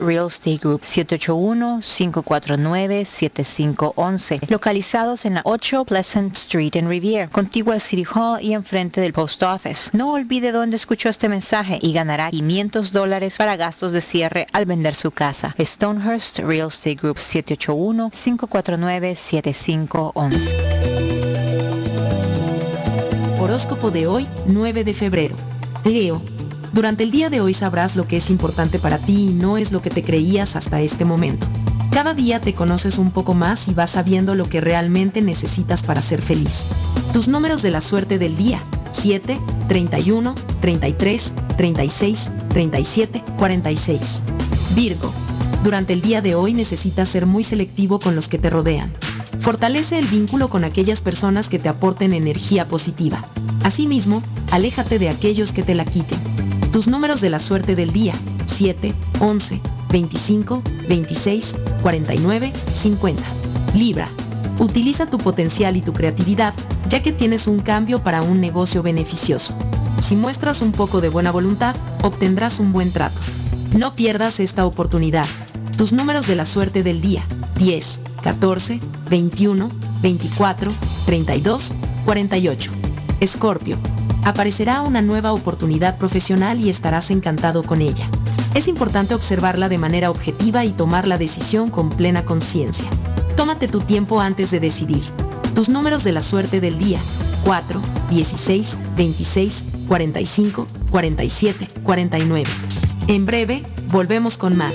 Real Estate Group 781-549-7511, localizados en la 8 Pleasant Street en Rivier, contigua al City Hall y enfrente del Post Office. No olvide dónde escuchó este mensaje y ganará 500 dólares para gastos de cierre al vender su casa. Stonehurst Real Estate Group 781-549-7511. Horóscopo de hoy, 9 de febrero. Leo. Durante el día de hoy sabrás lo que es importante para ti y no es lo que te creías hasta este momento. Cada día te conoces un poco más y vas sabiendo lo que realmente necesitas para ser feliz. Tus números de la suerte del día. 7, 31, 33, 36, 37, 46. Virgo. Durante el día de hoy necesitas ser muy selectivo con los que te rodean. Fortalece el vínculo con aquellas personas que te aporten energía positiva. Asimismo, aléjate de aquellos que te la quiten. Tus números de la suerte del día. 7, 11, 25, 26, 49, 50. Libra. Utiliza tu potencial y tu creatividad, ya que tienes un cambio para un negocio beneficioso. Si muestras un poco de buena voluntad, obtendrás un buen trato. No pierdas esta oportunidad. Tus números de la suerte del día. 10, 14, 21, 24, 32, 48. Escorpio. Aparecerá una nueva oportunidad profesional y estarás encantado con ella. Es importante observarla de manera objetiva y tomar la decisión con plena conciencia. Tómate tu tiempo antes de decidir. Tus números de la suerte del día. 4, 16, 26, 45, 47, 49. En breve, volvemos con más.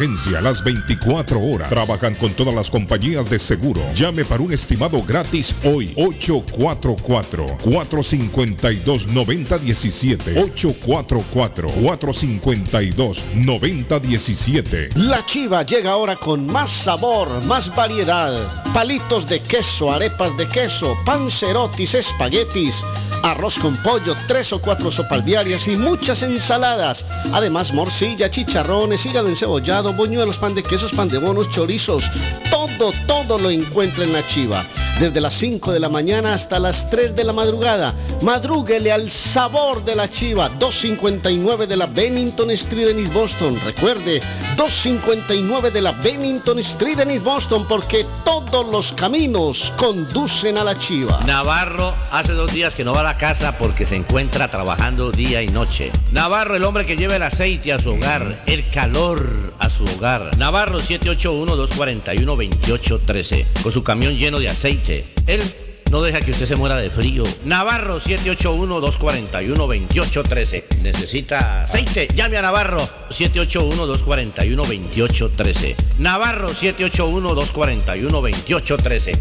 las 24 horas. Trabajan con todas las compañías de seguro. Llame para un estimado gratis hoy. 844-452-9017. 844-452-9017. La chiva llega ahora con más sabor, más variedad. Palitos de queso, arepas de queso, pancerotis, espaguetis, arroz con pollo, tres o cuatro sopalviarias y muchas ensaladas. Además, morcilla, chicharrones, hígado encebollado, boñuelos, pan de quesos, pan de bonos, chorizos. Todo, todo lo encuentra en la chiva. Desde las 5 de la mañana hasta las 3 de la madrugada. Madrúguele al sabor de la chiva. 259 de la Bennington Street en East Boston. Recuerde, 259 de la Bennington Street en East Boston porque todos los caminos conducen a la chiva. Navarro hace dos días que no va a la casa porque se encuentra trabajando día y noche. Navarro, el hombre que lleva el aceite a su hogar, el calor a su hogar. Navarro 781-241-2813, con su camión lleno de aceite. Él no deja que usted se muera de frío. Navarro 781-241-2813. ¿Necesita aceite? Llame a Navarro 781-241-2813. Navarro 781-241-2813.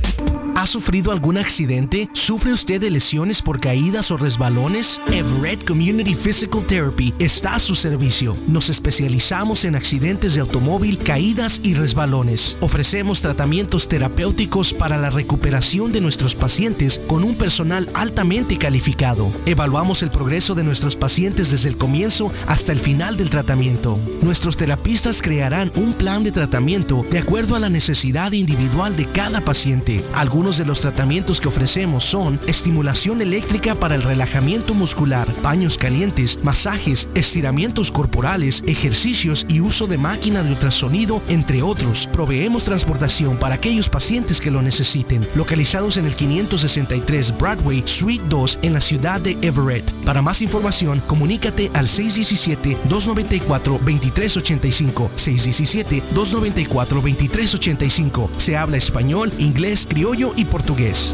¿Ha sufrido algún accidente? ¿Sufre usted de lesiones por caídas o resbalones? Everett Community Physical Therapy está a su servicio. Nos especializamos en accidentes de automóvil, caídas y resbalones. Ofrecemos tratamientos terapéuticos para la recuperación de nuestros pacientes con un personal altamente calificado. Evaluamos el progreso de nuestros pacientes desde el comienzo hasta el final del tratamiento. Nuestros terapistas crearán un plan de tratamiento de acuerdo a la necesidad individual de cada paciente. Algunos de los tratamientos que ofrecemos son estimulación eléctrica para el relajamiento muscular, baños calientes, masajes, estiramientos corporales, ejercicios y uso de máquina de ultrasonido, entre otros. Proveemos transportación para aquellos pacientes que lo necesiten, localizados en el 563 Broadway, Suite 2 en la ciudad de Everett. Para más información, comunícate al 617-294-2385. 617-294-2385. Se habla español, inglés, criollo y portugués.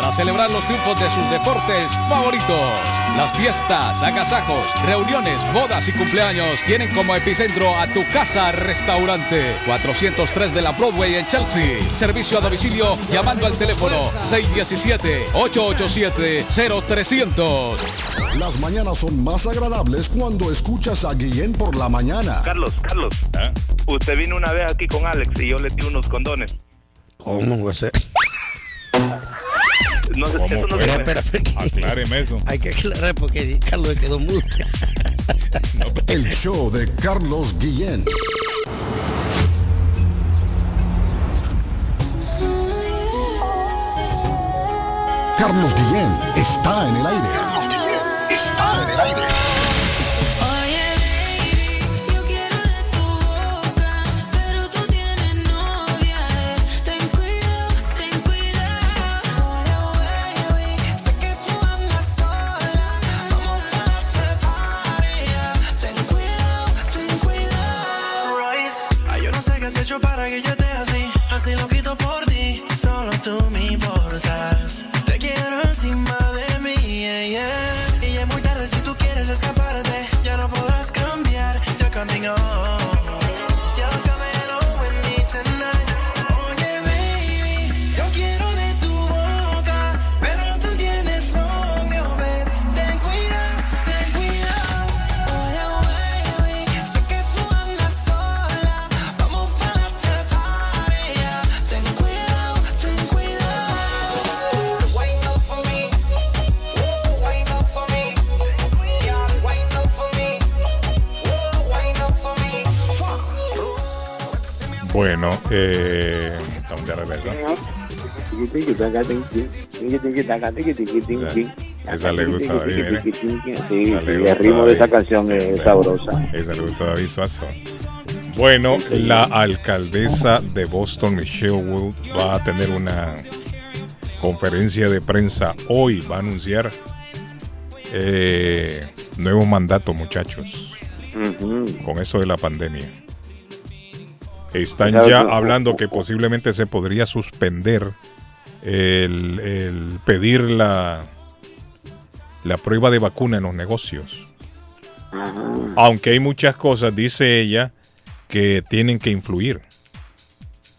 para celebrar los triunfos de sus deportes favoritos. Las fiestas, agasajos, reuniones, bodas y cumpleaños tienen como epicentro a tu casa restaurante 403 de la Broadway en Chelsea. Servicio a domicilio llamando al teléfono 617-887-0300. Las mañanas son más agradables cuando escuchas a Guillén por la mañana. Carlos, Carlos, usted vino una vez aquí con Alex y yo le di unos condones. ¿Cómo va a ser? No sé, eso no fue? se Espera, espera. Acláreme eso. Hay que aclarar porque Carlos quedó mudo. El show de Carlos Guillén. Carlos Guillén está en el aire. Carlos Guillén está en el aire. Para que yo Bueno, eh, estamos. Esa le gusta David. Sí, sí, el ritmo de esa canción es sabrosa. Esa le gusta David Suazo. Bueno, la alcaldesa de Boston, Michelle Wood, va a tener una conferencia de prensa hoy. Va a anunciar eh, nuevos mandatos, muchachos, con eso de la pandemia. Están ya hablando que posiblemente se podría suspender el, el pedir la, la prueba de vacuna en los negocios. Aunque hay muchas cosas, dice ella, que tienen que influir.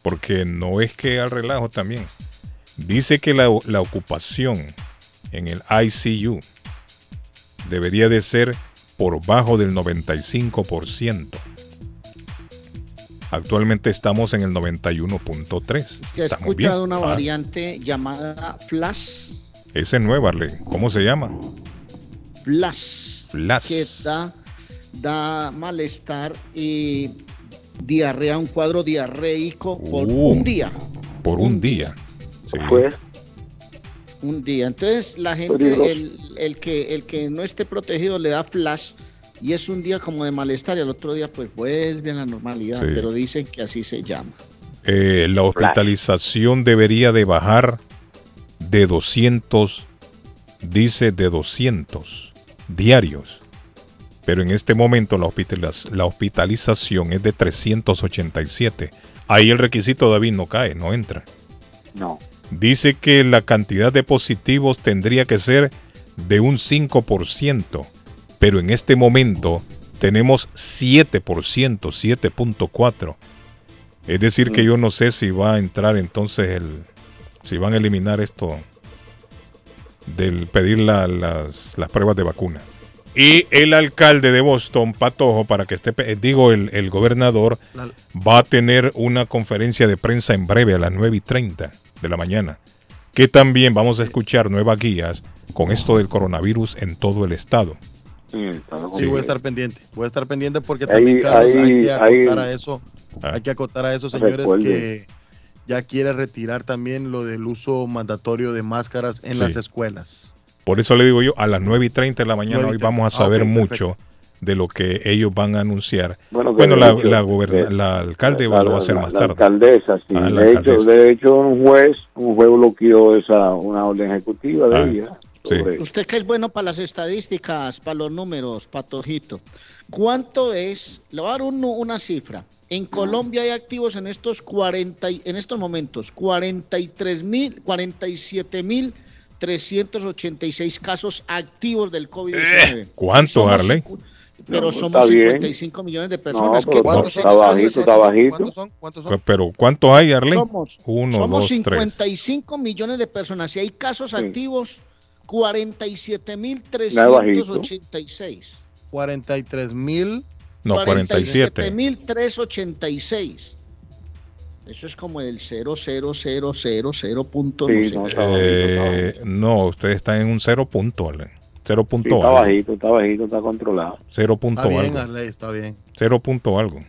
porque no es que al relajo también. Dice que la, la ocupación en el ICU debería de ser por bajo del 95%. Actualmente estamos en el 91.3. ¿Usted ha bien. escuchado una Ah, variante llamada Flash? ese es nuevo, Arley. ¿Cómo se llama? Flash. Flash. Que da, da malestar y diarrea, un cuadro diarreico por Uh, un día. Por un día. Sí. Un día. Entonces la gente, Peligroso. el, el que, el que no esté protegido le da flash y es un día como de malestar y al otro día pues vuelve a la normalidad, Sí. pero dicen que así se llama. Eh, la hospitalización debería de bajar de 200, dice de 200 diarios. Pero en este momento la, hospitaliz- la hospitalización es de 387. Ahí el requisito David no cae, no entra. No. Dice que la cantidad de positivos tendría que ser de un 5%, pero en este momento tenemos 7%, 7.4%. Es decir, que yo no sé si va a entrar entonces el. Si van a eliminar esto del pedir la- las, las pruebas de vacuna. Y el alcalde de Boston, Patojo, para que esté, eh, digo, el, el gobernador, va a tener una conferencia de prensa en breve a las 9 y 30 de la mañana. Que también vamos a escuchar nuevas guías con esto del coronavirus en todo el estado. Sí, voy a estar pendiente. Voy a estar pendiente porque Ahí- también, Carlos, hay que acotar ahí- a eso. Ah. Hay que acotar a eso, señores, Recuerde. que ya quiere retirar también lo del uso mandatorio de máscaras en Sí. las escuelas. Por eso le digo yo, a las 9 y 30 de la mañana 9 y hoy vamos a 30. Ah, saber mucho de lo que ellos van a anunciar. Bueno, Bueno, la, de hecho, la, goberna- de- la alcalde La- lo va a hacer la- más la tarde. alcaldesa, sí. Ah, la de, hecho, alcaldesa. de hecho, un juez, un juez bloqueó esa, una orden ejecutiva de Ah, ella. Sobre- Usted que es bueno para las estadísticas, para los números, Patojito. ¿Cuánto es? Le voy a dar un- una cifra. En Colombia hay activos en estos 40, y- en estos momentos 43 mil, 47 mil 386 casos activos del COVID-19. ¿Cuánto, Somos Arley? Pero No, somos está bien. 55 millones de personas. No, ¿Qué pero porcentaje está bajito, es está bajito. son? Pero ¿cuánto hay, Arley? Somos, Uno, Somos dos, tres. 55 millones de personas. Si hay casos activos, 47.386. 43 mil. No, 47. 47.386. Eso es como el 0.0000 punto. Sí, no sé. no, está Eh, no, ustedes están en un cero punto, Arley. Cero Sí, punto está algo. bajito, está bajito, está controlado. Cero punto Está bien, algo. Arley, está bien. Cero punto algo.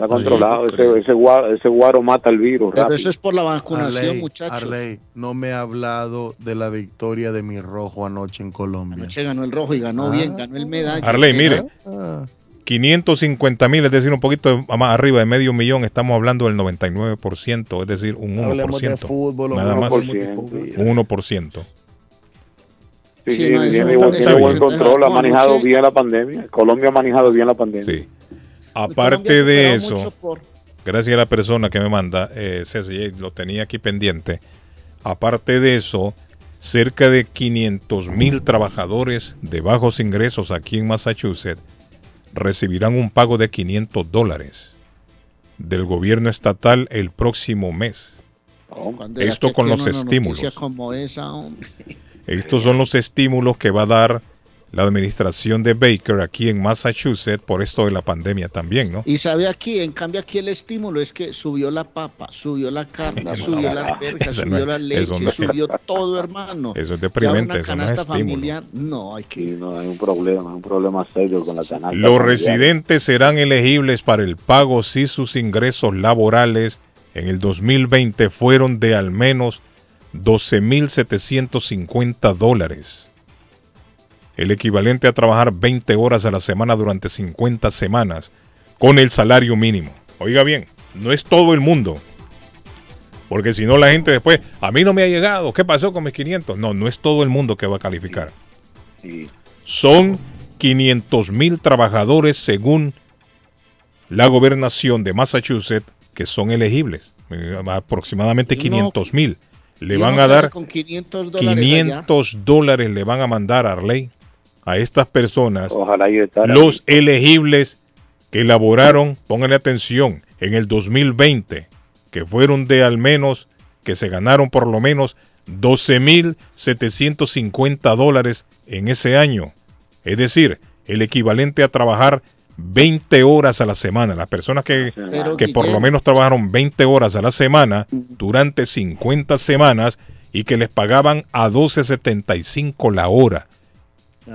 Está controlado. ese, ese, guaro, ese guaro mata el virus. Pero rápido. eso es por la vacunación, Arley, muchachos. Arley, no me ha hablado de la victoria de mi rojo anoche en Colombia. Anoche ganó el rojo y ganó Ah. bien, ganó el medalla. Arley, mire. Ah. 550 mil, es decir, un poquito más arriba de medio millón, estamos hablando del 99%, es decir, un 1%. Hablemos de fútbol, nada más. hablemos de COVID. Un 1%. Sí, Sí, sí, no, eso tiene, es buen- tiene control, ha manejado bien la pandemia. Colombia ha manejado bien la pandemia. Sí. Aparte de eso, por- gracias a la persona que me manda, eh, Ceci, lo tenía aquí pendiente. Aparte de eso, cerca de 500 mil trabajadores de bajos ingresos aquí en Massachusetts recibirán un pago de 500 dólares del gobierno estatal el próximo mes. Era Esto con los estímulos. como esa, hombre. Estos son los estímulos que va a dar la administración de Baker aquí en Massachusetts por esto de la pandemia también, ¿no? Y sabe aquí, en cambio aquí el estímulo es que subió la papa, subió la carne, subió la alberca, subió no- la leche, no- subió todo, hermano. Eso es Ya deprimente, una eso no es canasta estímulo. familiar, no, hay que... Sí, no, hay un problema, hay un problema serio con la canasta. Los familiar. residentes serán elegibles para el pago si sus ingresos laborales en el 2020 fueron de al menos 12.750 dólares. El equivalente a trabajar 20 horas a la semana durante 50 semanas con el salario mínimo. Oiga bien, no es todo el mundo. Porque si no la gente después, a mí no me ha llegado, ¿qué pasó con mis 500? No, no es todo el mundo que va a calificar. Son 500 mil trabajadores según la gobernación de Massachusetts que son elegibles. Eh, Aproximadamente Y uno- 500 mil. Le van a dar con 500 dólares allá. 500 dólares le van a mandar a Arley a estas personas, Ojalá yo estar los elegibles que elaboraron, pónganle atención, en el 2020 que fueron de al menos, que se ganaron por lo menos 12.750 dólares en ese año. Es decir, el equivalente a trabajar 20 horas a la semana. Las personas que, Pero, que por lo menos trabajaron 20 horas a la semana durante 50 semanas y que les pagaban a 12.75 la hora.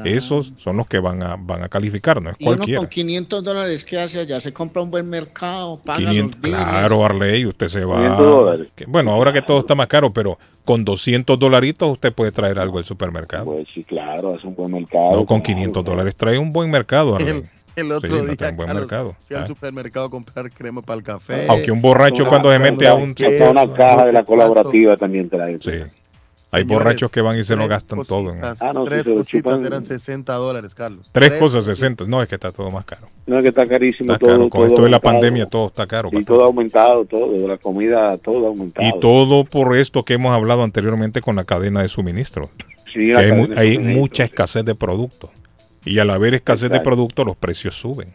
Esos son los que van a, van a calificar, no es Y uno cualquiera. con 500 dólares, ¿qué hace allá? Se compra un buen mercado, paga 500, los claro, Arley, usted se va. 500 dólares. que- Bueno, ahora que todo está más caro, pero con 200 dolaritos usted puede traer algo del supermercado. Pues sí, claro, es un buen mercado. No, con 500 dólares trae un buen mercado, Arley. El, el otro Sí, no día, trae un buen Carlos, mercado. fui al Ah. supermercado a comprar crema para el café. Aunque un borracho cuando se mete a un... Una caja de la colaborativa también trae. Sí. Hay borrachos que van y se lo gastan todo. en- Ah, no, tres lo cositas chupan. eran 60 dólares, Carlos. Tres cosas 60. No, es que está todo más caro. No es que está carísimo Está todo. caro. Con todo esto de la pandemia todo está caro. Y patrón. todo ha aumentado, todo. La comida, todo ha aumentado. Y todo por esto que hemos hablado anteriormente con la cadena de suministro. Sí, Que hay, de suministro, mucha escasez de productos. Y al haber escasez de productos, los precios suben.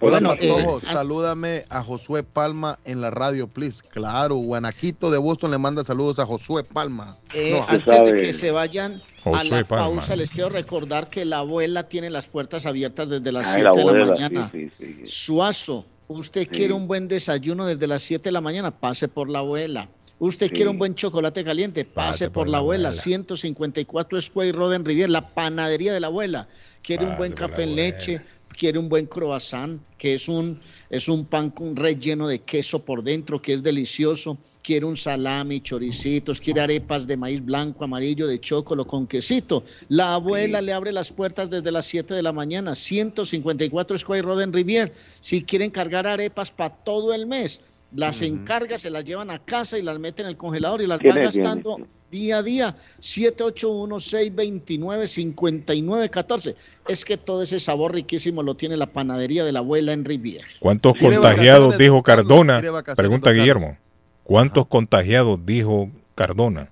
Bueno, eh, ojo, salúdame a Josué Palma en la radio, please. Claro, Guanaquito de Boston le manda saludos a Josué Palma. Eh, No, antes sabe. de que se vayan a Josué la Palma. pausa, les quiero recordar que la abuela tiene las puertas abiertas desde las Ay, 7 la de la abuela, mañana. sí, sí, sí. Suazo, usted quiere un buen desayuno desde las 7 de la mañana, pase por la abuela. Usted quiere un buen chocolate caliente, pase, por, la abuela. 154 Square Road en Riviera, la panadería de la abuela. Quiere un buen café en leche, quiere un buen croissant, que es un, es un pan con relleno de queso por dentro, que es delicioso. Quiere un salami, choricitos, quiere arepas de maíz blanco, amarillo, de chocolo con quesito. La abuela le abre las puertas desde las 7 de la mañana, 154 Square Road en Riviera. Si quieren cargar arepas para todo el mes, las encarga, se las llevan a casa y las meten en el congelador y las ¿Quién van gastando día a día. 781-629-5914. Es que todo ese sabor riquísimo lo tiene la panadería de la abuela en Riviera. ¿Cuántos ¿Quiere contagiados dijo? Cardona? ¿Quiere vacaciones, Pregunta? Guillermo. ¿Cuántos contagiados dijo Cardona?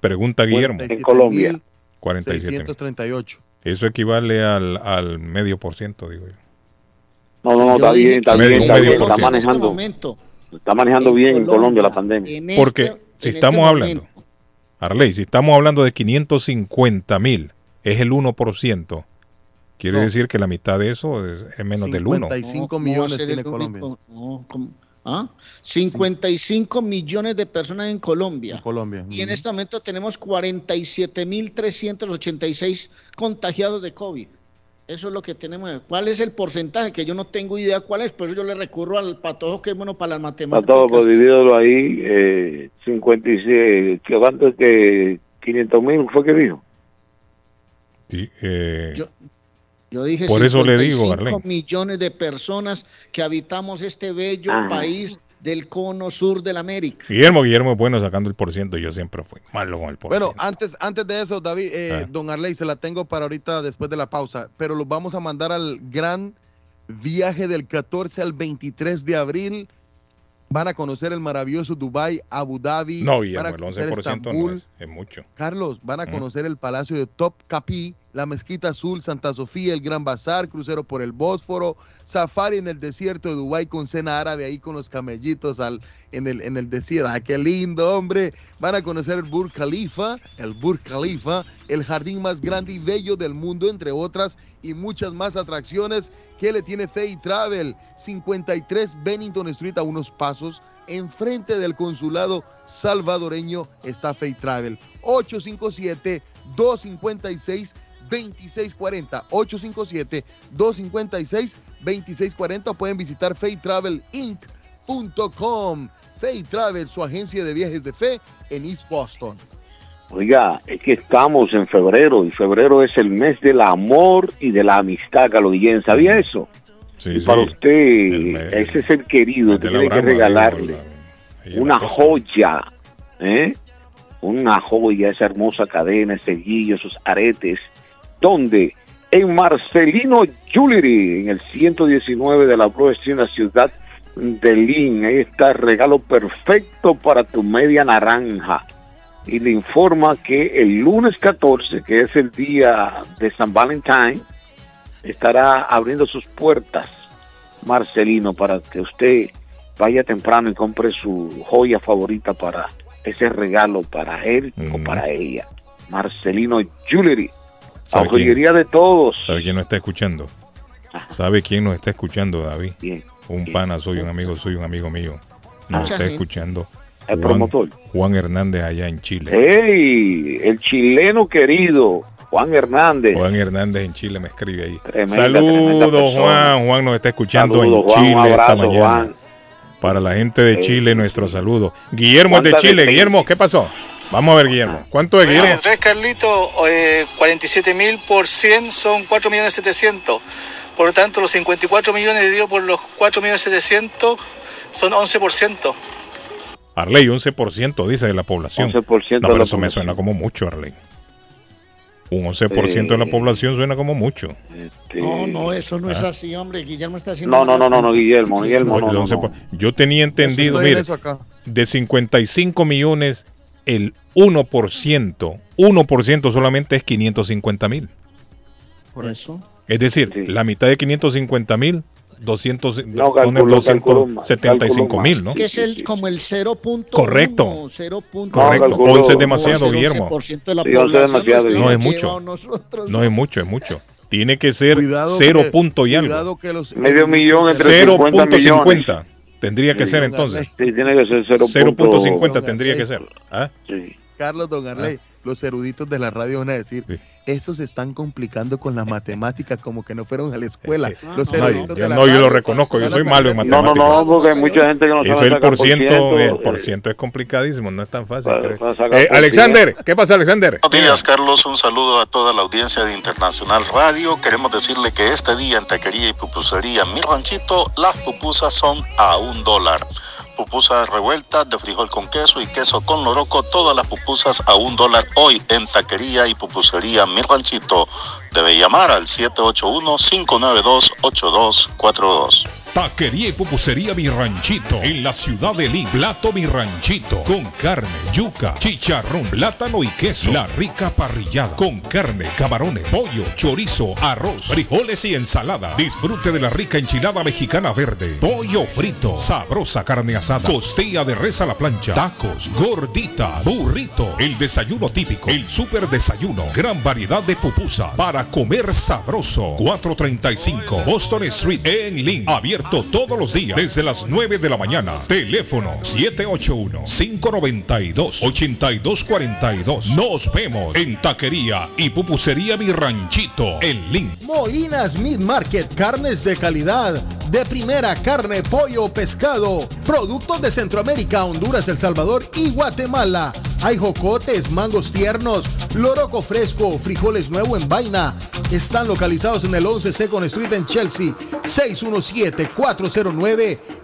Pregunta Guillermo. En Colombia. 47. 638. Eso equivale al, al medio por ciento, digo yo. No, no, no, está bien, está bien, está bien. Está ciento. manejando. momento, Está manejando bien en Colombia la pandemia. en Porque este- si en estamos este hablando, Arley, si estamos hablando de 550 mil, es el 1%. Quiere No. decir que la mitad de eso es, es menos del 1. 55 ¿cómo va a millones tiene Colombia. ¿Ah? 55 millones de personas en Colombia. Colombia. Y en este momento tenemos 47.386 contagiados de COVID. Eso es lo que tenemos. ¿Cuál es el porcentaje? Que yo no tengo idea cuál es, por eso yo le recurro al patojo que es bueno para las matemáticas. todo, pues divídelo ahí. Eh, 56, ¿qué cuánto es que 500 mil fue que dijo? Sí, eh, Yo- Yo dije Por eso le digo, 55 Arlene. millones de personas que habitamos este bello Ah. país del cono sur de la América. Guillermo, Guillermo es bueno sacando el por ciento. Yo siempre fui malo con el por Bueno, antes, antes de eso, David, eh, Ah. don Arley, se la tengo para ahorita después de la pausa, pero los vamos a mandar al gran viaje del 14 al 23 de abril. Van a conocer el maravilloso Dubai, Abu Dhabi. No, van Guillermo, el conocer 11% no Estambul. es, es mucho. Carlos, van a Mm. conocer el Palacio de Top Capi, la Mezquita Azul, Santa Sofía, el Gran Bazar, crucero por el Bósforo, safari en el desierto de Dubái con cena árabe ahí con los camellitos al, en, el, en el desierto. ¡Ah, qué lindo, hombre! Van a conocer el Burj Khalifa, el Burj Khalifa, el jardín más grande y bello del mundo, entre otras, y muchas más atracciones que le tiene Fay Travel. 53 Bennington Street a unos pasos. Enfrente del consulado salvadoreño está Fay Travel. 857-256-2640. 857-256-2640. Pueden visitar faytravelinc.com. Fay Travel, su agencia de viajes de fe en East Boston. Oiga, es que estamos en febrero y febrero es el mes del amor y de la amistad, Carlos Guillén. ¿Sabía eso? Sí, y para usted, ese es el querido, de que tiene que regalarle una joya, ¿eh? Una joya, esa hermosa cadena, ese guillo, esos aretes. ¿Dónde? En Marcelino Jewelry, en el 119 de la Broad Street, en la ciudad de Lynn. Ahí está el regalo perfecto para tu media naranja. Y le informa que el lunes 14, que es el día de San Valentín, estará abriendo sus puertas, Marcelino, para que usted vaya temprano y compre su joya favorita para ese regalo para él o para ella. Marcelino Jewelry, joyería de todos. ¿Sabe quién nos está escuchando? ¿Sabe quién nos está escuchando, David? ¿Quién? Un pana soy un amigo, soy un amigo mío. Nos Mucha está gente. escuchando. El Juan- promotor. Juan Hernández allá en Chile. ¡Ey! El chileno querido, Juan Hernández. Juan Hernández en Chile me escribe ahí. Saludos. Juan. Juan nos está escuchando Saludos, en Juan, Chile esta abrazo, mañana. Juan. Para la gente de Eh, Chile, nuestro saludo. Guillermo es de ¿cuántas de Chile. Guillermo, ¿qué pasó? Vamos a ver, Guillermo. ¿Cuánto es, Guillermo? Tres, Carlito, eh, 47 mil por 100 son 4 millones 700. Por lo tanto, los 54 millones dividido por los 4 millones 700 son 11%. Arley, 11% dice de la población. 11% no, de pero la eso me suena como mucho, Arley. Un 11% de la Eh, población suena como mucho. No, no, eso no es Ah. así, hombre. Guillermo está haciendo. No, no, no, no. Guillermo, Guillermo, no, no, 11%. no. Yo tenía entendido, mire, de 55 millones, el 1%, 1% solamente es 550 mil. Por eso. Es decir, la mitad de 550 mil, 200, No, pone calculó, calculó más, 275 calculó mil. ¿no? Que es el, como el 0.1. Correcto. 0. Correcto. calculó- 11 es demasiado, Guillermo. 11% de la Sí, 11 es población demasiado, No es mucho. nosotros. No es mucho, es mucho. Tiene que ser Cuidado 0 que- punto y algo. Que los Medio millón entre 50 millones. 0.50 tendría que Sí. ser entonces. Sí, tiene que ser 0. 0.50 tendría que ser. ¿Ah? Sí. Carlos Don Arley, los eruditos de la radio van a decir, esos se están complicando con la matemática como que no fueron a la escuela. Los No, yo, de la no, yo lo reconozco, yo soy malo en aprender- No, no, matemáticas. no, porque hay mucha gente que no Eso sabe el por ciento, el por eh, ciento es complicadísimo, no es tan fácil. Para- Eh, por Alexander, ¿qué pasa, Alexander? Buenos días, Carlos. Un saludo a toda la audiencia de Internacional Radio. Queremos decirle que este día en Taquería y Pupusería Mi Ranchito, las pupusas son a un dólar. Pupusas revueltas de frijol con queso y queso con loroco, todas las pupusas a un dólar hoy en Taquería y Pupusería Mi Ranchito. Debe llamar al 781-592-8242. Taquería y pupusería Mi Ranchito en la ciudad de Lima. Plato Mi Ranchito con carne, yuca, chicharrón, plátano y queso. La rica parrillada con carne, camarones, pollo, chorizo, arroz, frijoles y ensalada. Disfrute de la rica enchilada mexicana verde, pollo frito, sabrosa carne asada, costilla de res a la plancha, tacos, gordita, burrito, el desayuno típico, el super desayuno, gran variedad de pupusa para comer sabroso. 435 Boston Street en Lynn, abierto todos los días desde las 9 de la mañana. Teléfono 781-592-8242. Nos vemos en Taquería y Pupusería Mi Ranchito en Lynn. Moinas Meat Market, carnes de calidad, de primera carne, pollo, pescado, productos de Centroamérica, Honduras, El Salvador y Guatemala. Hay jocotes, mangos tiernos, loroco fresco, frijoles nuevo en vaina. Están localizados en el 11 Second Street en Chelsea.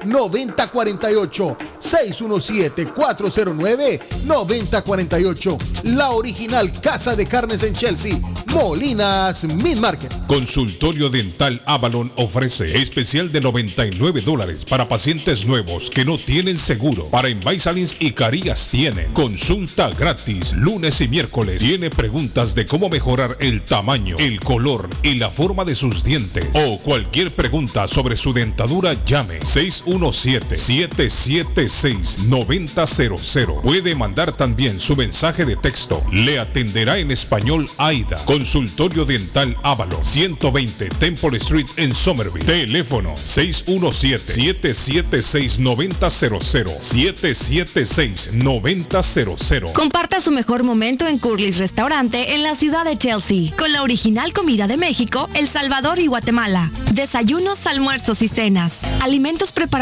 617-409-9048. 617-409-9048. La original Casa de Carnes en Chelsea. Molinas Meat Market. Consultorio Dental Avalon ofrece especial de 99 dólares para pacientes nuevos que no tienen seguro. Para Invisalins y Carías tienen consulta gratis lunes y miércoles. Tiene preguntas de cómo mejorar el tamaño, el color y la forma de sus dientes o cualquier pregunta sobre su dentadura llame 617-776-9000. Puede mandar también su mensaje de texto. Le atenderá en español AIDA. Consultorio Dental Ávalo 120 Temple Street en Somerville. Teléfono 617-776-9000. 776-9000. Comparta su mejor momento en Curly's Restaurante en la ciudad de Chelsea, con la original comida de México, El Salvador y Guatemala. Desayunos, almuerzos y cenas. Alimentos preparados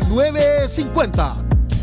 3950.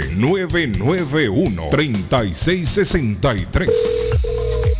991-3663.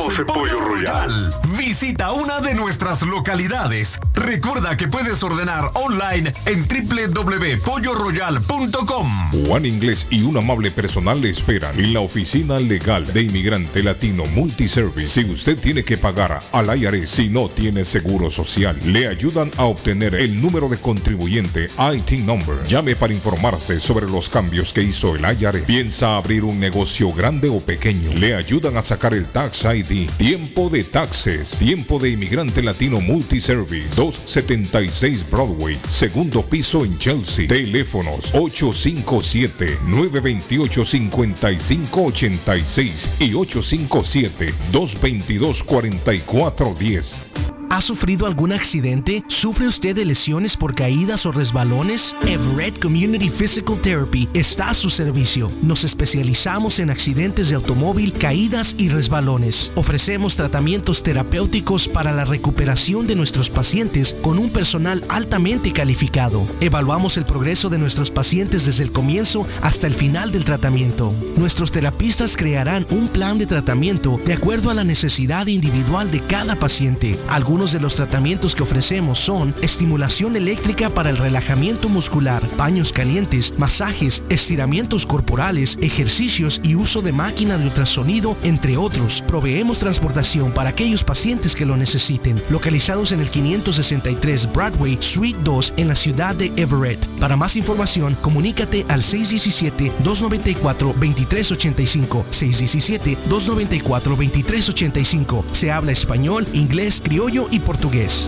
en Pollo Royal. Visita una de nuestras localidades. Recuerda que puedes ordenar online en www.polloroyal.com. Juan Inglés y un amable personal le esperan en la oficina legal de inmigrante latino Multiservice. Si usted tiene que pagar al IRS si no tiene seguro social, le ayudan a obtener el número de contribuyente IT number. Llame para informarse sobre los cambios que hizo el IRS. Piensa abrir un negocio grande o pequeño. Le ayudan a sacar el Tax ID. Tiempo de taxes. Tiempo de inmigrante latino Multiservice. 276 Broadway. Segundo piso en Chelsea. Teléfonos 857-928-5586 y 857-222-4410. ¿Ha sufrido algún accidente? ¿Sufre usted de lesiones por caídas o resbalones? Everett Community Physical Therapy está a su servicio. Nos especializamos en accidentes de automóvil, caídas y resbalones. Ofrecemos tratamientos terapéuticos para la recuperación de nuestros pacientes con un personal altamente calificado. Evaluamos el progreso de nuestros pacientes desde el comienzo hasta el final del tratamiento. Nuestros terapistas crearán un plan de tratamiento de acuerdo a la necesidad individual de cada paciente. Algunos de los tratamientos que ofrecemos son estimulación eléctrica para el relajamiento muscular, paños calientes, masajes, estiramientos corporales, ejercicios y uso de máquina de ultrasonido, entre otros. Proveemos transportación para aquellos pacientes que lo necesiten, localizados en el 563 Broadway, Suite 2 en la ciudad de Everett. Para más información, comunícate al 617-294-2385. 617-294-2385. Se habla español, inglés, criollo y portugués.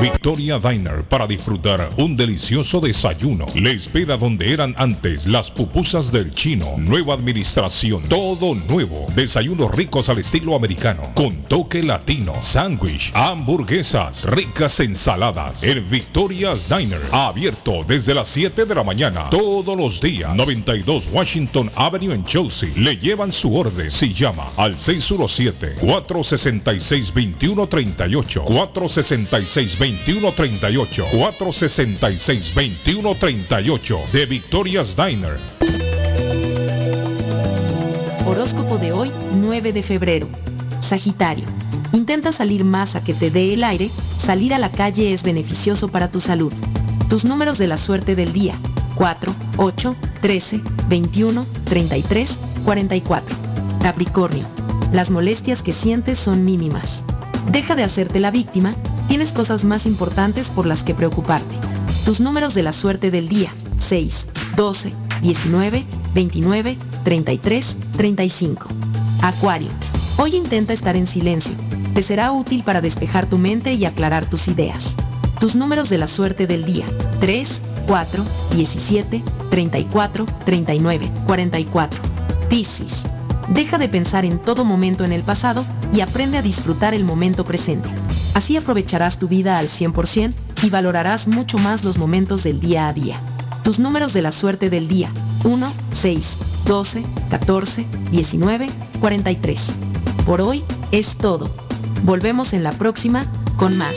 Victoria Diner para disfrutar un delicioso desayuno. Le espera donde eran antes las pupusas del chino. Nueva administración, todo nuevo. Desayunos ricos al estilo americano, con toque latino. Sándwich, hamburguesas, ricas ensaladas. El Victoria Diner, abierto desde las 7 de la mañana, todos los días. 92 Washington Avenue en Chelsea. Le llevan su orden si llama al 617-466-2138. 466-2138. 466-2138 de Victoria's Diner. Horóscopo de hoy, 9 de febrero. Sagitario. Intenta salir más a que te dé el aire, salir a la calle es beneficioso para tu salud. Tus números de la suerte del día. 4, 8, 13, 21, 33, 44. Capricornio. Las molestias que sientes son mínimas. Deja de hacerte la víctima, tienes cosas más importantes por las que preocuparte. Tus números de la suerte del día. 6, 12, 19, 29, 33, 35. Acuario. Hoy intenta estar en silencio. Te será útil para despejar tu mente y aclarar tus ideas. Tus números de la suerte del día. 3, 4, 17, 34, 39, 44. Piscis. Deja de pensar en todo momento en el pasado y aprende a disfrutar el momento presente. Así aprovecharás tu vida al 100% y valorarás mucho más los momentos del día a día. Tus números de la suerte del día. 1, 6, 12, 14, 19, 43. Por hoy es todo. Volvemos en la próxima con más.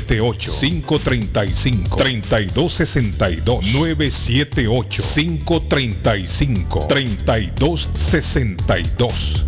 978-535-3262. 978-535-3262.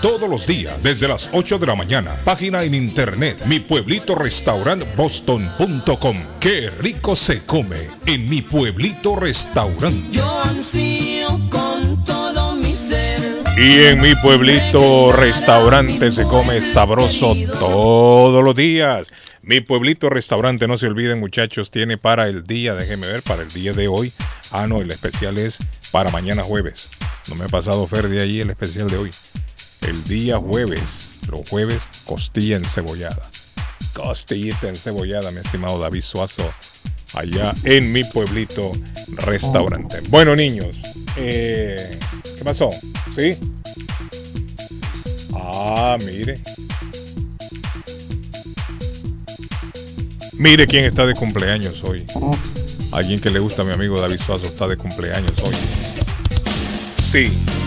todos los días desde las 8 de la mañana. Página en internet, mi pueblito restaurant boston.com. Qué rico se come en mi pueblito restaurante. Yo ansío con todo mi ser. Y en mi pueblito restaurante se come sabroso todos los días. Mi pueblito restaurante, no se olviden muchachos, tiene para el día, déjenme ver, para el día de hoy. Ah, no, el especial es para mañana jueves. No me he pasado Fer de ahí el especial de hoy. El día jueves, los jueves, costilla encebollada. Costillita encebollada, mi estimado David Suazo, allá en mi pueblito restaurante. Bueno, niños, eh, ¿qué pasó? ¿Sí? Ah, mire. Mire quién está de cumpleaños hoy. Alguien que le gusta a mi amigo David Suazo está de cumpleaños hoy. Sí.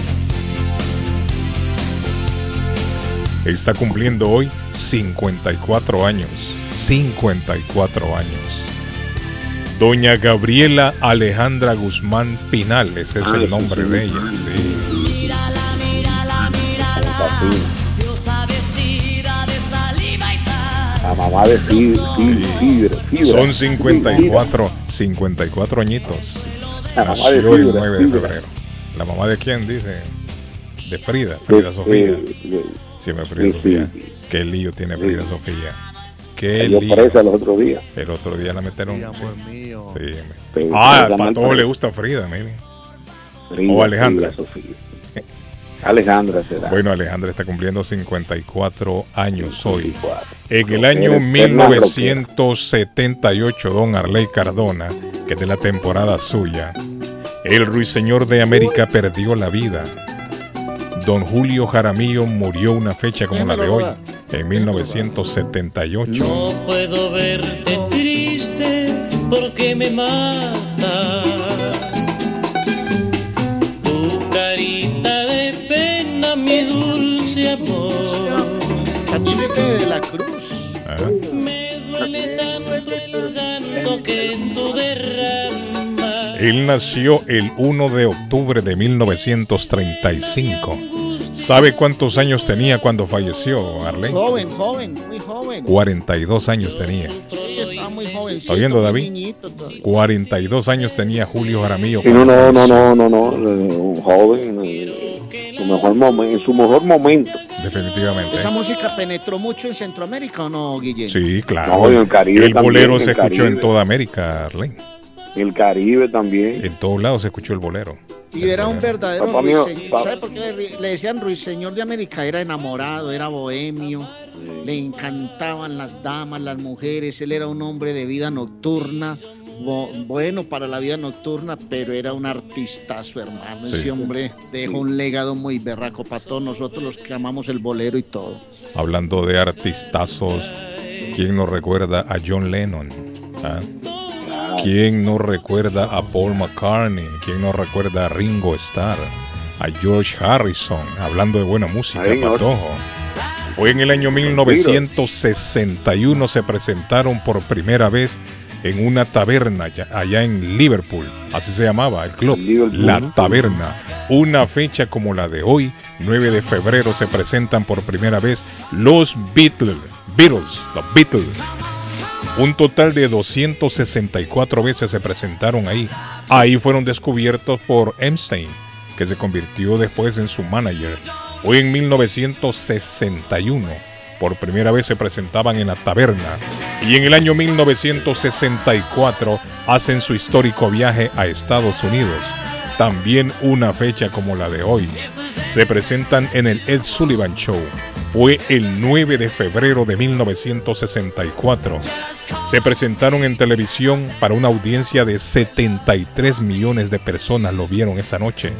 Está cumpliendo hoy 54 años. 54 años. Doña Gabriela Alejandra Guzmán Pinal, ese es el nombre de ella. Sí. La mamá de. Son 54, 54 añitos. La mamá de Nació el Fibra, 9 de febrero. ¿La mamá de quién dice? De Frida, Frida De- Sofía. Sí, me Frida de- Sofía. Qué lío tiene Frida Sofía. Qué Cayó lío. presa los otros días. El otro día la metieron. Sí, sí. amor mío. Sí, ah, para todos le gusta Frida, miren. Frida, O Alejandra. Frida Sofía. Alejandra será. Bueno, Alejandra está cumpliendo 54 años hoy. 54. En el año eres eterna 1978, don Arley Cardona, que es de la temporada suya, el ruiseñor de América perdió la vida. Don Julio Jaramillo murió una fecha como la de hoy, en 1978. No puedo verte triste porque me mata. Él nació el 1 de octubre de 1935. ¿Sabe cuántos años tenía cuando falleció, Arley? Joven, joven, muy joven. 42 años tenía. ¿Está oyendo, David? 42 años tenía Julio Jaramillo. Sí, no, no, no, no, no, no, un joven, eh, su mejor momen- en su mejor momento. Definitivamente. ¿Esa música penetró mucho en Centroamérica o no, Guillén? Sí, claro. No, el Caribe el también, bolero el se escuchó en toda América, Arley. El Caribe también. En todos lados se escuchó el bolero. Y era un verdadero Papá mío, ruiseñor. ¿Sabe por qué le, le decían ruiseñor de América? Era enamorado, era bohemio, le encantaban las damas, las mujeres. Él era un hombre de vida nocturna, bo- bueno para la vida nocturna, pero era un artistazo, hermano. Sí. Ese hombre dejó un legado muy berraco para todos nosotros los que amamos el bolero y todo. Hablando de artistazos, ¿quién nos recuerda a John Lennon? ¿Ah? ¿Quién no recuerda a Paul McCartney? ¿Quién no recuerda a Ringo Starr? A George Harrison, hablando de buena música, Ay. Patojo. Fue en el año 1961 se presentaron por primera vez en una taberna allá en Liverpool. Así se llamaba el club. La Taberna. Una fecha como la de hoy, 9 de febrero, se presentan por primera vez los Beatles. Beatles, los Beatles. Un total de 264 veces se presentaron ahí. Ahí fueron descubiertos por Epstein, que se convirtió después en su manager. Fue en 1961. Por primera vez se presentaban en la taberna. Y en el año 1964 hacen su histórico viaje a Estados Unidos. También una fecha como la de hoy. Se presentan en el Ed Sullivan Show. Fue el 9 de febrero de 1964. Se presentaron en televisión para una audiencia de 73 millones de personas lo vieron esa noche.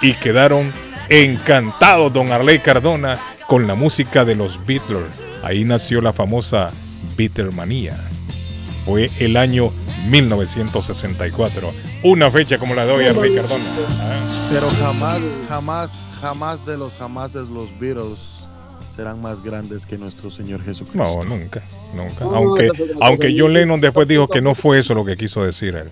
Y quedaron encantados, don Arley Cardona, con la música de los Beatles. Ahí nació la famosa Beatlemanía. Fue el año 1964. Una fecha como la de hoy, Arley Cardona. Ah. Pero jamás, jamás, jamás de los jamases los Beatles serán más grandes que nuestro Señor Jesucristo. No, nunca, nunca. Aunque, aunque John Lennon después dijo que no fue eso lo que quiso decir él.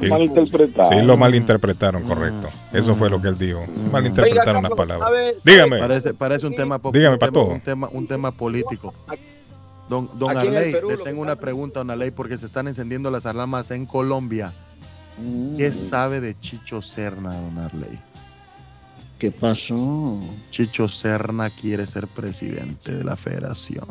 Él- Malinterpretado. Sí, lo malinterpretaron, correcto. Eso fue lo que él dijo. Malinterpretaron las palabras. Dígame. Parece, parece un tema, Dígame, tema, Pato. un tema, un tema político. Don, don Arley, Perú le tengo una pregunta, don Arley, porque se están encendiendo las alarmas en Colombia. ¿Qué sabe de Chicho Serna, don Arley? ¿Qué pasó? Chicho Serna quiere ser presidente de la federación.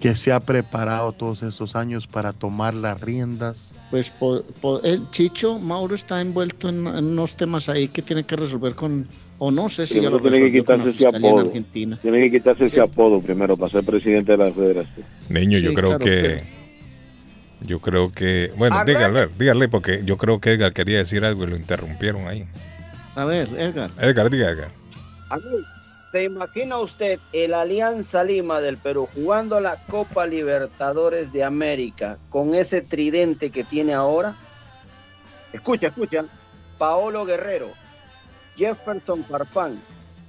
que se ha preparado todos estos años para tomar las riendas. Pues po- po- el Chicho Mauro está envuelto en, en unos temas ahí que tiene que resolver con, o no sé si ya lo Primero tiene que quitarse ese apodo. Argentina. Tiene que quitarse ese apodo primero para ser presidente de la federación. Niño, yo creo claro, que. pero- Yo creo que. Bueno, dígale, dígale, porque yo creo que Edgar quería decir algo y lo interrumpieron ahí. A ver, Edgar. Edgar, diga, Edgar. Amigo, ¿se imagina usted el Alianza Lima del Perú jugando la Copa Libertadores de América con ese tridente que tiene ahora? Escucha, escucha. Paolo Guerrero, Jefferson Farfán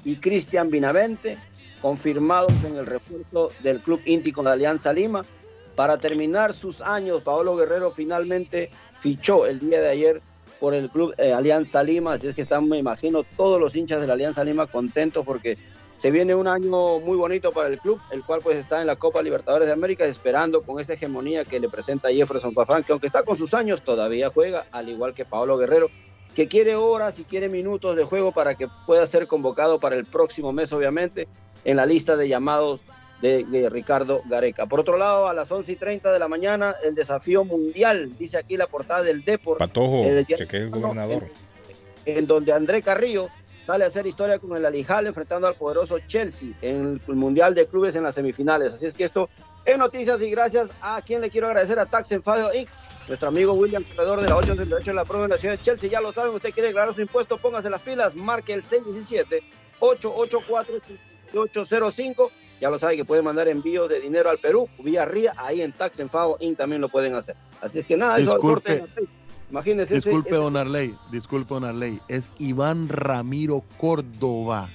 y Cristian Binavente confirmados en el refuerzo del Club Íntico de Alianza Lima. Para terminar sus años, Paolo Guerrero finalmente fichó el día de ayer por el Club eh, Alianza Lima, así es que están, me imagino, todos los hinchas de la Alianza Lima contentos porque se viene un año muy bonito para el club, el cual pues está en la Copa Libertadores de América esperando con esa hegemonía que le presenta Jefferson Farfán, que aunque está con sus años todavía juega, al igual que Paolo Guerrero, que quiere horas y quiere minutos de juego para que pueda ser convocado para el próximo mes, obviamente, en la lista de llamados de, de Ricardo Gareca. Por otro lado, a las 11 y 30 de la mañana, el desafío mundial, dice aquí la portada del Depor. Patojo, eh, que es gobernador. en donde André Carrillo sale a hacer historia con el Alijal enfrentando al poderoso Chelsea en el Mundial de Clubes en las semifinales. Así es que esto es noticias y gracias a quien le quiero agradecer a Tax Enfado Inc. Nuestro amigo William, corredor de la 838 en la prueba en la ciudad de Chelsea. Ya lo saben, usted quiere declarar su impuesto, póngase las pilas, marque el 617-884-805. Ya lo sabe que puede mandar envío de dinero al Perú vía RIA, ahí en Tax Enfado Inc. también lo pueden hacer. Así es que nada, eso al corte. Disculpe, Imagínense ese- disculpe, ese- don Arley, disculpe, don Arley, es Iván Ramiro Córdoba.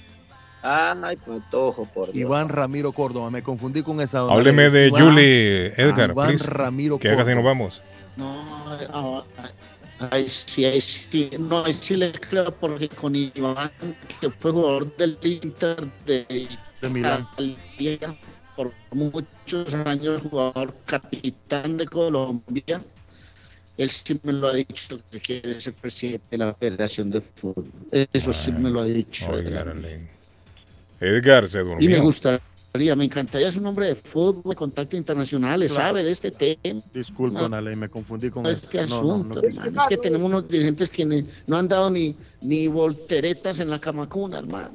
Ay, patojo, por Dios. Iván Ramiro Córdoba, me confundí con esa don Hábleme Arley, de Iván- Julie, Edgar, Iván please. Ramiro Que ya casi nos Córdoba. vamos. No, ah, ah, ahí sí, ahí sí, no, ahí sí le creo porque con Iván, que fue jugador del Inter de, Milán. Italia, por muchos años jugador capitán de Colombia, él sí me lo ha dicho que quiere ser presidente de la Federación de Fútbol. Eso sí me lo ha dicho. Oiga, Arley. Edgar se durmió. Y me gustaría, me encantaría ser un hombre de fútbol, de contacto internacionales, Claro. sabe de este tema. Disculpe, No. me confundí con este eso. No, no, asunto, no, hermano. Es que tenemos unos dirigentes que ni- no han dado ni, ni volteretas en la camacuna, hermano.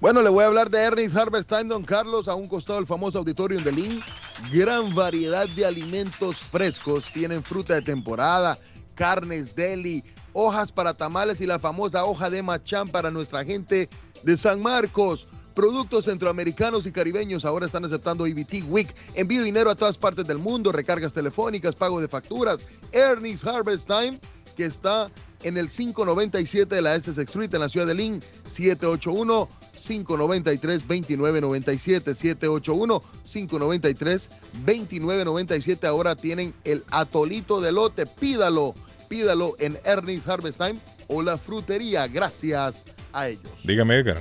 Bueno, le voy a hablar de Ernest Harvest Time, don Carlos, a un costado del famoso auditorio de Lynn. Gran variedad de alimentos frescos. Tienen fruta de temporada, carnes, deli, hojas para tamales y la famosa hoja de machán para nuestra gente de San Marcos. Productos centroamericanos y caribeños ahora están aceptando EBT Week. Envío dinero a todas partes del mundo, recargas telefónicas, pago de facturas. Ernest Harvest Time, que está en el 597 de la Essex Street en la ciudad de Lynn, 781-593-2997, 781-593-2997. Ahora tienen el atolito de lote, pídalo, pídalo en Ernest Harvest Time o la frutería, gracias a ellos. Dígame, Edgar.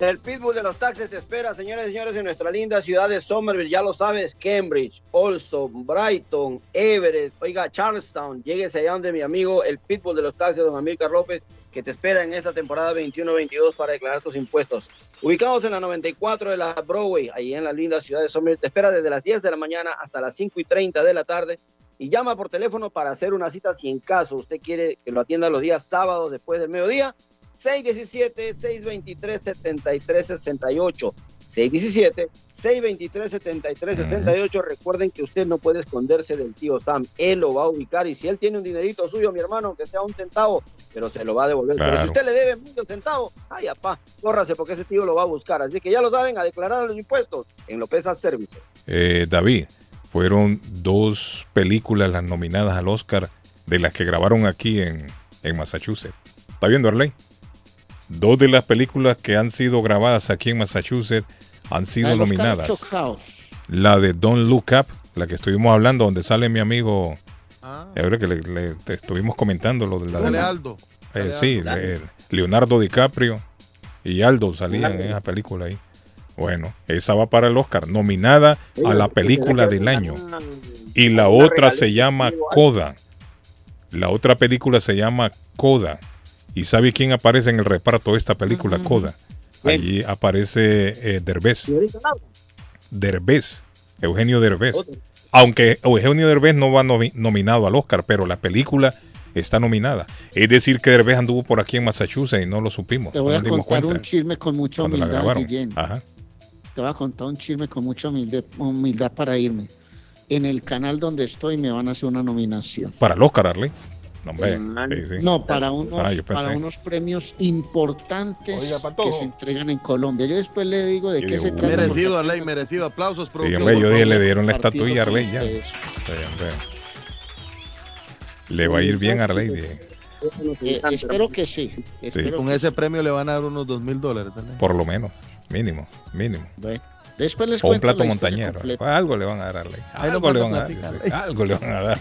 El pitbull de los taxis te espera, señores y señores, en nuestra linda ciudad de Somerville. Ya lo sabes, Cambridge, Olson, Brighton, Everett, oiga, Charlestown. Lléguese allá donde mi amigo, el pitbull de los taxis, don Amílcar López, que te espera en esta temporada 21-22 para declarar tus impuestos. Ubicados en la 94 de la Broadway, ahí en la linda ciudad de Somerville. Te espera desde las 10 de la mañana hasta las 5 y 30 de la tarde. Y llama por teléfono para hacer una cita si en caso usted quiere que lo atienda los días sábados después del mediodía. 617-623-7368. 617-623-7368. Recuerden que usted no puede esconderse del tío Sam. Él lo va a ubicar y si él tiene un dinerito suyo, mi hermano, que sea un centavo, pero se lo va a devolver. Pero si usted le debe medio centavo, ay, apá, córrase porque ese tío lo va a buscar. Así que ya lo saben, a declarar los impuestos en Lopeza Services. Eh, David, fueron dos películas las nominadas al Oscar de las que grabaron aquí en, en Massachusetts. ¿Está viendo, Arley? Dos de las películas que han sido grabadas aquí en Massachusetts han sido Ah, nominadas. La de Don't Look Up, la que estuvimos hablando, donde sale mi amigo. Ahora que le, le- te estuvimos comentando lo de la. Sale Aldo. Eh, sí, Aldo. le- Leonardo DiCaprio y Aldo salían en esa película ahí. Bueno, esa va para el Oscar, nominada a la película del año. Y la otra se llama Coda. La otra película se llama Coda. ¿Y sabe quién aparece en el reparto de esta película, Coda? Allí aparece eh, Derbez. Derbez, Eugenio Derbez. Aunque Eugenio Derbez no va nomi- nominado al Oscar, pero la película está nominada. Es decir, que Derbez anduvo por aquí en Massachusetts y no lo supimos. Te voy no a contar cuenta un chisme con mucha humildad. Guillén. Ajá. Te voy a contar un chisme con mucha humildad, humildad para irme. En el canal donde estoy me van a hacer una nominación. Para el Oscar, Arley. No, hombre, sí, sí. No, para unos, Ah, pensé. para unos premios importantes Oiga, que se entregan en Colombia. Yo después le digo de Yo qué digo, se trata. Merecido, Arley, merecido. Aplausos, hombre, yo dije, le dieron la estatuilla a Arley ya. Le va a ir bien a Arley. Eh, espero que sí. Espero Con que ese premio le van a dar unos dos mil dólares. Por lo menos, mínimo, mínimo. Bueno, después les O un cuento plato la historia montañero. completa. Algo le van a dar a Arley. Ahí Algo le van a. Algo le van a dar.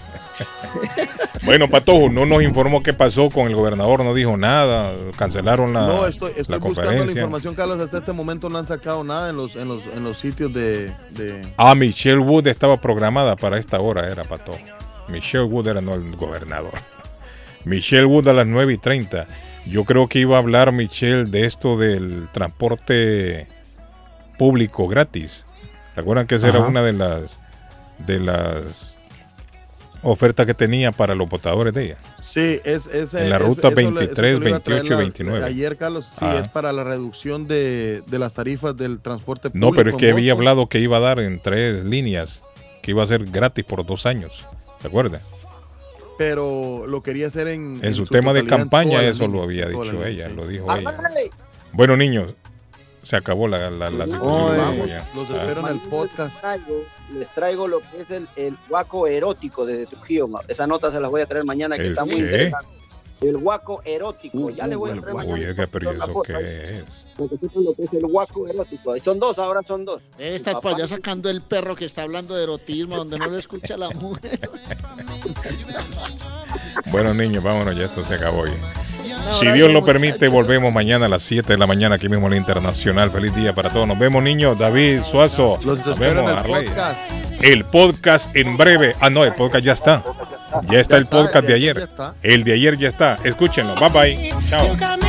bueno, Patojo, no nos informó qué pasó con el gobernador, no dijo nada, cancelaron la, no, estoy, estoy la buscando la información, Carlos. Hasta este momento no han sacado nada en los, en los, en los sitios de, de- Ah, Michelle Wood estaba programada para esta hora, era Patojo. Michelle Wood era no el gobernador. Michelle Wood a las 9 y 30. Yo creo que iba a hablar Michelle de esto del transporte público gratis. ¿Recuerdan que esa era una de las de las ofertas que tenía para los votadores de ella? Sí, es, es En la es- ruta eso le- eso 23, le iba a traer 28 y la- 29. Ayer, Carlos, sí, Ah. es para la reducción de, de las tarifas del transporte público. No, pero es que había Boston. hablado que iba a dar en tres líneas, que iba a ser gratis por dos años. ¿Se acuerdan? Pero lo quería hacer en. En su tema de campaña eso lo había dicho ella, lo dijo ella. Bueno, niños, se acabó la, la, la situación. Oye, Vamos ya. los Ah. espero en el Les podcast. traigo, les traigo lo que es el, el guaco erótico de Trujillo. Esa nota se las voy a traer mañana que ¿El está muy qué? interesante. El guaco erótico. Ya le voy a traer mañana. Uy, oiga, pero ¿y la eso foto qué es? Lo que es el guaco erótico. Son dos, ahora son dos. Debe estar para allá sacando el perro que está hablando de erotismo, donde no le escucha la mujer. Bueno, niños, vámonos, ya esto se acabó. ya. Si Dios lo permite, muchachos. volvemos mañana a las 7 de la mañana aquí mismo en la Internacional. Feliz día para todos. Nos vemos, niños. David Suazo. Los Nos vemos, el podcast. El podcast en breve. Ah, no, el podcast ya está. Ya está el está, podcast de ayer ayer. ya está. El de ayer ya está. Escúchenlo. Bye bye. Chao.